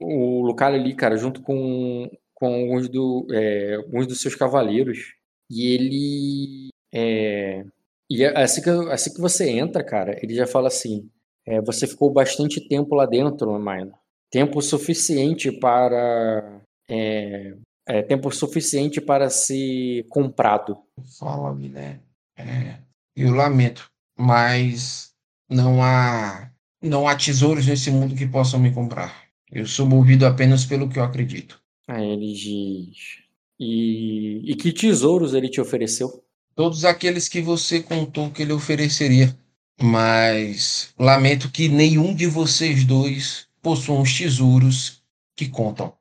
o Lucalion ali, cara, junto com, com alguns, do, é, alguns dos seus cavaleiros. E ele. É, e é- assim que, assim que você entra, cara, ele já fala assim: é, você ficou bastante tempo lá dentro, Mino. Tempo suficiente para. É, é, tempo suficiente para ser comprado. Fala, né? É, eu lamento, mas não há não há tesouros nesse mundo que possam me comprar. Eu sou movido apenas pelo que eu acredito. Aí ele diz. E, e que tesouros ele te ofereceu? Todos aqueles que você contou que ele ofereceria, mas lamento que nenhum de vocês dois possuam os tesouros que contam.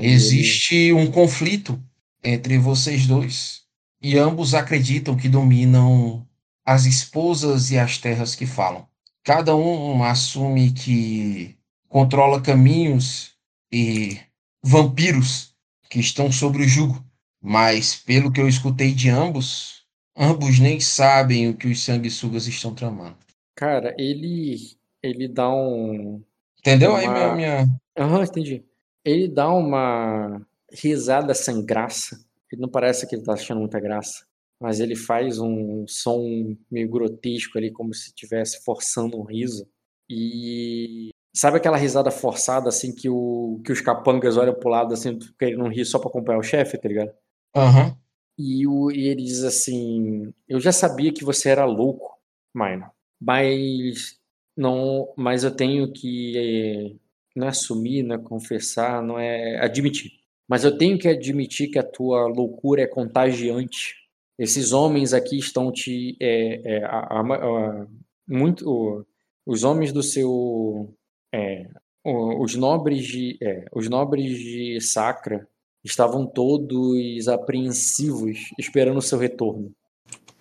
Existe um conflito entre vocês dois e ambos acreditam que dominam as esposas e as terras que falam. Cada um assume que controla caminhos e vampiros que estão sobre o jugo, mas pelo que eu escutei de ambos, ambos nem sabem o que os sanguessugas estão tramando. Cara, ele. Ele dá um. Entendeu aí Uma- minha, minha... Aham, entendi. Ele dá uma risada sem graça. Ele não parece que ele tá achando muita graça. Mas ele faz um som meio grotesco ali, como se estivesse forçando um riso. E. Sabe aquela risada forçada, assim, que, o, que os capangas olham pro lado, assim, querendo rir só pra acompanhar o chefe, tá ligado? Aham. E, o, e ele diz assim: Eu já sabia que você era louco, Mino, mas não, mas eu tenho que eh, não é assumir, não é confessar, não é admitir. Mas eu tenho que admitir que a tua loucura é contagiante. Esses homens aqui estão te é, é, a- a a- muito os homens do seu é, os nobres de os nobres de Sacra estavam todos apreensivos, esperando o seu retorno.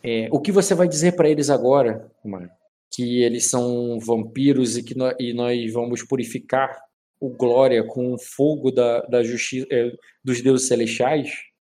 É, o que você vai dizer para eles agora, Mário? Que eles são vampiros e que e nós vamos purificar o Glória com o fogo da, da justiça dos deuses celestiais?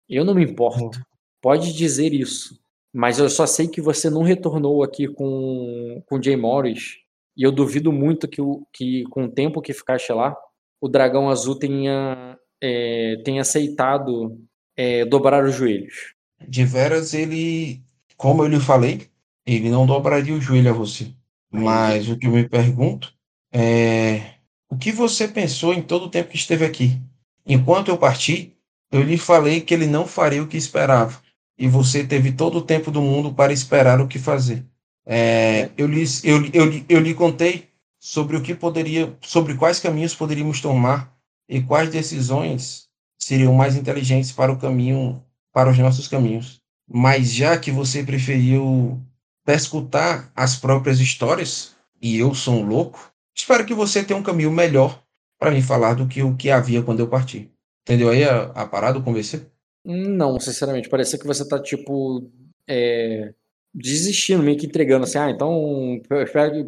Eu não me importo. Pode dizer isso. Mas eu só sei que você não retornou aqui com, com Jay Morris. E eu duvido muito que, o, que com o tempo que ficaste lá, o dragão azul tenha é, tem aceitado é, dobrar os joelhos. de veras ele, como eu lhe falei, ele não dobraria o joelho a você. Mas o que eu me pergunto é o que você pensou em todo o tempo que esteve aqui? Enquanto eu parti, eu lhe falei que ele não faria o que esperava. E você teve todo o tempo do mundo para esperar o que fazer. É, eu, lhe, eu, eu, eu lhe contei sobre o que poderia, sobre quais caminhos poderíamos tomar e quais decisões seriam mais inteligentes para o caminho, para os nossos caminhos. Mas já que você preferiu escutar as próprias histórias, e eu sou um louco, espero que você tenha um caminho melhor para me falar do que o que havia quando eu parti. Entendeu aí a, a parada, o convencer? Não, sinceramente, parecia que você tá, tipo, é, desistindo, meio que entregando assim, ah, então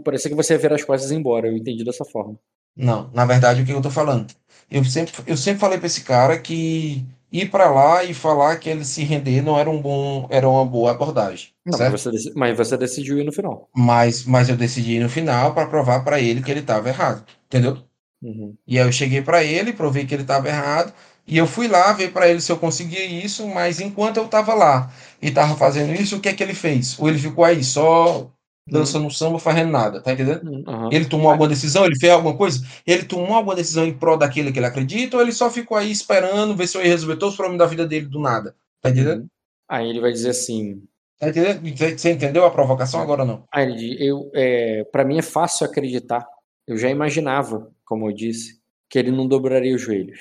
parecia que você ia virar as costas e ir embora. Eu entendi dessa forma. Não, na verdade, o que eu tô falando? Eu sempre, eu sempre falei para esse cara que ir para lá e falar que ele se render não era um bom, era uma boa abordagem. Não, mas, você, mas, você, decidiu ir no final. Mas, mas eu decidi ir no final para provar para ele que ele estava errado, entendeu? Uhum. E aí eu cheguei para ele, provei que ele estava errado. E eu fui lá ver para ele se eu conseguia isso, mas enquanto eu estava lá e estava fazendo isso, o que é que ele fez? Ou ele ficou aí só dançando uhum. samba, fazendo nada, tá entendendo? Uhum. Ele tomou alguma decisão, ele fez alguma coisa? Ele tomou alguma decisão em prol daquele que ele acredita, ou ele só ficou aí esperando ver se eu ia resolver todos os problemas da vida dele do nada? Tá entendendo? Uhum. Aí ele vai dizer assim. Tá entendendo? Você entendeu a provocação agora não? Aí ele diz, eu, é, para mim é fácil acreditar. Eu já imaginava, como eu disse, que ele não dobraria os joelhos.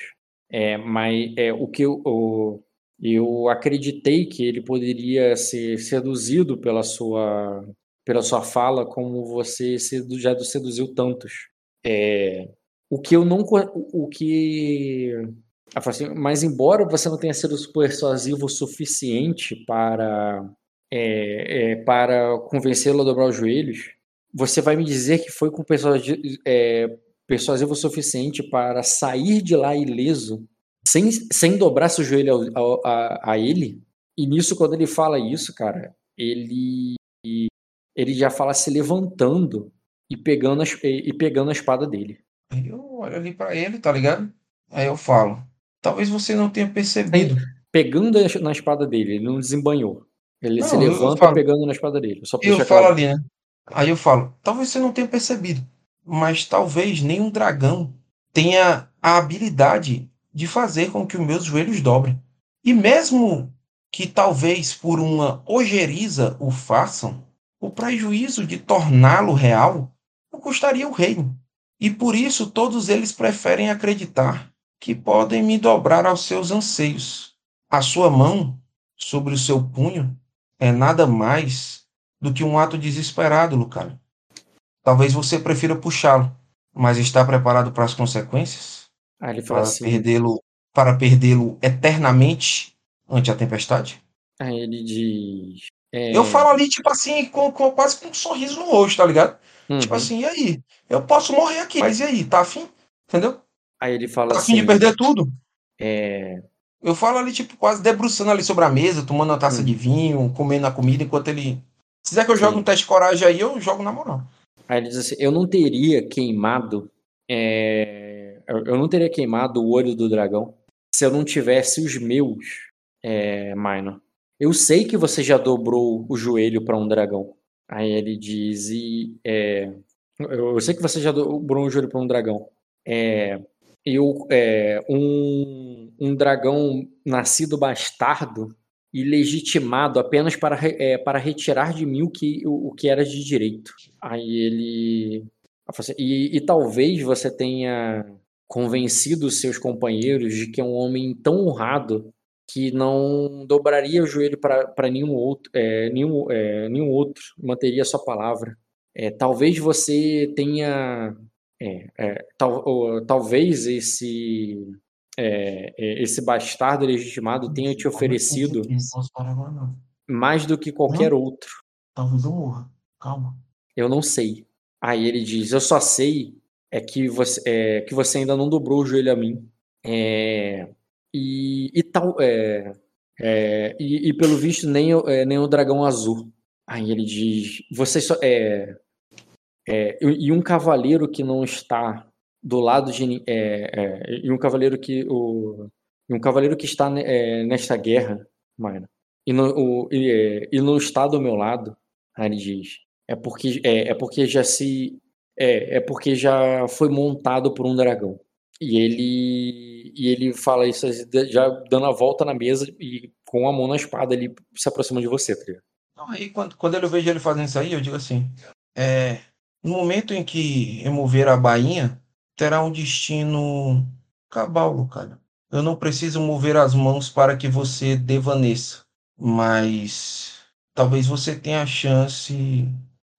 É, mas é, o que eu, o, eu acreditei que ele poderia ser seduzido pela sua pela sua fala como você já seduziu tantos. É, o que eu não o que assim, mas embora você não tenha sido persuasivo o suficiente para é, é, para convencê-lo a dobrar os joelhos, você vai me dizer que foi com persuasivo, é, persuasivo suficiente para sair de lá ileso, sem, sem dobrar seu joelho ao, a, a ele. E nisso, quando ele fala isso, cara, ele, ele já fala se levantando e pegando a, e pegando a espada dele. Aí eu olho ali para ele, tá ligado? Aí eu falo, talvez você não tenha percebido. Pegando na espada dele, ele não desembanhou. Ele não, se levanta falo, pegando na espada dele. Só eu falo ali, né? Aí eu falo, talvez você não tenha percebido mas talvez nenhum dragão tenha a habilidade de fazer com que os meus joelhos dobrem. E mesmo que talvez por uma ojeriza o façam, o prejuízo de torná-lo real não custaria o reino. E por isso todos eles preferem acreditar que podem me dobrar aos seus anseios. A sua mão sobre o seu punho é nada mais do que um ato desesperado, Lucário. Talvez você prefira puxá-lo, mas está preparado para as consequências? Ah, ele fala para assim. Perdê-lo, para perdê-lo eternamente ante a tempestade? Aí ele diz. É... Eu falo ali, tipo assim, com, com, quase com um sorriso no rosto, tá ligado? Uhum. Tipo assim, e aí? Eu posso morrer aqui, mas e aí? Tá afim? Entendeu? Aí ele fala tá assim. afim de perder tudo? É. Eu falo ali, tipo, quase debruçando ali sobre a mesa, tomando uma taça uhum. de vinho, comendo a comida, enquanto ele. Se quiser que eu jogue um teste de coragem aí, eu jogo na moral. Aí ele diz assim: eu não teria queimado. É, eu não teria queimado o olho do dragão se eu não tivesse os meus, é, Minor. Eu sei que você já dobrou o joelho para um dragão. Aí ele diz: e, é, eu sei que você já dobrou o joelho para um dragão. É, eu, é, um, um dragão nascido bastardo e legitimado apenas para, é, para retirar de mim o que, o, o que era de direito. Aí ele. E, e talvez você tenha convencido seus companheiros de que é um homem tão honrado que não dobraria o joelho para nenhum outro, é, nenhum, é, nenhum outro, manteria sua palavra. É, talvez você tenha, é, é, tal, ou, talvez esse é, esse bastardo legitimado tenha te oferecido mais do que qualquer outro. Talvez eu morra. Calma. Eu não sei. Aí ele diz: Eu só sei é que você, é, que você ainda não dobrou o joelho a mim. É, e, e tal. É, é, e, e, pelo visto, nem, é, nem o dragão azul. Aí ele diz: Você só. É, é, e um cavaleiro que não está do lado de é, é, e um cavaleiro que o um cavaleiro que está é, nesta guerra, Mayra, e, no, o, e, é, e não está do meu lado, aí ele diz, é porque, é, é porque já se. É, é porque já foi montado por um dragão. E ele. E ele fala isso já dando a volta na mesa e com a mão na espada ele se aproxima de você, tá ligado? Não, aí quando, quando eu vejo ele fazendo isso aí, eu digo assim: é, no momento em que remover a bainha, terá um destino cabal, cara. Eu não preciso mover as mãos para que você devaneça, mas talvez você tenha a chance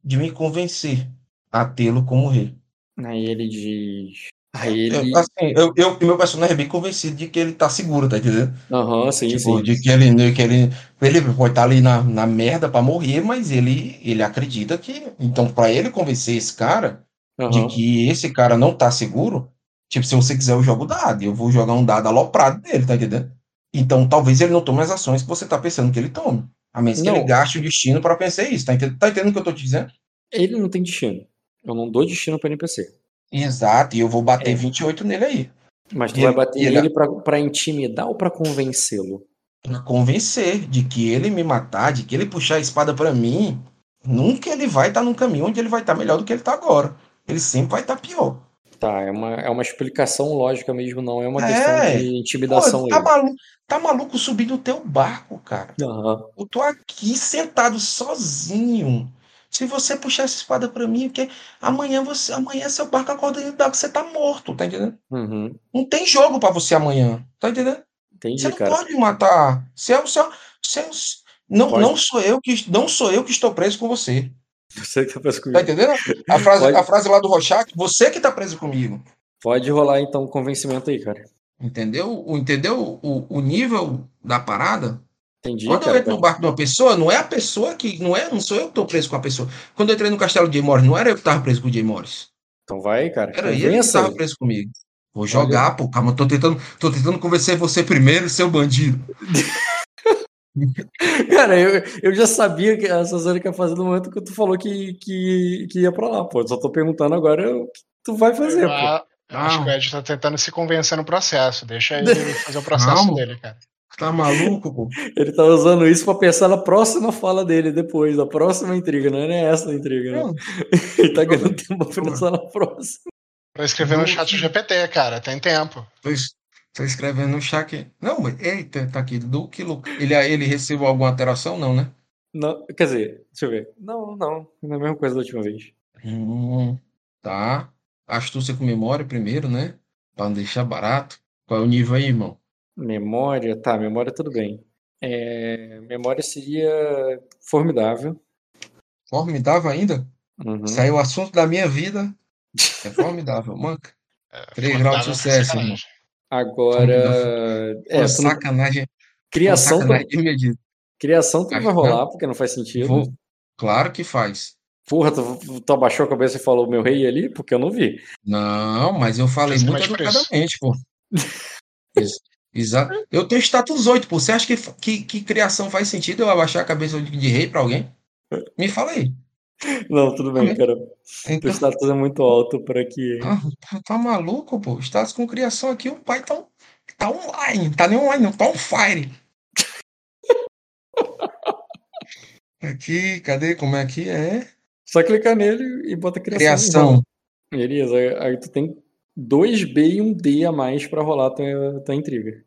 de me convencer a tê-lo como rei. Aí ele diz. Aí ele. Eu, assim, eu, eu, meu personagem é bem convencido de que ele tá seguro, tá entendendo? Aham, sim, Tipo, sim. de que ele, que ele, ele pode estar ali na, na merda pra morrer, mas ele, ele acredita que. Então, pra ele convencer esse cara de Aham. que esse cara não tá seguro, tipo, se você quiser, eu jogo dado. Eu vou jogar um dado aloprado dele, tá entendendo? Então, talvez ele não tome as ações que você tá pensando que ele tome. A menos que Não. ele gaste o destino pra pensar isso, tá entendendo? Tá entendendo o que eu tô te dizendo? Ele não tem destino. Eu não dou destino pra NPC. Exato, e eu vou bater É. 28 nele aí. Mas tu E vai ele- bater ele- nele pra, pra intimidar ou pra convencê-lo? Pra convencer de que ele me matar, de que ele puxar a espada pra mim, nunca ele vai estar num caminho onde ele vai estar melhor do que ele tá agora. Ele sempre vai estar pior. Tá, é uma, é uma explicação lógica mesmo, não é uma É. questão de Pô, intimidação tá, ele. maluco, tá maluco subir no teu barco, cara. Aham. Eu tô aqui sentado sozinho. Se você puxar essa espada pra mim, porque amanhã você, amanhã seu barco acorda dentro d'água, você tá morto, tá entendendo? Uhum. Não tem jogo pra você amanhã, tá entendendo? Você Entendi, não cara. pode me matar. Você é o seu, você é não, Pode. não sou eu que não sou eu que estou preso com você. Você que tá preso Tá comigo. entendendo? A frase, Pode. a frase lá do Rorschach, você que tá preso comigo. Pode rolar então o convencimento aí, cara. Entendeu? O, entendeu o, o nível da parada? Entendi, Quando eu cara. entro no barco de uma pessoa, não é a pessoa que. Não, é, não sou eu que tô preso com a pessoa. Quando eu entrei no castelo de Jay Morris, não era eu que tava preso com o Jay Morris. Então vai, cara. Era ele que Convença tava ele. preso comigo. Vou jogar, pô. Calma, eu tô tentando, tô tentando convencer você primeiro, seu bandido. Cara, eu, eu já sabia que a Sazônica ia fazer no momento que tu falou que, que, que ia pra lá, pô. Eu só tô perguntando agora o que tu vai fazer, pô. Ah, eu acho Não. que o Ed tá tentando se convencer no processo. Deixa ele fazer o processo Calma. dele, cara. Tá maluco, pô? Ele tá usando isso pra pensar na próxima fala dele depois, na próxima intriga, não é nem essa a intriga, né? Não. Ele tá ganhando tempo pra pensar na próxima. Pra escrever no Não, chat. GPT, cara. Tem tempo. Tô, es- tô escrevendo no chat. Não, mas. Eita, tá aqui. Duque Lu- Ele, ele recebeu alguma alteração? Não, né? Não, quer dizer, deixa eu ver. Não, não. É a mesma coisa da última vez. Hum, tá. Astúcia com memória primeiro, né? Pra não deixar barato. Qual é o nível aí, irmão? Memória, tá, memória tudo bem. É, memória seria formidável. Formidável ainda? Uhum. Isso aí é o assunto da minha vida. É formidável, manca. É, Três graus de sucesso, sacanagem. irmão. Agora, é, tu não- sacanagem. Criação, tu, sacanagem imedida. criação tu não vai que rolar, porque não faz sentido. Vou- Claro que faz. Porra, tu, tu abaixou a cabeça e falou meu rei ali? Porque eu não vi. Não, mas eu falei muito educadamente, pô. Ex- Exato. Eu tenho status 8, pô. Você acha que, que, que criação faz sentido eu abaixar a cabeça de, rei pra alguém? Me fala aí. Não, tudo bem, Amém. cara. Então, status é muito alto pra que. ah, tá- tá maluco, pô? Status com criação aqui, o pai tá, tá online. Tá nem online, não, tá on fire. Aqui, cadê? Como é que é? Só clicar nele e bota criação. Criação. Beleza, aí tu tem 2B e um D a mais pra rolar tua, tua intriga.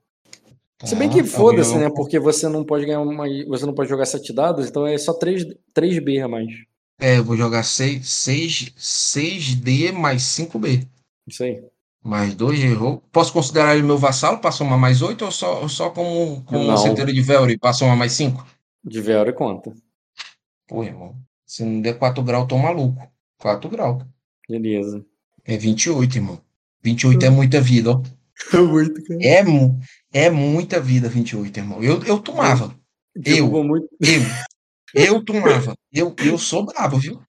Se bem que Tá, foda-se, né? Porque você não pode ganhar uma. Você não pode jogar 7 dados, então é só 3, 3B a mais. É, eu vou jogar 6, 6, 6D mais 5B. Isso aí. Mais 2 de roubo. Posso considerar ele meu vassalo para somar mais 8 ou só, só como, como um centeiro de Velry para somar mais 5? De Vera conta. Pô, irmão. Se não der 4 graus, eu tô maluco. 4 graus. Beleza. É 28, irmão. 28 é muita vida, ó. Muito, cara. É, mu- é muita vida, 28, irmão. Eu, eu tomava. Derruba muito, Eu. Eu tomava. Eu, eu sou bravo, viu?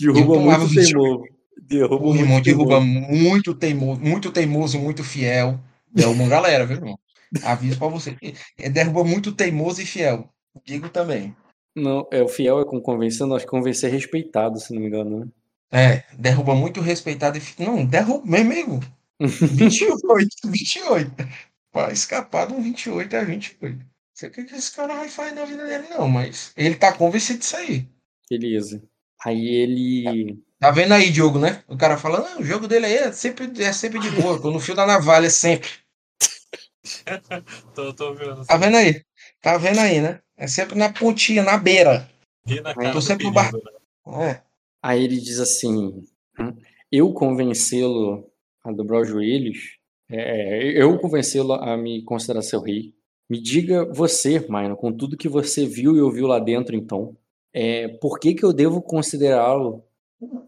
derruba tomava muito 28. teimoso. Derruba O irmão muito derruba teimoso. muito teimoso, muito teimoso, muito fiel. Derruba uma galera, viu, irmão? Aviso pra você. É, derruba muito teimoso e fiel. Digo também. Não, é o fiel é com convencer, nós convencer respeitado, se não me engano, né? É, derruba muito respeitado e Não, derruba, meu amigo. 28, 28. Pra escapar de um 28 é 28. sei o que que esse cara vai fazer na vida dele, não, mas ele tá convencido disso aí. Beleza. Aí ele. Tá vendo aí, Diogo, né? O cara fala, não, o jogo dele aí é sempre, é sempre de boa, tô no fio da navalha, sempre. Tô, tô vendo. Tá vendo aí? Tá vendo aí, né? É sempre na pontinha, na beira. Ri na cara tô sempre no perigo, né? É. Aí ele diz assim: "Hum, eu convencê-lo a dobrar os joelhos, é, eu convencê-lo a me considerar seu rei. Me diga você, Maino, com tudo que você viu e ouviu lá dentro, então, é, por que que eu devo considerá-lo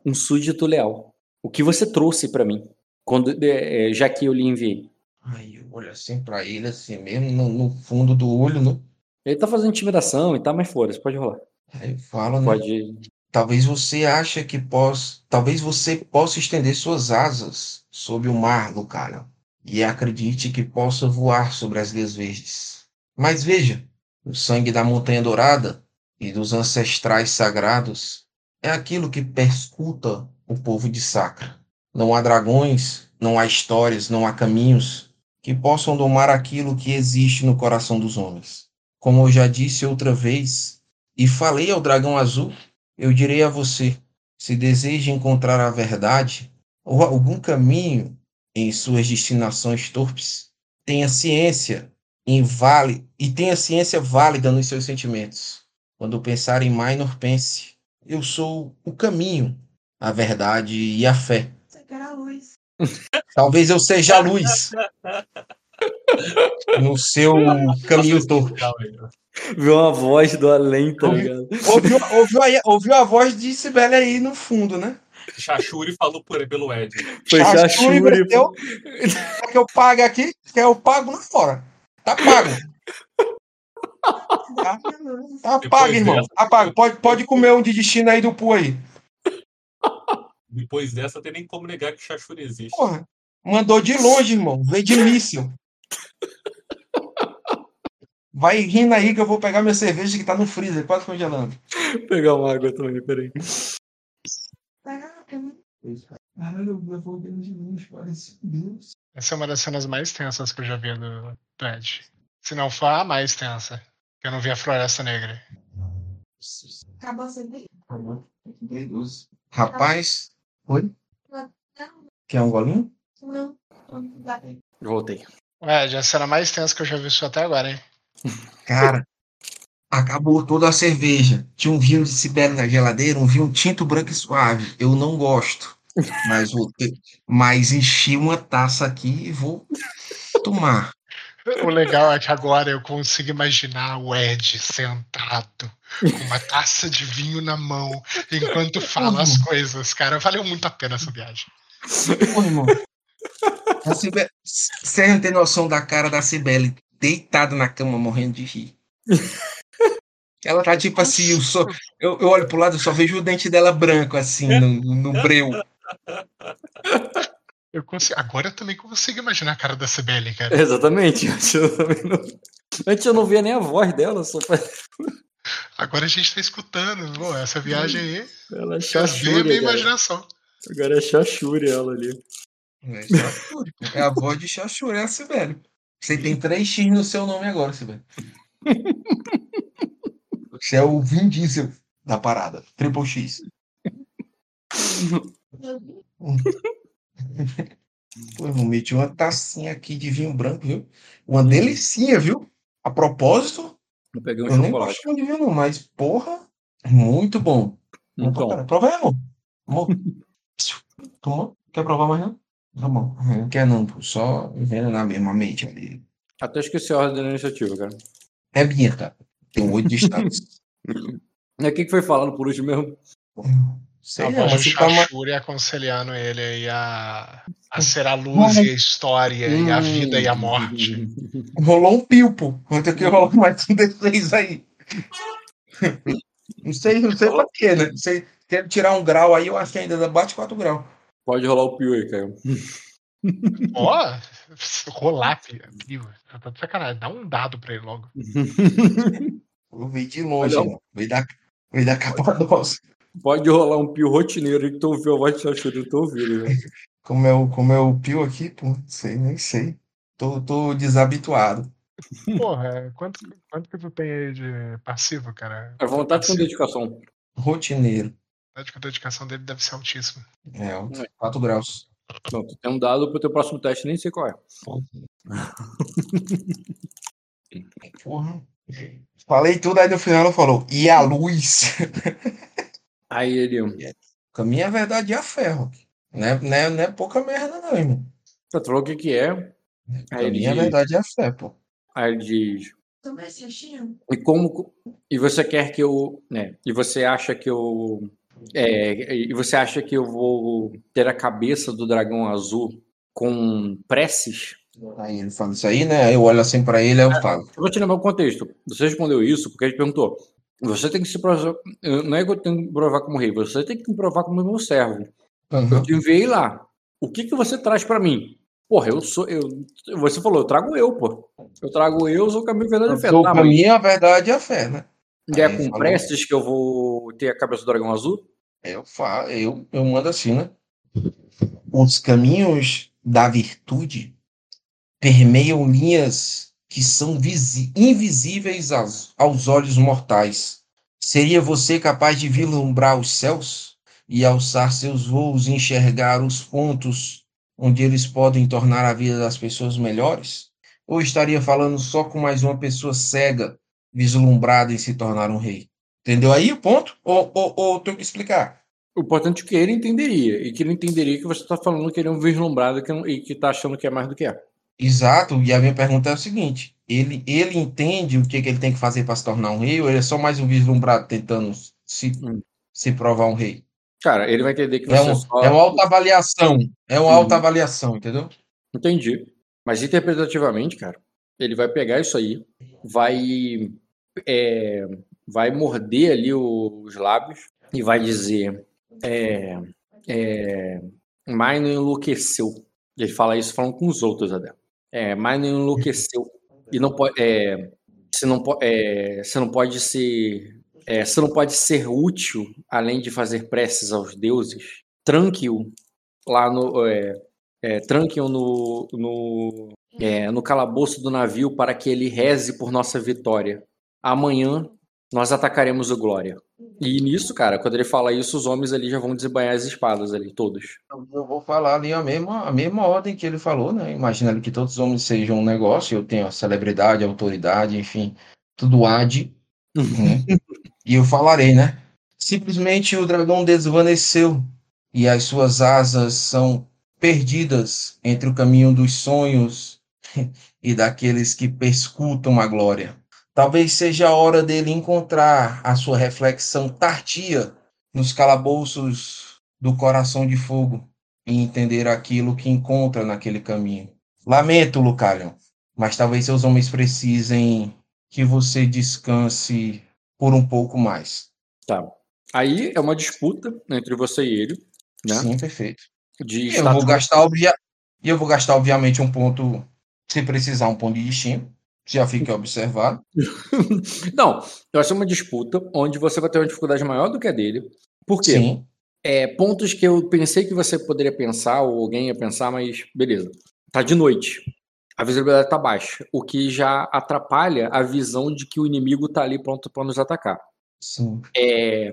um súdito leal? O que você trouxe pra mim, quando, é, é, já que eu lhe enviei? Aí eu olho assim pra ele, assim mesmo, no, no fundo do olho, né? Ele tá fazendo intimidação e tá, mas foda-se, pode rolar. Aí eu falo, né? Pode. Talvez você ache que possa, talvez você possa estender suas asas sob o mar, Lucalion, e acredite que possa voar sobre as ilhas verdes. Mas veja, o sangue da Montanha Dourada e dos ancestrais sagrados é aquilo que perscuta o povo de Sacra. Não há dragões, não há histórias, não há caminhos que possam domar aquilo que existe no coração dos homens. Como eu já disse outra vez, e falei ao dragão azul, eu direi a você: se deseja encontrar a verdade ou algum caminho em suas destinações torpes, tenha ciência em vale e tenha ciência válida nos seus sentimentos. Quando pensar em Minor, pense: eu sou o caminho, a verdade e a fé. Você quer a luz. Talvez eu seja a luz no seu caminho torto. Viu uma voz do além, tá ligado? Ouviu, ouviu, aí- ouviu a voz de Sibeli aí no fundo, né? Chachuri falou por, pelo Ed. Foi Chachuri Chachuri. meteu. Quer que eu pague aqui? Quer eu pago lá fora. Tá pago. Tá, tá Depois pago, irmão. dessa- Tá pago. Pode, pode comer um de destino aí do Pu aí. Depois dessa, não tem nem como negar que Chachuri existe. Porra. Mandou de longe, irmão. Veio de míssil. Vai rindo aí que eu vou pegar minha cerveja que tá no freezer, quase congelando. Vou pegar uma água também, peraí. Pega pra mim. Caralho, eu vou de longe, parece Deus. Essa é uma das cenas mais tensas que eu já vi do, do Ed. Se não for a mais tensa. que Eu não vi a Floresta Negra. Acabou a cerveja? Rapaz. Oi? Não. Quer um golinho? Não. Voltei. Ué, Ed, a cena mais tensa que eu já vi isso até agora, hein? Cara, acabou toda a cerveja. Tinha um vinho de Sibéria na geladeira, um vinho tinto branco e suave. Eu não gosto. Mas, vou ter- mas enchi uma taça aqui e vou tomar. O legal é que agora eu consigo imaginar o Ed sentado com uma taça de vinho na mão enquanto fala as coisas, cara. Valeu muito a pena essa viagem. Pô, irmão. Você não tem noção da cara da Cibele deitada na cama morrendo de rir. Ela tá tipo assim, eu, só, eu, eu olho pro lado e só vejo o dente dela branco, assim, no, no breu. Eu consigo, agora eu também consigo imaginar a cara da Cibele, cara. Exatamente. Antes eu, não... Antes eu não via nem a voz dela, só pra... Agora a gente tá escutando. Pô, essa viagem aí ela é já veio a minha imaginação. Agora é chachuri ela ali. É. É a voz de Chachuri, é a Cibele. Você tem três X no seu nome agora, Cibele. Você é o Vin Diesel da parada. Triple X. Pô, irmão, meti uma tacinha aqui de vinho branco, viu? Uma delicinha, viu? A propósito, Eu peguei um eu nem gosto de vinho, não, mas, porra, muito bom. Então. Prova aí, amor. Amor. Tomou? Quer provar mais não? Tá bom. Não quer não, pô. Só vendo na mesma mente ali. até esqueci a ordem da iniciativa, cara. É minha, cara. Tem oito destaques. E o que que foi falando por último mesmo? Sei a não, voz de tá Chachuri aconselhando ele aí a, a ser a luz e a história e a vida e a morte. rolou um pio, pô. Vou ter que rolar mais um D6 aí. Não sei, não sei pra quê, né? Não sei. Quero tirar um grau aí, eu acho que ainda bate 4 graus. Pode rolar o pio aí, cara. Ó, rolar, filho. Filho, Tá de sacanagem. Dá um dado pra ele logo. Eu vi de longe, Olha, irmão. Veio da, veio da Capadócia. Pode rolar um pio rotineiro aí que tu ouviu a voz de chachuri, eu tô ouvindo. né? Como é o, como é o pio aqui, pô? Sei, nem sei. Tô, tô desabituado. Porra, é, quanto, quanto que tu tem aí de passivo, cara? A vontade com dedicação. Rotineiro. Acho que a dedicação dele deve ser altíssima. É, 4 graus. Não, tu tem um dado pro teu próximo teste, nem sei qual é. Porra. Falei tudo, aí no final ela falou, e a luz? Aí ele. Com a minha verdade é a ferro. Não é, não, é, não é pouca merda, não, irmão. Tu falou o que que é? Aí a ele diz, verdade é a fé, pô. aí ele diz. Xixi. E como. E você quer que eu. Né? E você acha que eu. É, e você acha que eu vou ter a cabeça do dragão azul com preces? Aí ele fala isso aí, né? Eu olho assim pra ele, eu falo. Eu vou te lembrar o contexto. Você respondeu isso porque ele perguntou. Você tem que se provar. Não é que eu tenho que provar como rei, você tem que me provar como meu servo. Eu Aham. te enviei lá. O que, que você traz pra mim? Porra, eu sou. Eu, você falou, eu trago eu, pô. Eu trago eu, sou o caminho, verdade e fé. Tá, pra mas mim, a verdade é a fé, né? É com falou. preces que eu vou ter a cabeça do dragão azul? Eu, falo, eu, eu mando assim, né? Os caminhos da virtude permeiam linhas que são invisíveis aos, aos olhos mortais. Seria você capaz de vislumbrar os céus e alçar seus voos e enxergar os pontos onde eles podem tornar a vida das pessoas melhores? Ou estaria falando só com mais uma pessoa cega, vislumbrada em se tornar um rei? Entendeu aí o ponto? Ou, ou, ou tenho que explicar? O importante é que ele entenderia. E que ele entenderia que você tá falando que ele é um vislumbrado que não- e que tá achando que é mais do que é. Exato, e a minha pergunta é a seguinte: ele, ele entende o que, que ele tem que fazer para se tornar um rei, ou ele é só mais um vislumbrado tentando se, Hum. se provar um rei? Cara, ele vai entender que você É, um, só. é uma autoavaliação, é uma Uhum. autoavaliação, entendeu? Entendi. Mas interpretativamente, cara, ele vai pegar isso aí, vai, é, vai morder ali os lábios e vai dizer: é, é, Mino enlouqueceu. Ele fala isso falando com os outros, Adel. É, Mino enlouqueceu. E não pode. É, você, não é, você não pode ser. é, você não pode ser útil além de fazer preces aos deuses. Tranque-o lá no. é, é, tranquem-o no, no, é, no calabouço do navio para que ele reze por nossa vitória. Amanhã nós atacaremos o Glória. E nisso, cara, quando ele fala isso, os homens ali já vão desembanhar as espadas ali, todos. Eu vou falar ali a mesma, a mesma ordem que ele falou, né? Imagina ali que todos os homens sejam um negócio, eu tenho a celebridade, a autoridade, enfim, tudo há de, né? E eu falarei, né? Simplesmente o dragão desvaneceu e as suas asas são perdidas entre o caminho dos sonhos e daqueles que perscutam a glória. Talvez seja a hora dele encontrar a sua reflexão tardia nos calabouços do coração de fogo e entender aquilo que encontra naquele caminho. Lamento, Lucalion, mas talvez seus homens precisem que você descanse por um pouco mais. Tá. Aí é uma disputa entre você e ele, né? Sim, perfeito. De eu vou gastar, obvia... eu vou gastar, obviamente, um ponto, se precisar, um ponto de destino. Já fique observado. Não, vai ser uma disputa onde você vai ter uma dificuldade maior do que a dele. Por quê? Sim, É, pontos que eu pensei que você poderia pensar, ou alguém ia pensar, mas beleza. Tá de noite. A visibilidade tá baixa, o que já atrapalha a visão de que o inimigo tá ali pronto para nos atacar. sim. É,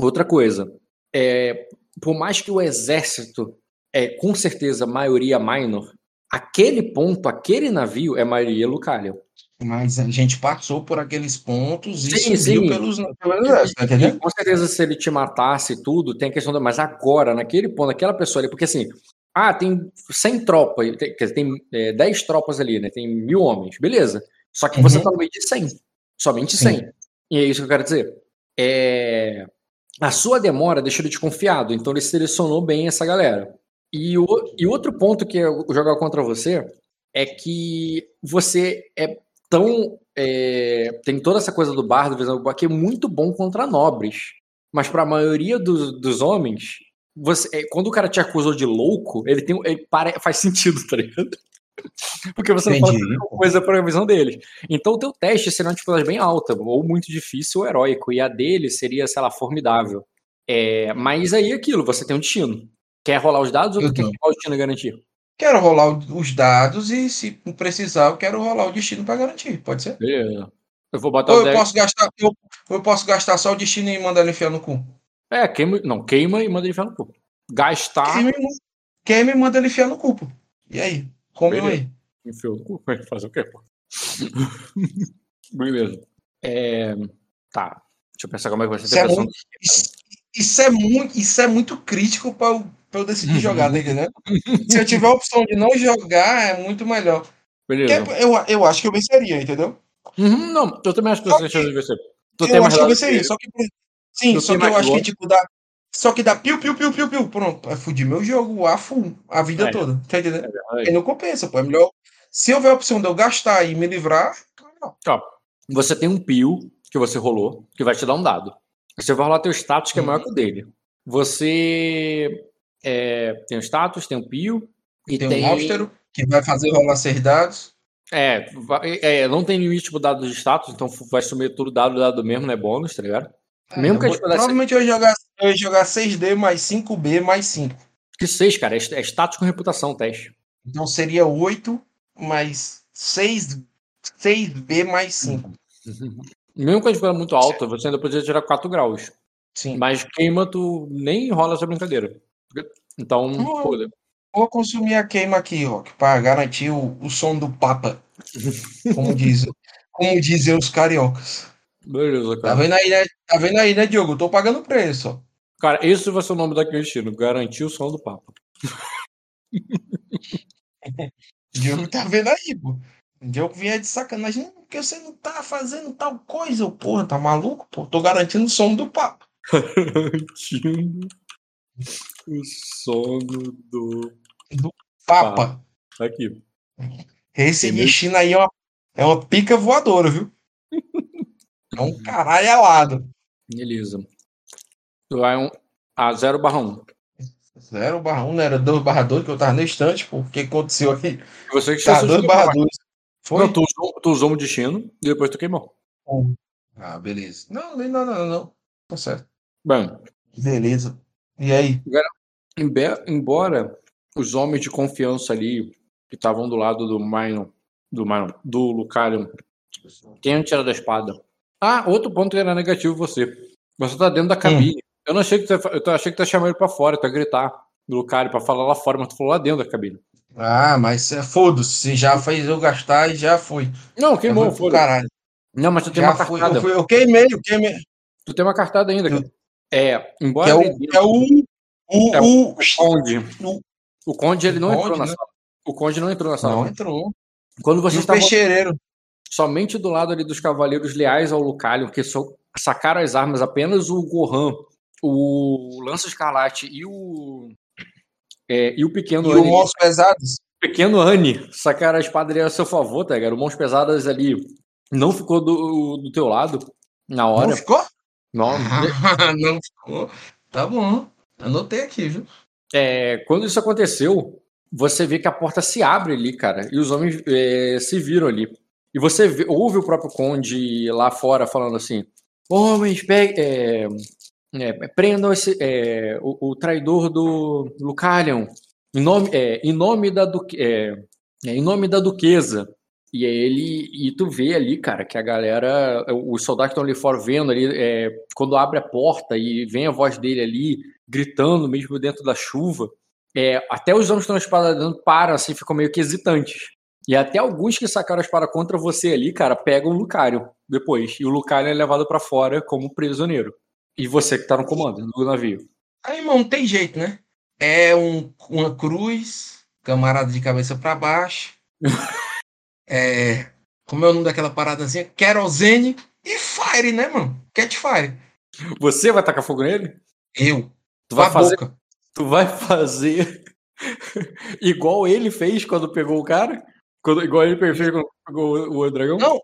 outra coisa, é, por mais que o exército é com certeza maioria minor, aquele ponto, aquele navio é maioria Lucalion. Mas a gente passou por aqueles pontos e Sim, subiu sim. pelos, pelo exército, tá com certeza, se ele te matasse tudo, tem a questão da. Mas agora, naquele ponto, aquela pessoa ali, porque assim, ah, tem 100 tropas, tem, quer dizer, tem é, 10 tropas ali, né? Tem mil homens, beleza. Só que você Uhum. tá no meio de 100, somente Sim. 100. E é isso que eu quero dizer. É, a sua demora deixou ele desconfiado, então ele selecionou bem essa galera. E, o, e outro ponto que eu jogar contra você é que você é tão. é, tem toda essa coisa do bardo, que é muito bom contra nobres. Mas para a maioria dos, dos homens, você, é, quando o cara te acusou de louco, ele tem ele pare, faz sentido, tá ligado? Porque você não fala Entendi. qualquer coisa para a visão deles. Então o teu teste seria uma dificuldade bem alta, ou muito difícil ou heróico, e a dele seria, sei lá, formidável. É, mas aí é aquilo, você tem um destino. Quer rolar os dados ou tu quer rolar o destino garantir? quero rolar o- os dados e, se precisar, eu quero rolar o destino para garantir. Pode ser? Beleza. Eu vou botar Ou o eu 10. posso gastar, eu, ou eu posso gastar só o destino e mandar ele enfiar no cu. É, queima. Não, queima e manda ele enfiar no cu. Gastar. Queima, e queima e manda ele enfiar no cu. pô. E aí? Come aí. Enfiou no cu. Fazer o quê, pô? Beleza. É, Tá. Deixa eu pensar como é que vai ser a Isso é muito, isso, isso é muito, isso é muito crítico para eu, pra eu decidir jogar, tá entendendo? Se eu tiver a opção de não jogar, é muito melhor. Eu, eu acho que eu venceria, entendeu? Uhum, não, eu também acho que você chance de vencer. Tu eu acho que eu venceria. Só que, sim, só que eu acho que, tipo, dá. Só que dá piu, piu, piu, piu, piu. Pronto. Vai fudir meu jogo a full, a vida É. toda. Tá entendendo? É não compensa, pô. É melhor. Se houver a opção de eu gastar e me livrar, não. Ó, você tem um pio que você rolou, que vai te dar um dado. Você vai rolar teu status, que é maior que o dele. Você é, tem o status, tem o pio. E tem, tem, um austero que vai fazer rolar seis dados. É, vai- é, não tem limite pro dado de status, então vai sumir tudo dado, dado mesmo, não é bônus, tá ligado? Mesmo que vou- provavelmente eu ia, jogar, eu ia jogar 6D mais 5B mais 5. Que 6, cara, é, é status com reputação o teste. Então seria 8 mais 6, 6B mais 5. Mesmo que a gente muito alta, você ainda poderia tirar 4 graus. Sim. Mas queima, tu nem rola essa brincadeira. Então, Não. foda. Vou consumir a queima aqui, Rock, para garantir o, o som do Papa. Como, diz, como dizem os cariocas. Beleza, Tá cara. vendo aí, né? Tá vendo aí, né, Diogo? Eu tô pagando preço, ó. Cara, esse vai ser o nome da destino. Garantir o som do papo. Diogo tá vendo aí, pô. Diogo vinha de sacanagem. Não, porque você não tá fazendo tal coisa, porra. Tá maluco, pô? Tô garantindo o som do Papa. Garantindo o sono do Papa. Aqui. Esse Entendeu? destino aí é uma, é uma pica voadora, viu? É um caralho alado. Beleza. Tu vai um a 0 barra 1. 0 barra 1, não era 2 barra 2, que eu tava no instante, pô. O que aconteceu aqui? Você que Tá, esqueceu 2 de barra queimar. 2. Foi? Não, tu usou, tu usou um destino e depois tu queimou. Ah, beleza. Não, não, não, não, não. Tá certo. Bem, Beleza. E aí? embora os homens de confiança ali que estavam do lado do Minor, do Minor, do Lucario, tenham tirado a espada. Ah, outro ponto que era negativo você. Você tá dentro da cabine. Eu não achei que tu, ia- eu achei que tu ia chamar ele pra fora, tu ia gritar do Lucario pra falar lá fora, mas tu falou lá dentro da cabine. Ah, mas é, foda-se. Se já fez eu gastar e já foi. Não, queimou, foi pro foda. caralho. Não, mas tu tem Já uma cartada. Eu, fui- eu queimei, eu queimei. Tu tem uma cartada ainda, cara. É, Que embora é o. ele- é o. O. É o- Conde. o- O Conde ele não Conde, entrou na né? sala. O Conde não entrou na sala. Não entrou. Quando E vocês o estavam peixeireiro. somente do lado ali dos cavaleiros leais ao Lucalion, que sacaram as armas, apenas o Gohan, o Lança Escarlate e o. é, e o pequeno E o Annie, Mãos Pesados. pequeno Annie sacaram a espada ali a seu favor, tá, cara? O Mãos Pesadas ali não ficou do, do teu lado na hora. Não ficou? Não, não ficou. Tá bom. Anotei aqui, viu? É, quando isso aconteceu, você vê que a porta se abre ali, cara, e os homens é, se viram ali. E você vê- ouve o próprio Conde lá fora falando assim: Homens, pegue, é, é, prendam esse, é, o, o traidor do Lucalion, em nome, é, em nome da duque, é, é, em nome da duquesa. E aí ele e tu vê ali, cara, que a galera, os soldados que estão ali fora vendo ali, é, quando abre a porta e vem a voz dele ali, gritando mesmo dentro da chuva, é, até os homens que estão na espada dentro param assim, ficam meio que hesitantes. E até alguns que sacaram a espada contra você ali, cara, pegam o Lucario depois. E o Lucario é levado pra fora como prisioneiro. E você que tá no comando do navio. Aí, irmão, não tem jeito, né? É um, uma cruz, camarada de cabeça pra baixo. é. Como é o nome daquela paradazinha? Querosene e Fire, né, mano? Catfire. Você vai tacar fogo nele? Eu. Tu vai fazer, boca. tu vai fazer igual ele fez quando pegou o cara? Quando, igual ele fez quando pegou o, o dragão? Não.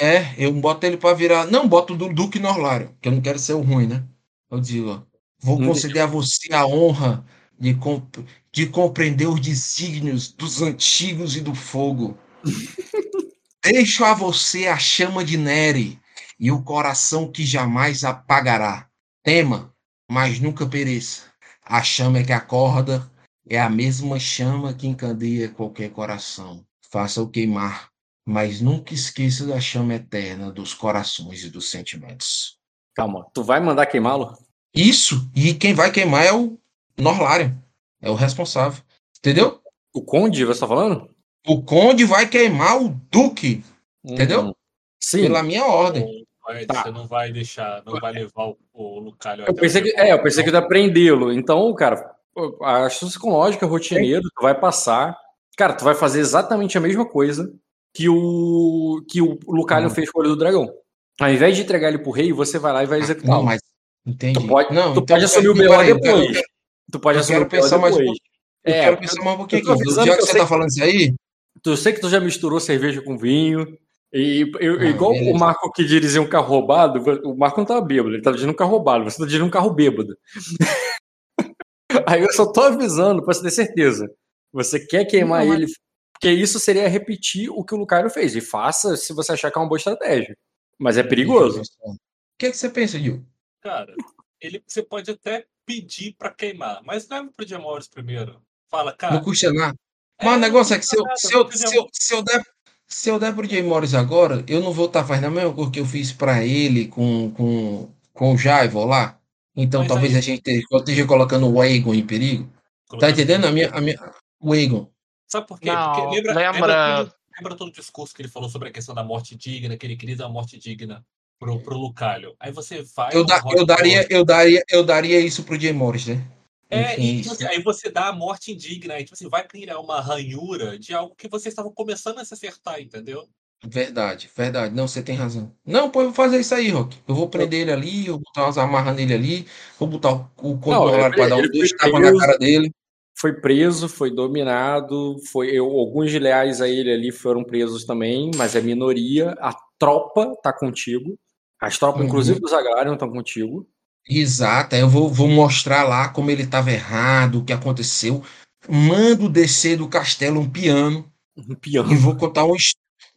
É, eu boto ele pra virar. Não, boto do Duque Norlário, que eu não quero ser o ruim, né? Eu digo, ó. Vou Não conceder a você a honra de, comp- de compreender os desígnios dos antigos e do fogo. Deixo a você a chama de Nere e o coração que jamais apagará. Tema, mas nunca pereça. A chama é que acorda É a mesma chama que encandeia qualquer coração. Faça-o queimar, mas nunca esqueça da chama eterna dos corações e dos sentimentos. Calma, tu vai mandar queimá-lo? Isso, e quem vai queimar é o Norlário, é o responsável. Entendeu? O Conde, você tá falando? O Conde vai queimar o Duque, entendeu? Uhum. Sim. Pela minha ordem. Tá. Você não vai deixar, não vai levar o, o Lucalho Eu pensei que, é, eu pensei que não. ia prendê-lo. Então, cara, a astúcia psicológica rotineiro, tu vai passar. Cara, tu vai fazer exatamente a mesma coisa que o que o Lucalion Uhum. fez com o olho do dragão. Ao invés de entregar ele pro rei, você vai lá e vai Não, executá-lo. mas entendi. Tu pode, não, tu então pode assumir o eu depois. quero- Tu pode assumir o BO pensar mais depois. Eu É, quero pensar mais um pouquinho eu tô aqui. Já que que você sei tá falando isso aí, Tu sei que tu já misturou cerveja com vinho. E eu- Ah, igual beleza. o Marco que dirigia um carro roubado, o Marco não tava bêbado, ele tava dirigindo um carro roubado, você tá dirigindo um carro bêbado. Aí eu só tô avisando pra você ter certeza. Você quer queimar Não, mas- ele, porque isso seria repetir o que o Lucario fez. E faça se você achar que é uma boa estratégia. Mas é perigoso. O que, é que você pensa, Gil? Cara, ele, você pode até pedir pra queimar, mas leva pro Diamores primeiro. Fala, cara. Não custa nada. É, Mas o não negócio é que se eu, se eu, se eu, se eu der, se eu der pro Jay Morris agora, eu não vou estar fazendo a mesma coisa que eu fiz pra ele com, com, com o Jaivo lá. Então Mas talvez aí- a gente esteja, colocando o Aegon em perigo. Tá colocando- entendendo? A minha, a minha, o Aegon. Sabe por quê? Não, Porque lembra, lembra- lembra, todo, lembra todo o discurso que ele falou sobre a questão da morte digna, que ele queria dar uma morte digna pro, pro Lucalho. Aí você vai. Eu, da, eu, daria, eu, daria, eu daria isso pro Jay Morris, né? É, Enfim, e isso. tipo assim, aí você dá a morte indigna, aí tipo assim, vai criar uma ranhura de algo que vocês estavam começando a se acertar, entendeu? Verdade, verdade. Não, você tem razão. Não, pô, eu vou fazer isso aí, Rock. Eu vou prender ele ali, eu vou botar umas amarras nele ali, vou botar o, o controle para dar um dois foi tapas na preso. cara dele. Foi preso, foi dominado, foi eu- alguns leais a ele ali foram presos também, mas é minoria. A tropa tá contigo. As tropas, Uhum. inclusive dos Agrarian, estão contigo. Exato, eu vou, vou mostrar lá como ele estava errado, o que aconteceu. Mando descer do castelo um piano Um piano. e vou contar um.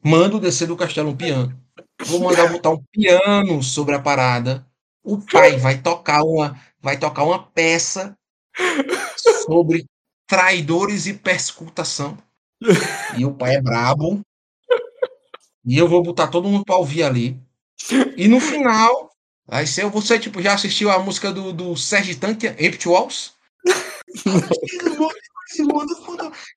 Mando descer do castelo um piano. Vou mandar botar um piano sobre a parada. O pai vai tocar uma, vai tocar uma peça sobre traidores e perscutação. E o pai é brabo. E eu vou botar todo mundo para ouvir ali. E no final, vai ser você tipo já assistiu a música do, do Sérgio Tanque, Empty Walls?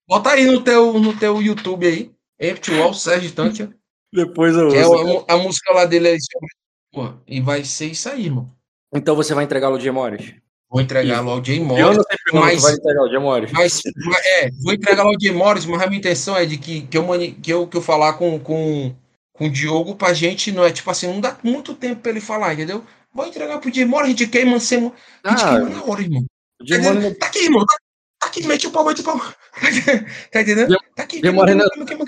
Bota aí no teu no teu YouTube aí, Empty Walls, Sérgio Tanque. Depois eu Que é a, a música lá dele aí sobre. Pô, e vai ser isso aí, irmão. Então você vai entregá-lo ao Gemores. Vou entregá-lo ao Jay Eu Morris. não sempre não, mas- tu vai entregar ao Gemores. Mas, mas, é, vou entregá-lo ao Jay Morris, mas a minha intenção é de que, que, eu, mani- que, eu, que eu falar com, com, com o Diogo pra gente, não é tipo assim, não dá muito tempo pra ele falar, entendeu? Vou entregar pro Morris, a gente queima, semo- a gente Ah, queima na hora, irmão. o Tá, tá aqui, irmão. Tá, tá aqui, mete o pau, mete o pau. tá entendendo? Tá aqui, Jay queima, queima, não- queima,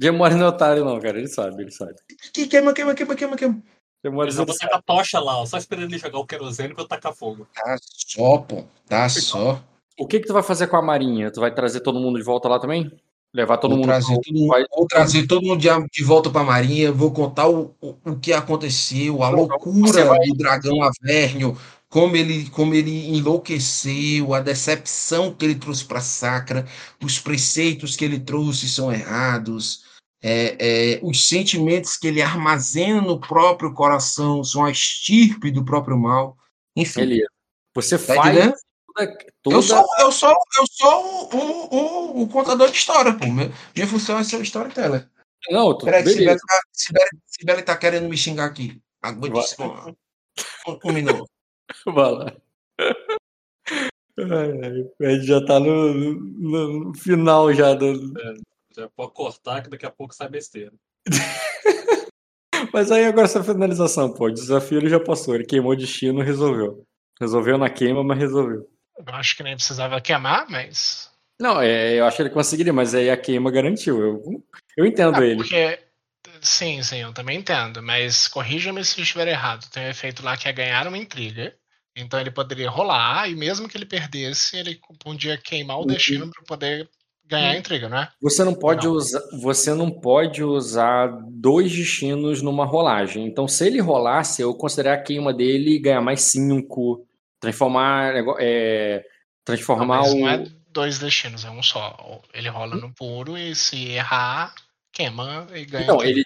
Gemores não é otário, não, cara. Ele sabe, ele sabe. aqui, queima, queima, queima, queima, queima. Gemores Eles vão botar a tocha lá, ó, só esperando ele jogar o querosene pra eu tacar fogo. Tá só, pô. Tá só. O que que tu vai fazer com a Marinha? Tu vai trazer todo mundo de volta lá também? Levar todo vou, mundo trazer todo mundo, vai- vou trazer todo mundo de, de volta para a Marinha, vou contar o, o, o que aconteceu, a loucura vai- do dragão Avernio, como ele, como ele enlouqueceu, a decepção que ele trouxe para Sacra, os preceitos que ele trouxe são errados, é, é, os sentimentos que ele armazena no próprio coração são a estirpe do próprio mal. Enfim, Beleza. Você tá faz toda, toda- Eu sou, eu sou, eu sou o, o, o, contador de história, pô. Meu- Minha função é ser o storyteller. Não, tu, Peraí, Sibeli tá, Sibeli, Sibeli tá querendo me xingar aqui. Aguente só minuto. Vai lá. Ai, ai, A gente já tá no, no- no final já do. Já pode cortar que daqui a pouco sai besteira. Mas aí agora essa finalização, pô. O desafio ele já passou. Ele queimou o destino, resolveu. Resolveu na queima, mas resolveu. Eu acho que nem precisava queimar, mas. Não, é, eu acho que ele conseguiria, mas aí a queima garantiu. Eu, eu entendo Ah, ele. porque. Sim, sim, eu também entendo. Mas corrija-me se eu estiver errado. Tem um efeito lá que é ganhar uma intriga. Então ele poderia rolar, e mesmo que ele perdesse, ele podia queimar o destino para poder ganhar a intriga, não é? Você não pode Não. usar, você não pode usar dois destinos numa rolagem. Então, se ele rolasse, eu considerar a queima dele ganhar mais cinco, transformar, é, transformar Mas o. não é, dois destinos, é um só. Ele rola no puro e se errar, queima e ganha. Tudo. ele,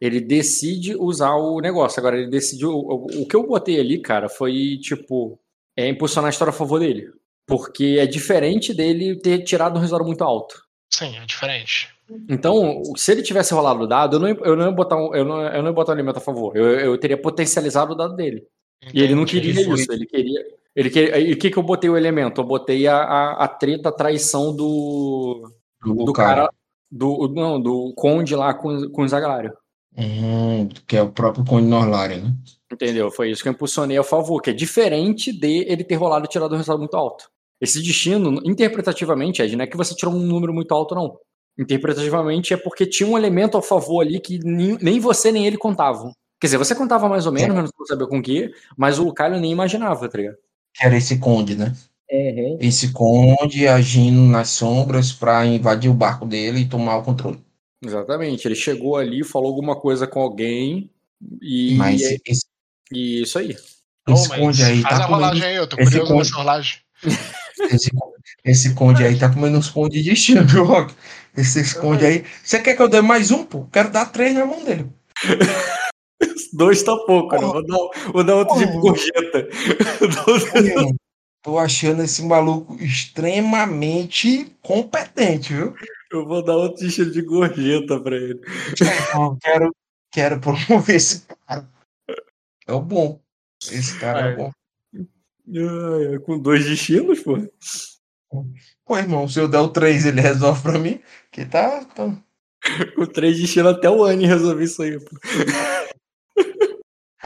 ele decide usar o negócio. Agora, ele decidiu. O, o que eu botei ali, cara, foi tipo. É impulsionar a história a favor dele. Porque é diferente dele ter tirado um resultado muito alto. Sim, é diferente. Então, se ele tivesse rolado o dado, eu não, ia- eu não ia botar um, eu não, eu não botar um elemento a favor. Eu, eu teria potencializado o dado dele. E ele não Entendi. queria isso. Ele queria. Ele queria e o que, que eu botei o elemento? Eu botei a, a, a treta, a traição do. Do, Do cara. Do, não, do Conde lá com, com o Zagalário. Hum, que é o próprio Conde Norlário, né? Entendeu? Foi isso que eu impulsionei a favor, que é diferente de ele ter rolado e tirado um resultado muito alto. Esse destino, interpretativamente, Ed, não é que você tirou um número muito alto, não. Interpretativamente é porque tinha um elemento a favor ali que nem, nem você nem ele contavam. Quer dizer, você contava mais ou menos, mas não sabia com o quê, mas o Caio nem imaginava, tá ligado? Que era esse Conde, né? Esse Conde agindo nas sombras pra invadir o barco dele e tomar o controle. Exatamente. Ele chegou ali, falou alguma coisa com alguém e, Mas e, esse, e isso aí. Ô, esse Conde aí faz tá a rolagem comendo, aí, eu tô esse curioso conde- rolagem. esse, esse Conde aí tá comendo uns pão de destino, viu, Rock? Esse, esse Conde aí. Você quer que eu dê mais um, pô? Quero dar três na mão dele. Dois tá pouco, né? Vou dar, vou dar outro tipo de gorjeta. Tô achando esse maluco extremamente competente, viu? Eu vou dar outro estilo de gorjeta pra ele. Eu quero, quero promover esse cara. É o bom. Esse cara é É. bom. Ai, ai, com dois destinos, pô. Pô, irmão, se eu der o 3, ele resolve pra mim. Que tá. tá- Com três destinos até o Anne resolver isso aí, pô.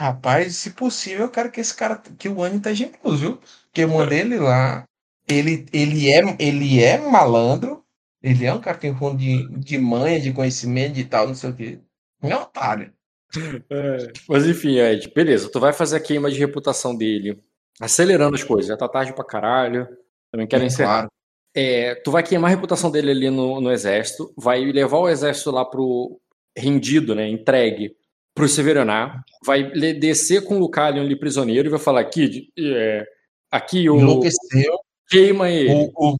Rapaz, se possível, eu quero que esse cara. Que o Anny tá generoso, viu? Porque eu mandei ele lá. Ele, ele, é, ele é malandro. Ele é um cara que tem um fundo de, de manha, de conhecimento e tal, não sei o quê. Não é otário. É, Mas enfim, Ed, beleza. Tu vai fazer a queima de reputação dele. Acelerando as coisas. Já tá tarde pra caralho. Também quero encerrar. Claro. É, tu vai queimar a reputação dele ali no, no exército, vai levar o exército lá pro rendido, né, entregue pro Severaná, vai le- descer com o Lucalion ali prisioneiro e vai falar aqui, é, aqui o Enlouqueceu. queima ele. O, o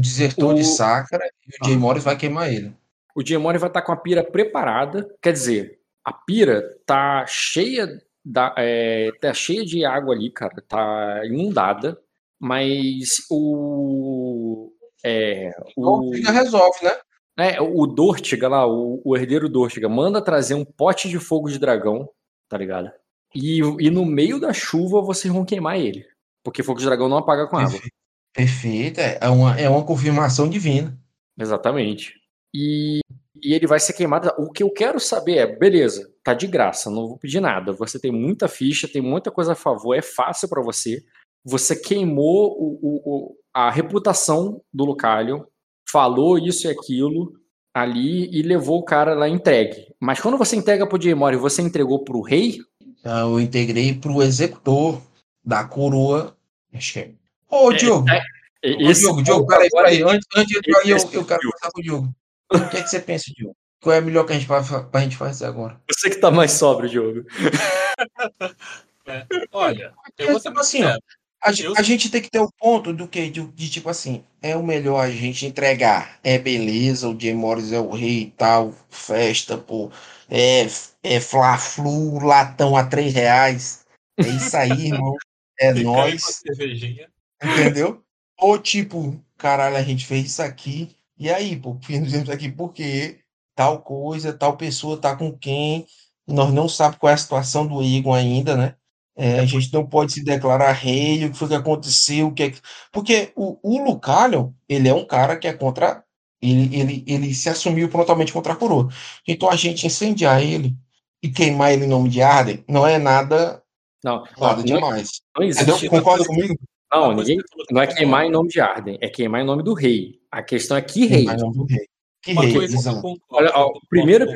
desertor de O- Sacra e o Jay Ah. Morris vai queimar ele. O Diemone vai estar com a pira preparada, quer dizer, a pira tá cheia da, é, tá cheia de água ali, cara, tá inundada, mas o é, O o Figa resolve, né? É, o Dortiga lá, o, o herdeiro Dortiga, manda trazer um pote de fogo de dragão, tá ligado? E, e no meio da chuva vocês vão queimar ele. Porque fogo de dragão não apaga com água. Perfeito. Perfeito. É uma, é uma confirmação divina. Exatamente. E, e ele vai ser queimado. O que eu quero saber é, beleza, tá de graça, não vou pedir nada. Você tem muita ficha, tem muita coisa a favor, é fácil pra você. Você queimou o, o- o- a reputação do Lucalion, falou isso e aquilo ali e levou o cara lá entregue. Mas quando você entrega pro Jaymori, você entregou pro rei? Então, eu integrei pro executor da coroa. Acho que é. Ô, Diogo. Ô, Esse Diogo, Diogo, peraí, agora- peraí. Antes, antes de entrar eu, eu quero conversar com o Diogo. O que, é que você pensa, Diogo? Qual é a melhor que a gente vai, pra gente fazer agora? Você que tá mais sóbrio, Diogo. Olha, eu É, vou ser tipo assim, ó. A, Eu- a gente tem que ter o ponto do que? De, de, tipo assim, é o melhor a gente entregar. É beleza, o Jay Morris é o rei e tal, festa, pô. É, é Fla-Flu, latão a três reais. É isso aí, irmão. É Fica nóis. cervejinha. Entendeu? Ou tipo, caralho, a gente fez isso aqui. E aí, pô, fizemos isso aqui porque tal coisa, tal pessoa tá com quem. Nós não sabemos qual é a situação do Egon ainda, né? É, a gente não pode se declarar rei, o que foi que aconteceu, o que é que... Porque o, o Lucalion, ele é um cara que é contra... Ele, ele, ele se assumiu frontalmente contra a coroa. Então a gente incendiar ele e queimar ele em nome de Arden não é nada, Não, nada não, demais. não Entendeu? existe. Concorda comigo? Não, ninguém, não é falando, queimar em nome de Arden, é queimar em nome do rei. A questão é que rei. Queimar em nome do rei. Que rei, coisa Olha, ó, concordo primeiro.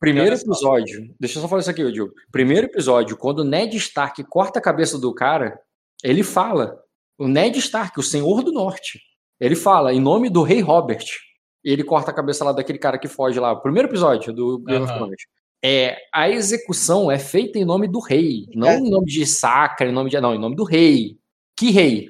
Primeiro episódio, deixa eu só falar isso aqui, Diogo. Primeiro episódio, quando o Ned Stark corta a cabeça do cara, ele fala. O Ned Stark, o Senhor do Norte, ele fala em nome do Rei Robert. E ele corta a cabeça lá daquele cara que foge lá. Primeiro episódio do Game of. Thrones. É, a execução é feita em nome do rei, não É. em nome de Sacra, em nome de. Não, em nome do rei. Que rei?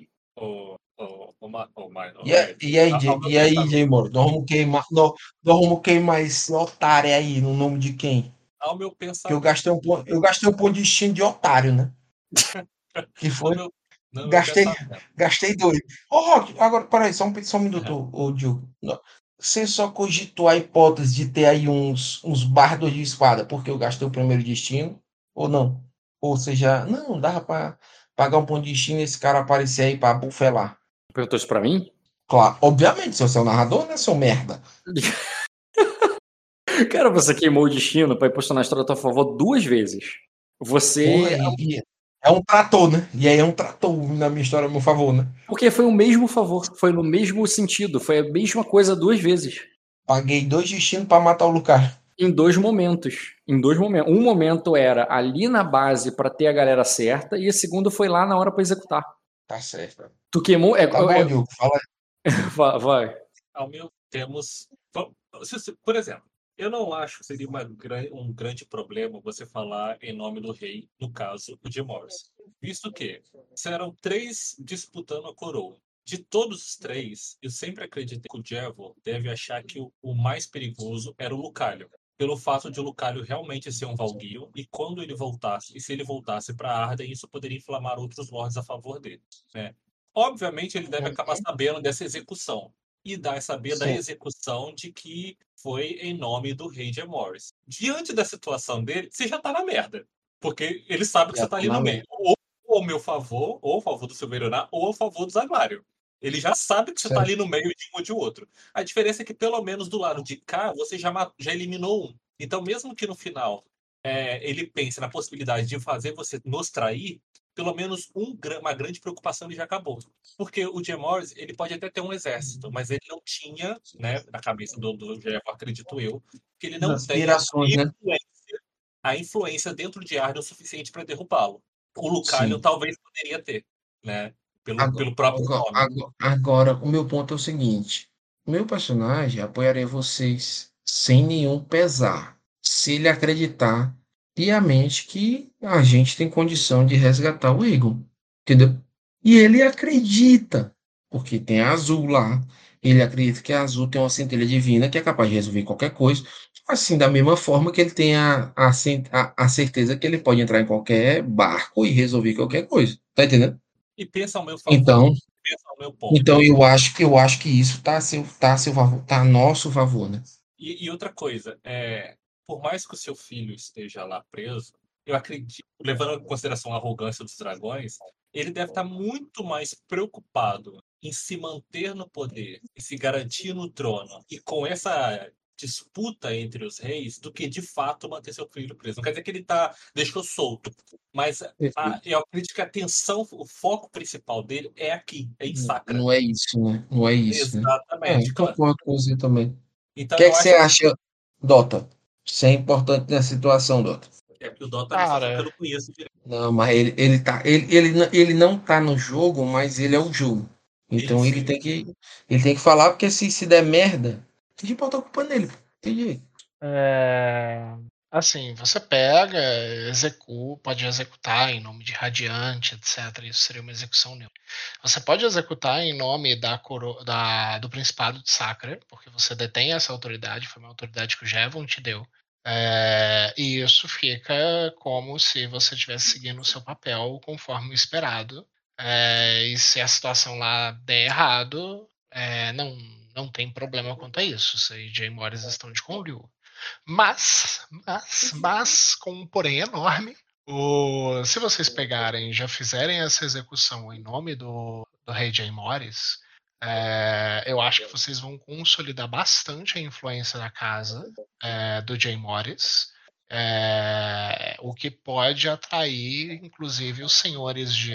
O, o, Ô, Ma- ô, Ma- ô, E, e aí, Jay- e aí, pensamento- Jay Moro? Nós vamos queimar, nós, nós vamos queimar esse otário aí no nome de quem? Ao meu Que eu pensamento. gastei um ponto, eu gastei um ponto de destino de otário, né? Que foi, no meu Gastei- pensamento. gastei dois. Ô, Rock, agora, peraí, só um, só um minuto, ô, Diogo. Não, Você só cogitou a hipótese de ter aí uns, uns bardos de espada porque eu gastei o primeiro destino? Ou não? Ou seja, não, dava pra pagar um ponto de destino e esse cara aparecer aí pra bufelar. Perguntou isso pra mim? Claro, obviamente, se você é o narrador, né, seu merda? Cara, você queimou o destino pra impulsionar a história a teu favor duas vezes. Você. Porra, e é um trator, né? E aí é um trator na minha história a meu favor, né? Porque foi o mesmo favor, foi no mesmo sentido, foi a mesma coisa duas vezes. Paguei dois destinos pra matar o Lucar. Em dois momentos. Em dois momentos. Um momento era ali na base pra ter a galera certa, e o segundo foi lá na hora pra executar. Tá certo. Tu queimou. É, Tá bom, é- Diogo, fala aí. vai, vai. Ao meu temos. Por exemplo, eu não acho que seria uma um grande problema você falar em nome do rei, no caso, o Jim Morris. Visto que serão três disputando a coroa. De todos os três, eu sempre acreditei que o Jevon deve achar que o, o mais perigoso era o Lucalho. Pelo fato de o Lucalho realmente ser um Valguio, e quando ele voltasse, e se ele voltasse para Arden, isso poderia inflamar outros lords a favor dele. Né? Obviamente, ele deve acabar sabendo dessa execução e dar saber da Sim. execução de que foi em nome do rei de Morris. Diante da situação dele, você já tá na merda. Porque ele sabe que Já você tá tá ali na no meio. Ou ao meu favor, ou ao favor do Silveirioná, ou ao favor do Zaguário. Ele já sabe que você tá Certo. ali no meio de um ou de outro. A diferença é que, pelo menos do lado de cá, você já, já eliminou um. Então, mesmo que no final é, ele pense na possibilidade de fazer você nos trair, pelo menos um, uma grande preocupação ele já acabou. Porque o Jim Morris, ele pode até ter um exército, mas ele não tinha, né, na cabeça do, do Jeff, acredito eu, que ele não tem aspirações, né? influência, a influência dentro de Arden o suficiente para derrubá-lo. O Lucalio Sim. talvez poderia ter, né? Pelo, Agora- pelo próprio Agora, agora- agora, o meu ponto é o seguinte: meu personagem apoiaria vocês sem nenhum pesar, se ele acreditar piamente que a gente tem condição de resgatar o Egon, entendeu? E ele acredita, porque tem a Azul lá, ele acredita que a Azul tem uma centelha divina que é capaz de resolver qualquer coisa, assim, da mesma forma que ele tem a, a, a certeza que ele pode entrar em qualquer barco e resolver qualquer coisa, tá entendendo? E pensa ao meu favor, Então, meu ponto. então eu acho que eu acho que isso tá a seu, tá a seu favor, tá a nosso favor, né? E, e outra coisa, é, por mais que o seu filho esteja lá preso, eu acredito, levando em consideração a arrogância dos dragões, ele deve estar muito mais preocupado em se manter no poder e se garantir no trono e com essa disputa entre os reis do que de fato manter seu filho preso. Não quer dizer que ele tá, deixou solto, mas a, eu acredito que a atenção, o foco principal dele é aqui, é em Sacra. Não é isso, né? Não é isso, né? É, Exatamente. claro. concordo com você também. O Então, que é que acho você acha, Dota? Isso é importante nessa situação, Dota. é porque o Dota Cara. que eu não conheço direito. Não, mas ele, ele, tá, ele, ele, não- ele não tá no jogo, mas ele é o jogo. Então Isso. ele tem que, ele tem que falar, porque se, se der merda, tem que botar a culpa nele. jeito. É, assim, você pega, executa, pode executar em nome de Radiante, etc. Isso seria uma execução neutra. Você pode executar em nome da, coro, da do Principado de Sacra, porque você detém essa autoridade, foi uma autoridade que o Jevon te deu. É, e isso fica como se você estivesse seguindo o seu papel conforme o esperado. É, e se a situação lá der errado, é, não, não tem problema quanto a isso. Você e Jay Morris estão de conluio. Mas, mas, mas, com um porém enorme, o, se vocês pegarem já fizerem essa execução em nome do, do rei Jay Morris, é, eu acho que vocês vão consolidar bastante a influência da casa é, do Jay Morris, é, o que pode atrair, inclusive, os senhores de,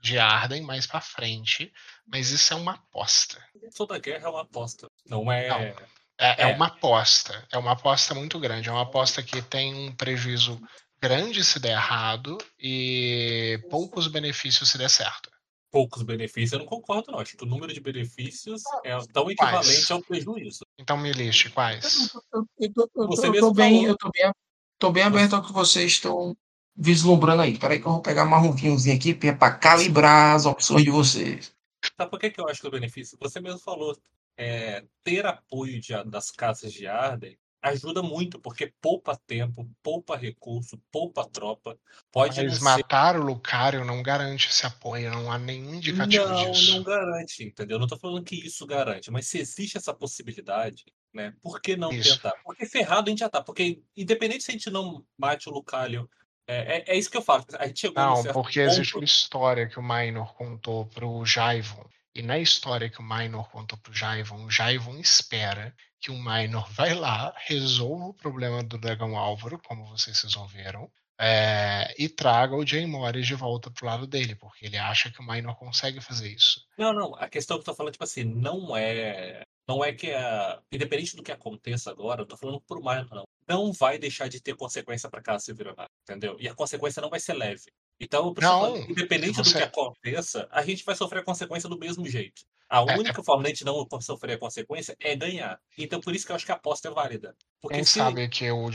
de Arden mais para frente, mas isso é uma aposta. Toda guerra é uma aposta. Não é. Não. É, é É. uma aposta. É uma aposta muito grande. É uma aposta que tem um prejuízo grande se der errado e poucos benefícios se der certo. poucos benefícios. Eu não concordo, não. Acho que o número de benefícios é tão equivalente ao prejuízo. Então me liste quais. Eu, eu eu Você tô- eu mesmo tô bem, falou. eu tô bem, tô bem aberto ao que vocês estão vislumbrando aí. Peraí que eu vou pegar mais um vinhozinho aqui pra calibrar as opções de vocês. Sabe por que, que eu acho que é o benefício? Você mesmo falou, é, ter apoio de- das casas de Arden ajuda muito, porque poupa tempo, poupa recurso, poupa tropa. Pode Mas não ser matar o Lucario não garante esse apoio, não há nenhum indicativo Não, disso. não garante, entendeu? Não tô falando que isso garante, mas se existe essa possibilidade, né? Por que não Isso. tentar? Porque ferrado a gente já tá. Porque, independente se a gente não mate o Lucario, é, é, é isso que eu falo. A gente chegou Não, porque existe ponto- uma história que o Minor contou pro Jaivon. E na história que o Minor contou pro Jaivon, o Jaivon espera que o Minor vai lá, resolva o problema do Dragão Álvaro, como vocês resolveram, é, e traga o Jay Morris de volta pro lado dele, porque ele acha que o Minor consegue fazer isso. Não, não. A questão que eu tô falando, tipo assim, não é. Não é que a. Independente do que aconteça agora, eu tô falando por mais, não. Não vai deixar de ter consequência pra casa Severonato, entendeu? E a consequência não vai ser leve. Então, eu preciso Não, falar, independente se do você- que aconteça, a gente vai sofrer a consequência do mesmo jeito. A É, única forma de não sofrer a consequência é ganhar. Então, por isso que eu acho que a aposta é válida. Porque Quem se. sabe que o,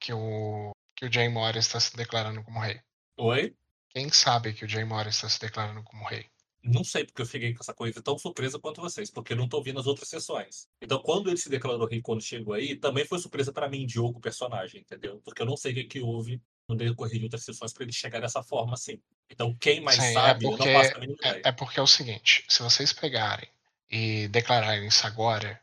que o, que o Jay Morris está se declarando como rei? Oi? Quem sabe que o Jay Morris está se declarando como rei? Não sei porque eu fiquei com essa coisa tão surpresa quanto vocês, porque eu não tô vendo as outras sessões. Então, quando ele se declarou rei quando chegou aí, também foi surpresa pra mim, Diogo, personagem, entendeu? Porque eu não sei o que, que houve no decorrer de outras sessões pra ele chegar dessa forma assim. Então, quem mais Sim, é sabe, eu porque, não a mínima é, é porque é o seguinte, se vocês pegarem e declararem isso agora,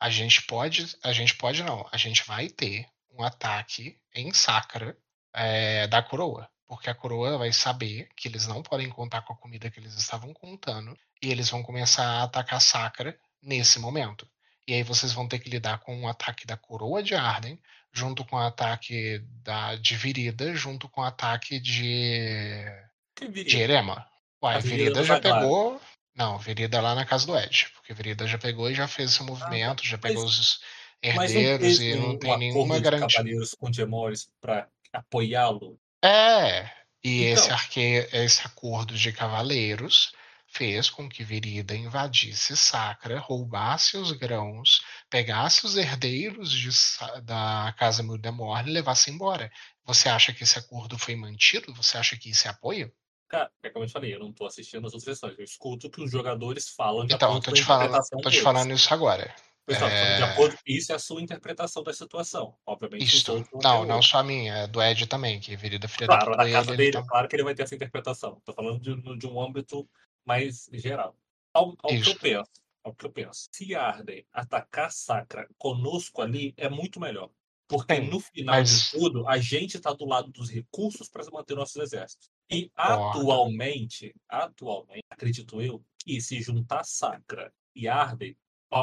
a gente pode, a gente pode não, a gente vai ter um ataque em Sacra é, da coroa, porque a coroa vai saber que eles não podem contar com a comida que eles estavam contando e eles vão começar a atacar Sacra nesse momento. E aí vocês vão ter que lidar com um ataque da coroa de Arden, junto com o ataque da, de Virida, junto com o ataque de de Erema. Uai, A Virida Virida já Zaglara. pegou. Não, Virida lá na casa do Ed. Porque Virida já pegou e já fez esse movimento, já pegou Ah, Mas- os Mas não herdeiros teve e não um tem acordo nenhuma garantia. cavaleiros com Gemores pra apoiá-lo? É, e esse, Então. arque... esse acordo de cavaleiros fez com que Virida invadisse Sacra, roubasse os grãos, pegasse os herdeiros de Sa- da casa Mildemorne e levasse embora. Você acha que esse acordo foi mantido? Você acha que isso é apoio? Cara, é como eu te falei, eu não tô assistindo as outras sessões. Eu escuto o que os jogadores falam de Então, eu acordo tô com a te falando, interpretação tô te deles. falando isso agora. Pessoal, falando de É. acordo, isso é a sua interpretação da situação. Obviamente, Isto. vão Não, não outra. só a minha, é do Ed também, que filha da Claro, puta na casa ele, dele, então- claro que ele vai ter essa interpretação. Tô falando de, de um âmbito mais geral. Ao, ao que eu penso, ao que eu penso, se Arden atacar Sacra conosco ali, é muito melhor. Porque Sim, no final mas- de tudo, a gente está do lado dos recursos para manter nossos exércitos. E atualmente, atualmente, acredito eu, que se juntar Sacra e Arden,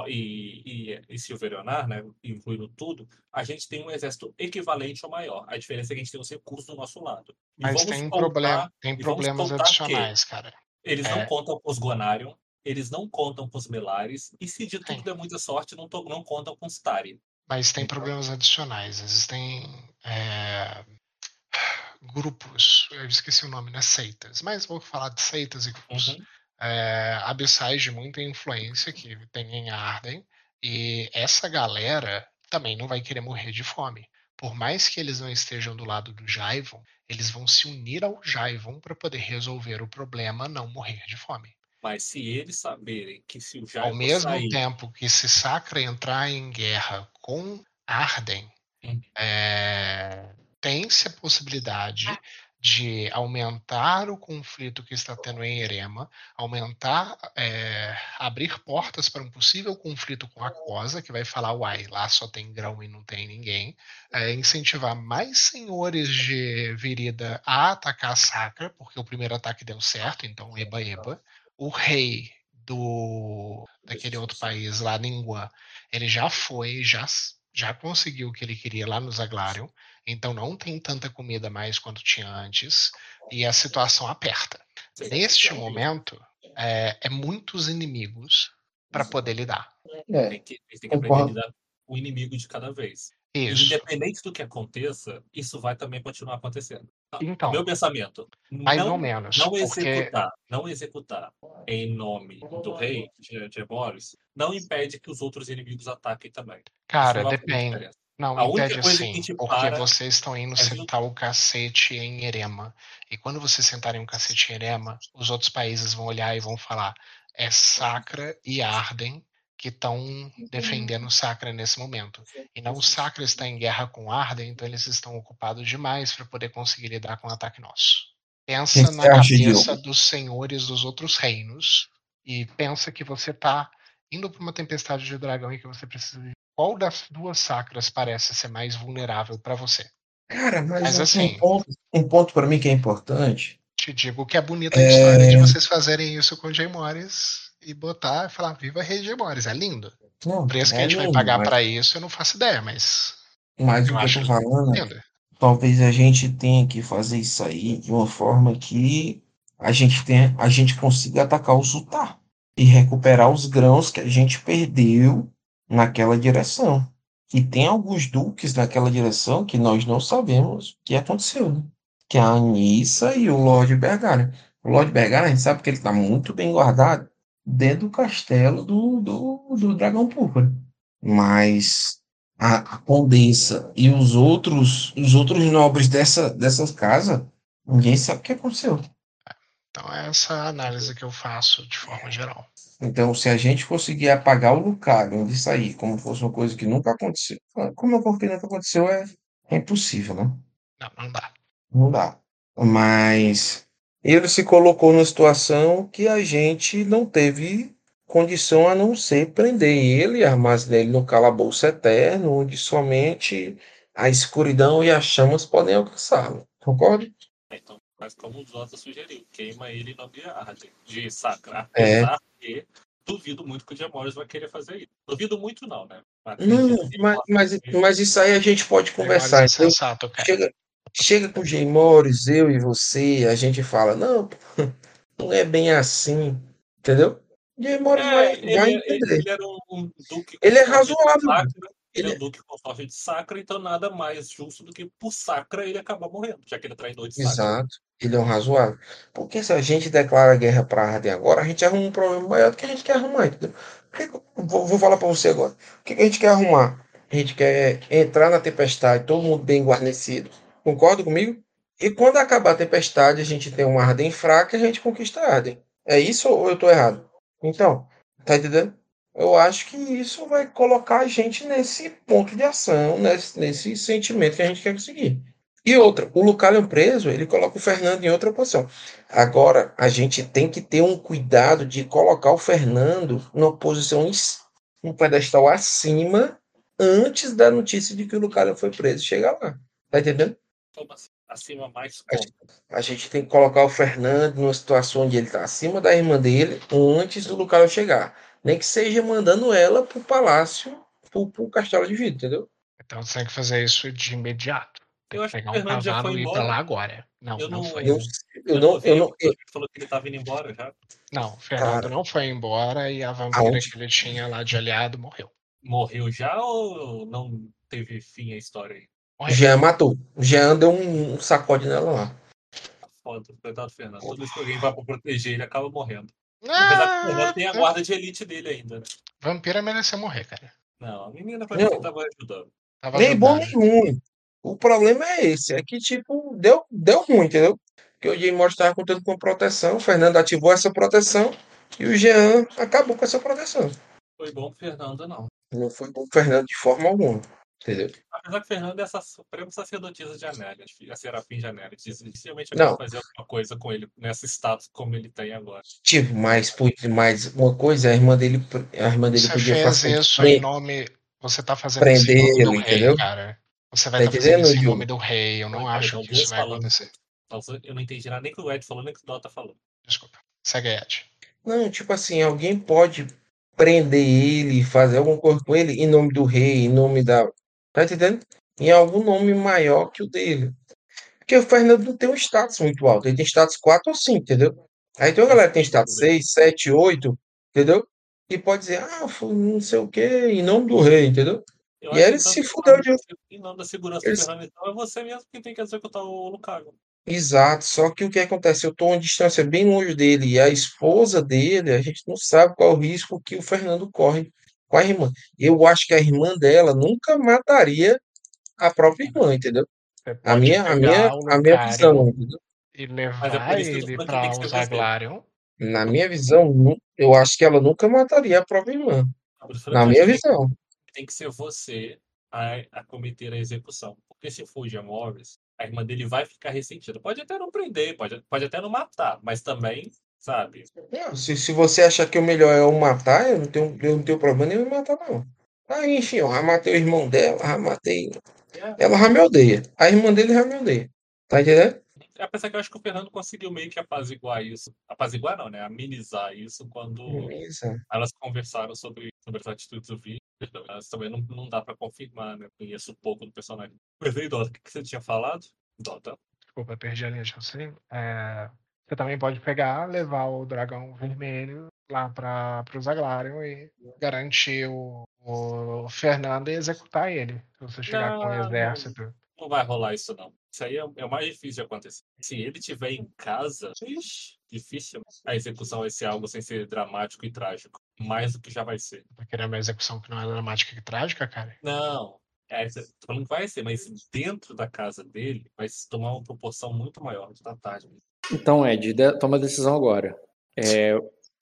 e, e, e Silverionar, né, incluindo tudo, a gente tem um exército equivalente ou maior. A diferença é que a gente tem os recursos do nosso lado. E Mas tem, contar- problema, tem problemas adicionais, cara. Eles É. não contam com os Gonarion, eles não contam com os Melares, e se de tudo der muita sorte, não, to- não contam com os Tari. Mas tem problemas adicionais. Existem é, grupos, eu esqueci o nome, né? Seitas. Mas vou falar de seitas e grupos. Uhum. É, abissais de muita influência que tem em Arden. E essa galera também não vai querer morrer de fome. Por mais que eles não estejam do lado do Jaivon, eles vão se unir ao Jaivon para poder resolver o problema não morrer de fome. Mas se eles saberem que se o Ao Jairo mesmo sair, tempo que se Sacra entrar em guerra com Arden, Hum. é, tem-se a possibilidade de aumentar o conflito que está tendo em Erema, aumentar, é, abrir portas para um possível conflito com a Cosa, que vai falar, uai, lá só tem grão e não tem ninguém, é, incentivar mais senhores de Virida a atacar a Sacra, porque o primeiro ataque deu certo, então eba eba. O rei do daquele outro país lá, Ningguan, ele já foi, já, já conseguiu o que ele queria lá no Zaglarion, então não tem tanta comida mais quanto tinha antes, e a situação aperta. Neste momento, é, é muitos inimigos para poder lidar. É, tem que, eles têm que aprender a lidar com o inimigo de cada vez. Isso. Independente do que aconteça, isso vai também continuar acontecendo. Então, Meu pensamento, mais não ou menos. não porque executar, não executar em nome do rei de, de Boris, não impede que os outros inimigos ataquem também. Cara, fazer depende. Não, A única impede coisa que assim, te porque para vocês estão indo é sentar o cacete em Erema. E quando vocês sentarem o cacete em Erema, os outros países vão olhar e vão falar: é Sacra e Arden que estão defendendo Sacra nesse momento. E não o Sacra está em guerra com Arden, então eles estão ocupados demais para poder conseguir lidar com o ataque nosso. Pensa que na cabeça dos senhores dos outros reinos e pensa que você está indo para uma tempestade de dragão e que você precisa de qual das duas sacras parece ser mais vulnerável para você? Cara, mas, Mas um- assim- um ponto, um ponto para mim que é importante. Te digo que é bonita a É. história de vocês fazerem isso com Morris e botar e falar Viva Rei Jay Morris, é lindo. Não, O preço que a é gente vai lindo, pagar mas, para isso eu não faço ideia, mas mas eu o que eu tô falando é lindo. talvez a gente tenha que fazer isso aí de uma forma que a gente tenha, a gente consiga atacar o Sultar e recuperar os grãos que a gente perdeu naquela direção. E tem alguns duques naquela direção que nós não sabemos o que aconteceu, né? Que é a Anissa e o Lord Bergara. O Lord Bergara, a gente sabe que ele está muito bem guardado dentro do castelo do, do, do Dragão Púrpura. Mas a, a Condessa e os outros, os outros nobres dessa, dessas casas, ninguém sabe o que aconteceu. Então é essa análise que eu faço de forma geral. Então, se a gente conseguir apagar o Lucario de sair, como fosse uma coisa que nunca aconteceu, como uma coisa que nunca aconteceu, é, é impossível, né? Não, não dá. Não dá. Mas ele se colocou numa situação que a gente não teve condição a não ser prender ele e armazenar ele no calabouço eterno, onde somente a escuridão e as chamas podem alcançá-lo. Concorda? Então, faz como o Jota sugeriu, queima ele em nome de Arden, de Sacra. É. Apesar que duvido muito que o Diamores vai querer fazer isso. Duvido muito não, né? Mas Não, mas, mas, mas isso aí a gente pode conversar. É sensato, cara. Chega, chega com o Jay Morris, eu e você, a gente fala, não, não é bem assim, entendeu? O Jay Morris É, vai, ele, vai ele- entender. ele era um, um duque Ele é razoável. Sacra, ele é Ele- um duque consorte de Sacra, então nada mais justo do que por Sacra ele acabar morrendo, já que ele é traidor de Sacra. Exato, ele é razoável. Porque se a gente declara guerra para Arden agora, a gente arruma um problema maior do que a gente quer arrumar, entendeu? Vou, vou falar para você agora. O que que a gente quer arrumar? A gente quer entrar na tempestade, todo mundo bem guarnecido. Concorda comigo? E quando acabar a tempestade, a gente tem uma Arden fraca e a gente conquista a Arden. É isso ou eu estou errado? Então, tá entendendo? Eu acho que isso vai colocar a gente nesse ponto de ação, nesse, nesse sentimento que a gente quer conseguir. E outra, o Lucalion preso, ele coloca o Fernando em outra posição. Agora, a gente tem que ter um cuidado de colocar o Fernando numa posição, em- um pedestal acima, antes da notícia de que o Lucalion foi preso chegar lá. Tá entendendo? Como assim? Acima mais A como? A gente tem que colocar o Fernando numa situação onde ele está acima da irmã dele, antes do Lucalion chegar. Nem que seja mandando ela pro palácio, pro, pro castelo de vidro, entendeu? Então você tem que fazer isso de imediato. Tem Eu acho que o um Fernando já foi pra embora. lá agora. Não, Eu não, não- foi. Eu, eu Eu não, eu não, eu- ele falou que ele tava indo embora já. Não, o Fernando Cara. não foi embora e a vampira Aonde? que ele tinha lá de aliado morreu. Morreu já ou não teve fim a história aí? Morreu. Jean matou. Jean deu um, um sacode nela lá. Foda, coitado do Fernando. Toda vez que alguém vai pra proteger ele, acaba morrendo. Apesar que o Fernando Ah, tem a guarda de elite dele ainda, né? Vampira mereceu morrer, cara. Não, a menina pra mim que tava ajudando. Tava Nem bom ajudando. nem ruim. O problema é esse, é que, tipo, deu, deu ruim, entendeu? Porque o Jay Morris estava contando com proteção, o Fernando ativou essa proteção e o Jean acabou com essa proteção. Foi bom pro Fernando, não. Não foi bom pro Fernando de forma alguma, entendeu? Apesar que o Fernando é essa suprema sacerdotisa de Amélia, a Serafim de Amélia. Dificilmente Não. vai fazer alguma coisa com ele nesse status como ele tem agora. Tipo, mas, mas uma coisa, a irmã dele, a irmã dele Você podia fez fazer isso pre- em nome. Você tá fazendo isso em prender nome do ele, rei, entendeu? cara. Você vai Tá estar fazendo isso em nome do rei. Eu não Olha, acho então, que isso vai falando. acontecer. Eu não entendi nada nem que o Ed falou, nem que o Dota falou. Desculpa. Segue aí, Ed. Não, tipo assim, alguém pode prender ele, fazer alguma coisa com ele em nome do rei, em nome da. Tá entendendo? Em algum nome maior que o dele. Porque o Fernando não tem um status muito alto. Ele tem status 4 ou 5, entendeu? Aí tem uma galera que tem status 6, 7, 8, entendeu? E pode dizer, ah, não sei o quê, em nome do rei, entendeu? Eu E ele se fudeu de- da- Em nome da segurança Ele então, é você mesmo que tem que executar o Lucago. Exato, só que o que acontece? Eu estou a uma distância bem longe dele e a esposa dele, a gente não sabe qual o risco que o Fernando corre com a irmã. Eu acho que a irmã dela nunca mataria a própria irmã, entendeu? A minha, a minha, a minha visão, entendeu? e Mas é levar ele o você. Zaglarion. Na minha visão, eu acho que ela nunca mataria a própria irmã. Na minha visão. Tem que ser você a, a cometer a execução. Porque se for o Jean Morris, a irmã dele vai ficar ressentida. Pode até não prender, pode, pode até não matar, mas também, sabe? Não, se, se você achar que o melhor é eu matar, eu não tenho, eu não tenho problema nenhum em matar, não. Aí, enfim, eu já matei o irmão dela, já matei. É, Ela já me odeia. A irmã dele já me odeia. Tá entendendo? Apesar que eu acho que o Fernando conseguiu meio que apaziguar isso. Apaziguar não, né? Amenizar isso quando elas conversaram sobre, sobre as atitudes do vídeo. Mas também não, não dá pra confirmar, né? Conheço pouco do personagem. Mas aí, Dota, o que, que você tinha falado? Dota. Desculpa, perdi a linha de raciocínio. É, você também pode pegar, levar o dragão vermelho lá para o Zaglarion e garantir o, o Fernando e executar ele. Se você chegar com o Não, não. exército. Não vai rolar isso, não. Isso aí é, é o mais difícil de acontecer. Se ele estiver em casa, ixi, difícil. A execução vai ser algo sem ser dramático e trágico. Mais do que já vai ser. Vai querer uma execução que não é dramática e trágica, cara? Não. É, tô falando que vai ser, mas dentro da casa dele vai se tomar uma proporção muito maior de tarde. Então, Ed, de- toma a decisão agora. É,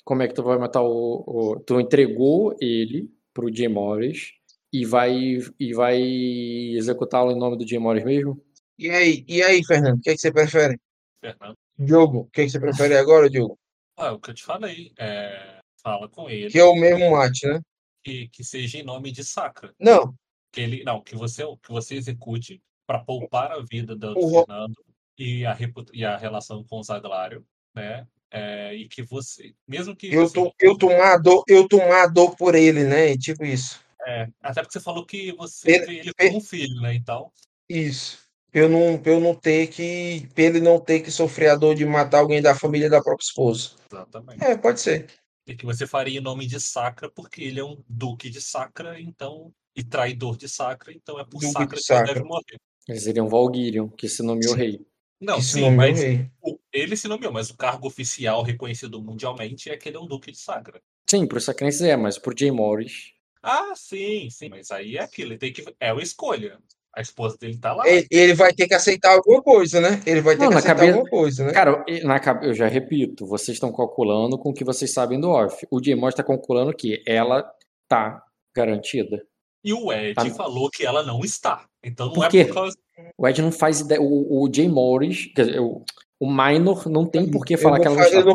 como é que tu vai matar o, o- Tu entregou ele pro Jay Morris e vai, e vai executá-lo em nome do Jay Morris mesmo? E aí, e aí, Fernando, o que, é que você prefere? Fernando. Diogo, o que, é que você prefere agora, Diogo? Ah, o que eu te falei. É, fala com ele Que é o mesmo mate, né? que, que seja em nome de Sacra. Não, Que ele, não, que você, que você execute para poupar a vida do O Fernando e a, e a relação com o Zaglário, né? É, e que você, mesmo que eu, assim, tô, eu, tomar dor, eu tomar a dor por ele, né? Tipo isso. É, até porque você falou que você Per- vê ele per- como um filho, né? Então, Isso. Pra eu não, eu não ter que. Pra ele não ter que sofrer a dor de matar alguém da família da própria esposa. exatamente. É, pode ser. E que você faria em nome de Sacra, porque ele é um duque de Sacra, então, e traidor de Sacra, então é por Duque Sacra que ele deve morrer. Ele seria um Valguirion, que se nomeou rei. Não, Esse sim, é o mas rei. o- ele se nomeou, mas o cargo oficial reconhecido mundialmente é que ele é um duque de Sacra. Sim, pro Sacrense é, mas pro Jay Morris. Ah, sim, sim, mas aí é aquilo, ele tem que. É uma escolha. A esposa dele tá lá. Ele, ele vai ter que aceitar alguma coisa, né? Ele vai ter Não, que aceitar cabeça- alguma coisa, né? Cara, na, cabe- eu já repito, vocês estão calculando com o que vocês sabem do off. O Jay Morris tá calculando que ela tá garantida. E o Ed Tá. falou que ela não está. Então não Por é quê? por causa. O Ed não faz ideia. O, o Jay Morris, quer dizer, o, o Minor não tem por que falar que ela não está. não,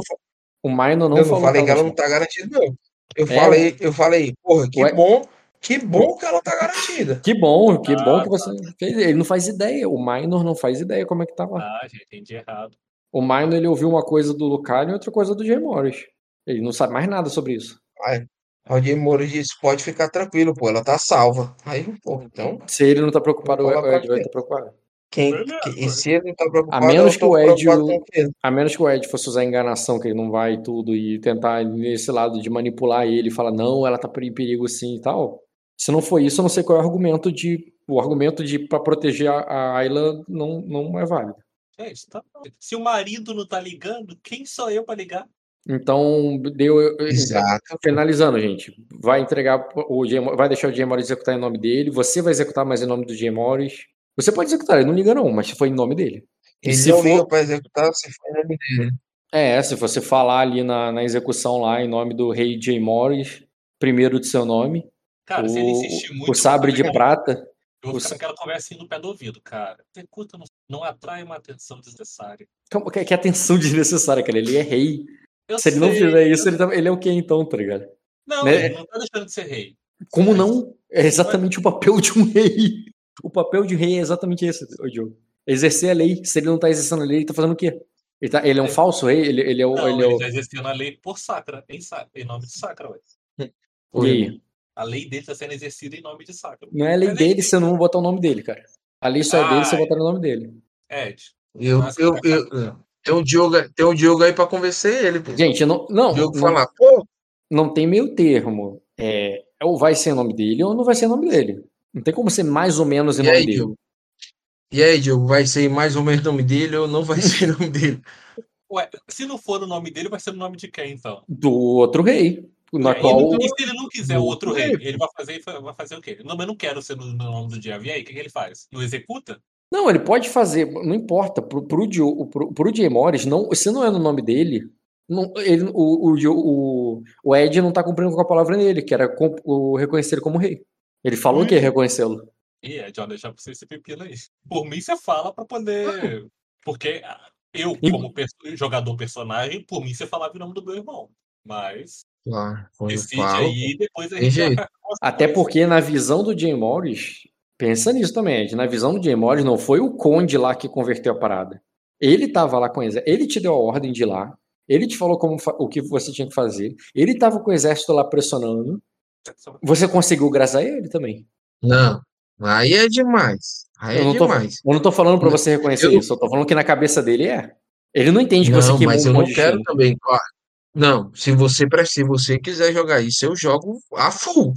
O Minor não eu não falou falei que ela não está. tá garantida, não. Eu É. falei, eu falei, porra, que Ué. bom, que bom que ela tá garantida. Que bom, que Ah, bom que tá. você fez. Ele não faz ideia. O Minor não faz ideia como é que tava. Ah, gente, entendi errado. O Minor ele ouviu uma coisa do Lucario e outra coisa do Jay Morris. Ele não sabe mais nada sobre isso. Aí, o Jay Morris disse, pode ficar tranquilo, pô, ela tá salva. Aí, pô, então, Se ele não tá preocupado, o Ed vai estar preocupado. Quem, Beleza, que- ué. se ele tá preocupado, menos eu que o Ed? A menos que o Ed fosse usar enganação, que ele não vai e tudo, e tentar nesse lado de manipular ele e falar, não, ela tá em perigo sim e tal. Se não for isso, eu não sei qual é o argumento de. O argumento de para proteger a, a Ayla não, não é válido. Gente, tá bom. Se o marido não tá ligando, quem sou eu pra ligar? Então, deu. Exato. Finalizando, gente. Vai entregar o vai deixar o Jay Morris executar em nome dele. Você vai executar mais em nome do Jay Morris. Você pode executar, ele não liga não, mas foi em nome dele. E Ele se não for- liga pra executar, se for em nome dele. É, se você falar ali na, na execução lá em nome do rei Jay Morris, primeiro de seu nome, Cara, se ele insistir o, muito. o sabre de prata, Eu vou o ficar naquela conversinha no pé do ouvido, cara. Executa, não, não atrai uma atenção desnecessária. Calma, que, que atenção desnecessária, cara. Ele é rei. Eu Se ele não fizer isso, eu- ele, tá- ele é o quê então, tá ligado? Não, né? ele não tá deixando de ser rei. Como Mas- não? É exatamente o papel de um rei. O papel de rei é exatamente esse, Diogo. Exercer a lei. Se ele não tá exercendo a lei, ele tá fazendo o quê? Ele, tá- ele é um É. falso rei? Ele, ele é o. Não, ele é ele o... tá exercendo a lei por Sacra, em, Sa- em nome de Sacra, ué. E aí? A lei dele tá sendo exercida em nome de Sacra. Não é a lei nem- dele se eu não botar o nome dele, cara. A lei só é dele se eu Ai. botar o nome dele. Ed, Eu, Nossa, eu, cara. eu, tem um Diogo, tem um Diogo aí pra convencer ele. pô. Gente, não, não, Diogo não, falar, pô, não tem meio termo. É, ou vai ser o nome dele ou não vai ser o nome dele. Não tem como ser mais ou menos em E nome aí, dele. Diogo? e aí, Diogo, vai ser mais ou menos o nome dele ou não vai ser o nome dele? Ué, se não for o nome dele, vai ser o nome de quem, então? Do outro rei. no É, atual. e, se ele não quiser o outro rei, rei. ele vai fazer, vai fazer o quê? Não, mas eu não quero ser no, no nome do Diabo. E aí, o que, que ele faz? Não executa? Não, ele pode fazer, não importa. Pro, pro, pro, pro Jay Morris, não, se não é no nome dele, não, ele, o, o, o, o Ed não tá cumprindo com a palavra dele, que era com- o reconhecer ele como rei. Ele falou que ia reconhecê-lo. E é, John, deixar pra você esse pepino aí. Por mim, você fala pra poder. Porque ah, eu, como perso- jogador personagem, por mim, você falava o nome do meu irmão. Mas Claro, decide falo, aí e depois a gente Até porque na visão do Jay Morris, pensa nisso também, Ed, na visão do Jay Morris não foi o Conde lá que converteu a parada. Ele tava lá com o exército, ele te deu a ordem de ir lá, ele te falou como, fa- o que você tinha que fazer, ele tava com o exército lá pressionando, você conseguiu graças a ele também. Não, aí é demais. Aí Eu é não, tô, demais. eu não tô falando Não, você reconhecer eu- isso, eu tô falando que na cabeça dele é. Ele não entende que você Não, queimou mas um eu não quero também. Não, se você, se você quiser jogar isso, eu jogo a full.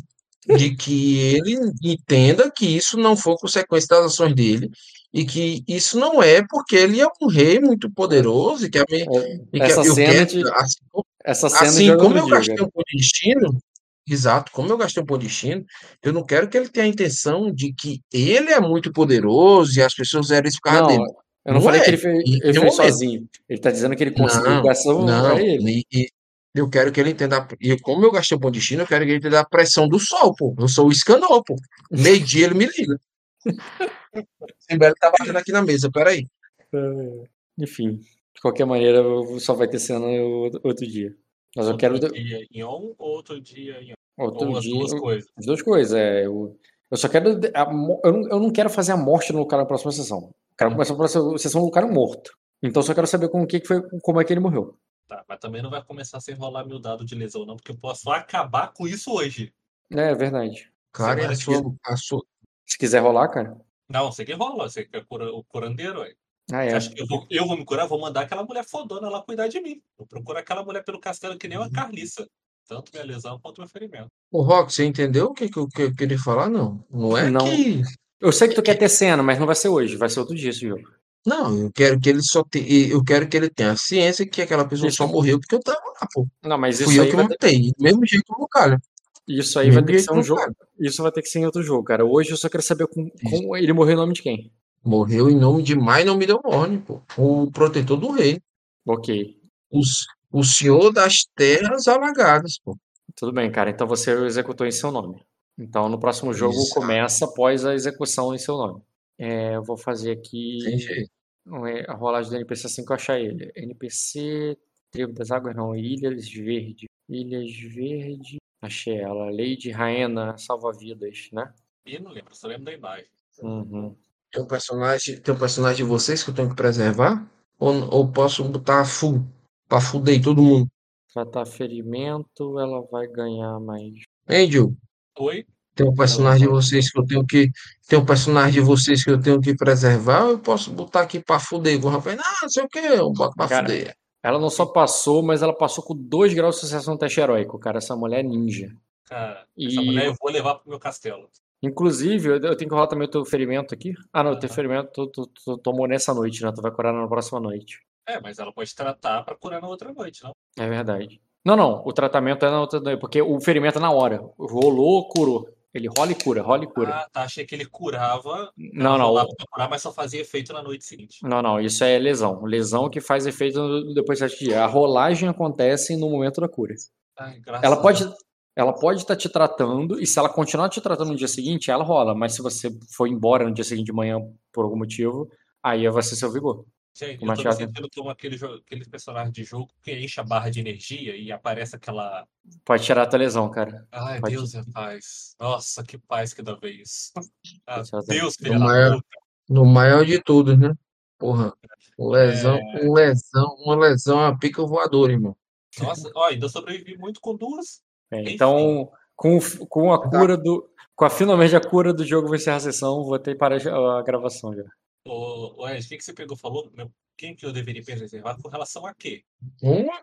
De que ele entenda que isso não foi consequência das ações dele e que isso não é porque ele é um rei muito poderoso e que, a me- e que Essa cena quero, de- assim, Essa cena assim como eu gastei cara. um destino, exato, como eu gastei um ponto de destino, eu não quero que ele tenha a intenção de que ele é muito poderoso e as pessoas eram isso por causa Não, dele. eu não Não falei é, que ele fez, em ele fez momento. sozinho. Ele tá dizendo que ele conseguiu Não, gastar não, ele. e, e eu quero que ele entenda, e como eu gastei ponto de destino, eu quero que ele entenda a pressão do sol, pô. Eu sou o escanor, pô. Meio dia ele me liga. Simbele tá batendo aqui na mesa, peraí. É, Enfim, de qualquer maneira, só vai ter cena outro dia. Mas eu quero Outro dia em on, outro dia em on. outro Ou as dia. duas coisas. As duas coisas. É, eu, eu só quero. a eu, não, eu não quero fazer a morte no cara na próxima sessão. Eu quero começar a próxima sessão do cara morto. Então só quero saber com o que, que foi, como é que ele morreu. Tá, mas também não vai começar sem rolar meu dado de lesão, não, porque eu posso acabar com isso hoje. É, é verdade. Cara, a sua, a sua. Se quiser rolar, cara. Não, você que rola, você que é cura- o curandeiro, ué. Ah, é. acha que eu vou, eu vou me curar? Vou mandar aquela mulher fodona lá cuidar de mim. Vou procurar aquela mulher pelo castelo que nem uma carniça. Tanto minha lesão quanto meu ferimento. Ô, Rock, você entendeu o que, que eu que eu queria falar? Não. Não é Não. que. Eu sei que tu quer ter cena, mas não vai ser hoje, vai ser outro dia esse jogo. Não, eu quero que ele só te... eu quero que ele tenha a ciência que aquela pessoa Isso. só morreu porque eu tava lá, pô. Não, mas isso Fui eu aí que vai ter, matei. Do mesmo jeito como o cara. isso aí vai Mesmo ter que ser um jogo. cara. Isso vai ter que ser em outro jogo, cara. Hoje eu só quero saber com, com ele morreu em nome de quem. Morreu em nome de mais não me deu morne, pô. O protetor do rei. Ok. Os, o senhor das terras alagadas, pô. Tudo bem, cara. Então você executou em seu nome. Então no próximo jogo Exato. começa após a execução em seu nome. É, eu vou fazer aqui Tem jeito. a rolagem do NPC assim que eu achar ele. NPC, Tribo das Águas, não. Ilhas Verde. Ilhas Verde. Achei ela. Lady Raena Salva-Vidas, né? E não lembro, só lembro da imagem. Uhum. Tem um personagem, tem um personagem de vocês que eu tenho que preservar? Ou, ou posso botar full? Pra fuder todo mundo? Tratar ferimento, ela vai ganhar mais. Angel, Oi? tem um personagem de vocês que eu tenho que. Tem um personagem de vocês que eu tenho que preservar, ou eu posso botar aqui pra fuder? O rapaz, ah, não sei o que, eu boto pra Cara, fuder. Ela não só passou, mas ela passou com 2 graus de sucesso no teste heróico, cara. Essa mulher é ninja. Cara, E- essa mulher eu vou levar pro meu castelo. Inclusive, eu tenho que rolar também o teu ferimento aqui. Ah, não, o teu ferimento tu, tu- tu tomou nessa noite, né? Tu vai curar na próxima noite. É, mas ela pode tratar pra curar na outra noite, não? É verdade. Não, não, o tratamento é na outra noite, porque o ferimento é na hora. Rolou, curou. Ele rola e cura, rola e cura. Ah, tá. Achei que ele curava. não, não. rolava pra curar, mas só fazia efeito na noite seguinte. Não, não, isso é lesão. Lesão que faz efeito depois de sete dias. A rolagem acontece no momento da cura. Ai, graças Ela pode. Ela pode estar te tratando, e se ela continuar te tratando no dia seguinte, ela rola. Mas se você for embora no dia seguinte de manhã por algum motivo, aí vai ser seu vigor. Gente, O eu tô me sentindo como aquele, aquele personagem de jogo que enche a barra de energia e aparece aquela. Pode tirar a tua lesão, cara. Ai, Pode- Deus é paz. Nossa, que paz que dá vez. Ah, Deus, filha No maior, puta. no maior de todos, né? Porra. Lesão, É. um lesão, uma lesão é uma pica voadora, irmão. Nossa, ó, ainda sobrevivi muito com duas. É, então, com, com a cura do. Com a finalmente a cura do jogo, vou encerrar a sessão, vou ter que parar a gravação já. Ô, Ed, o que, que você pegou? Falou? Meu, Quem que eu deveria preservar com relação a quê? Uma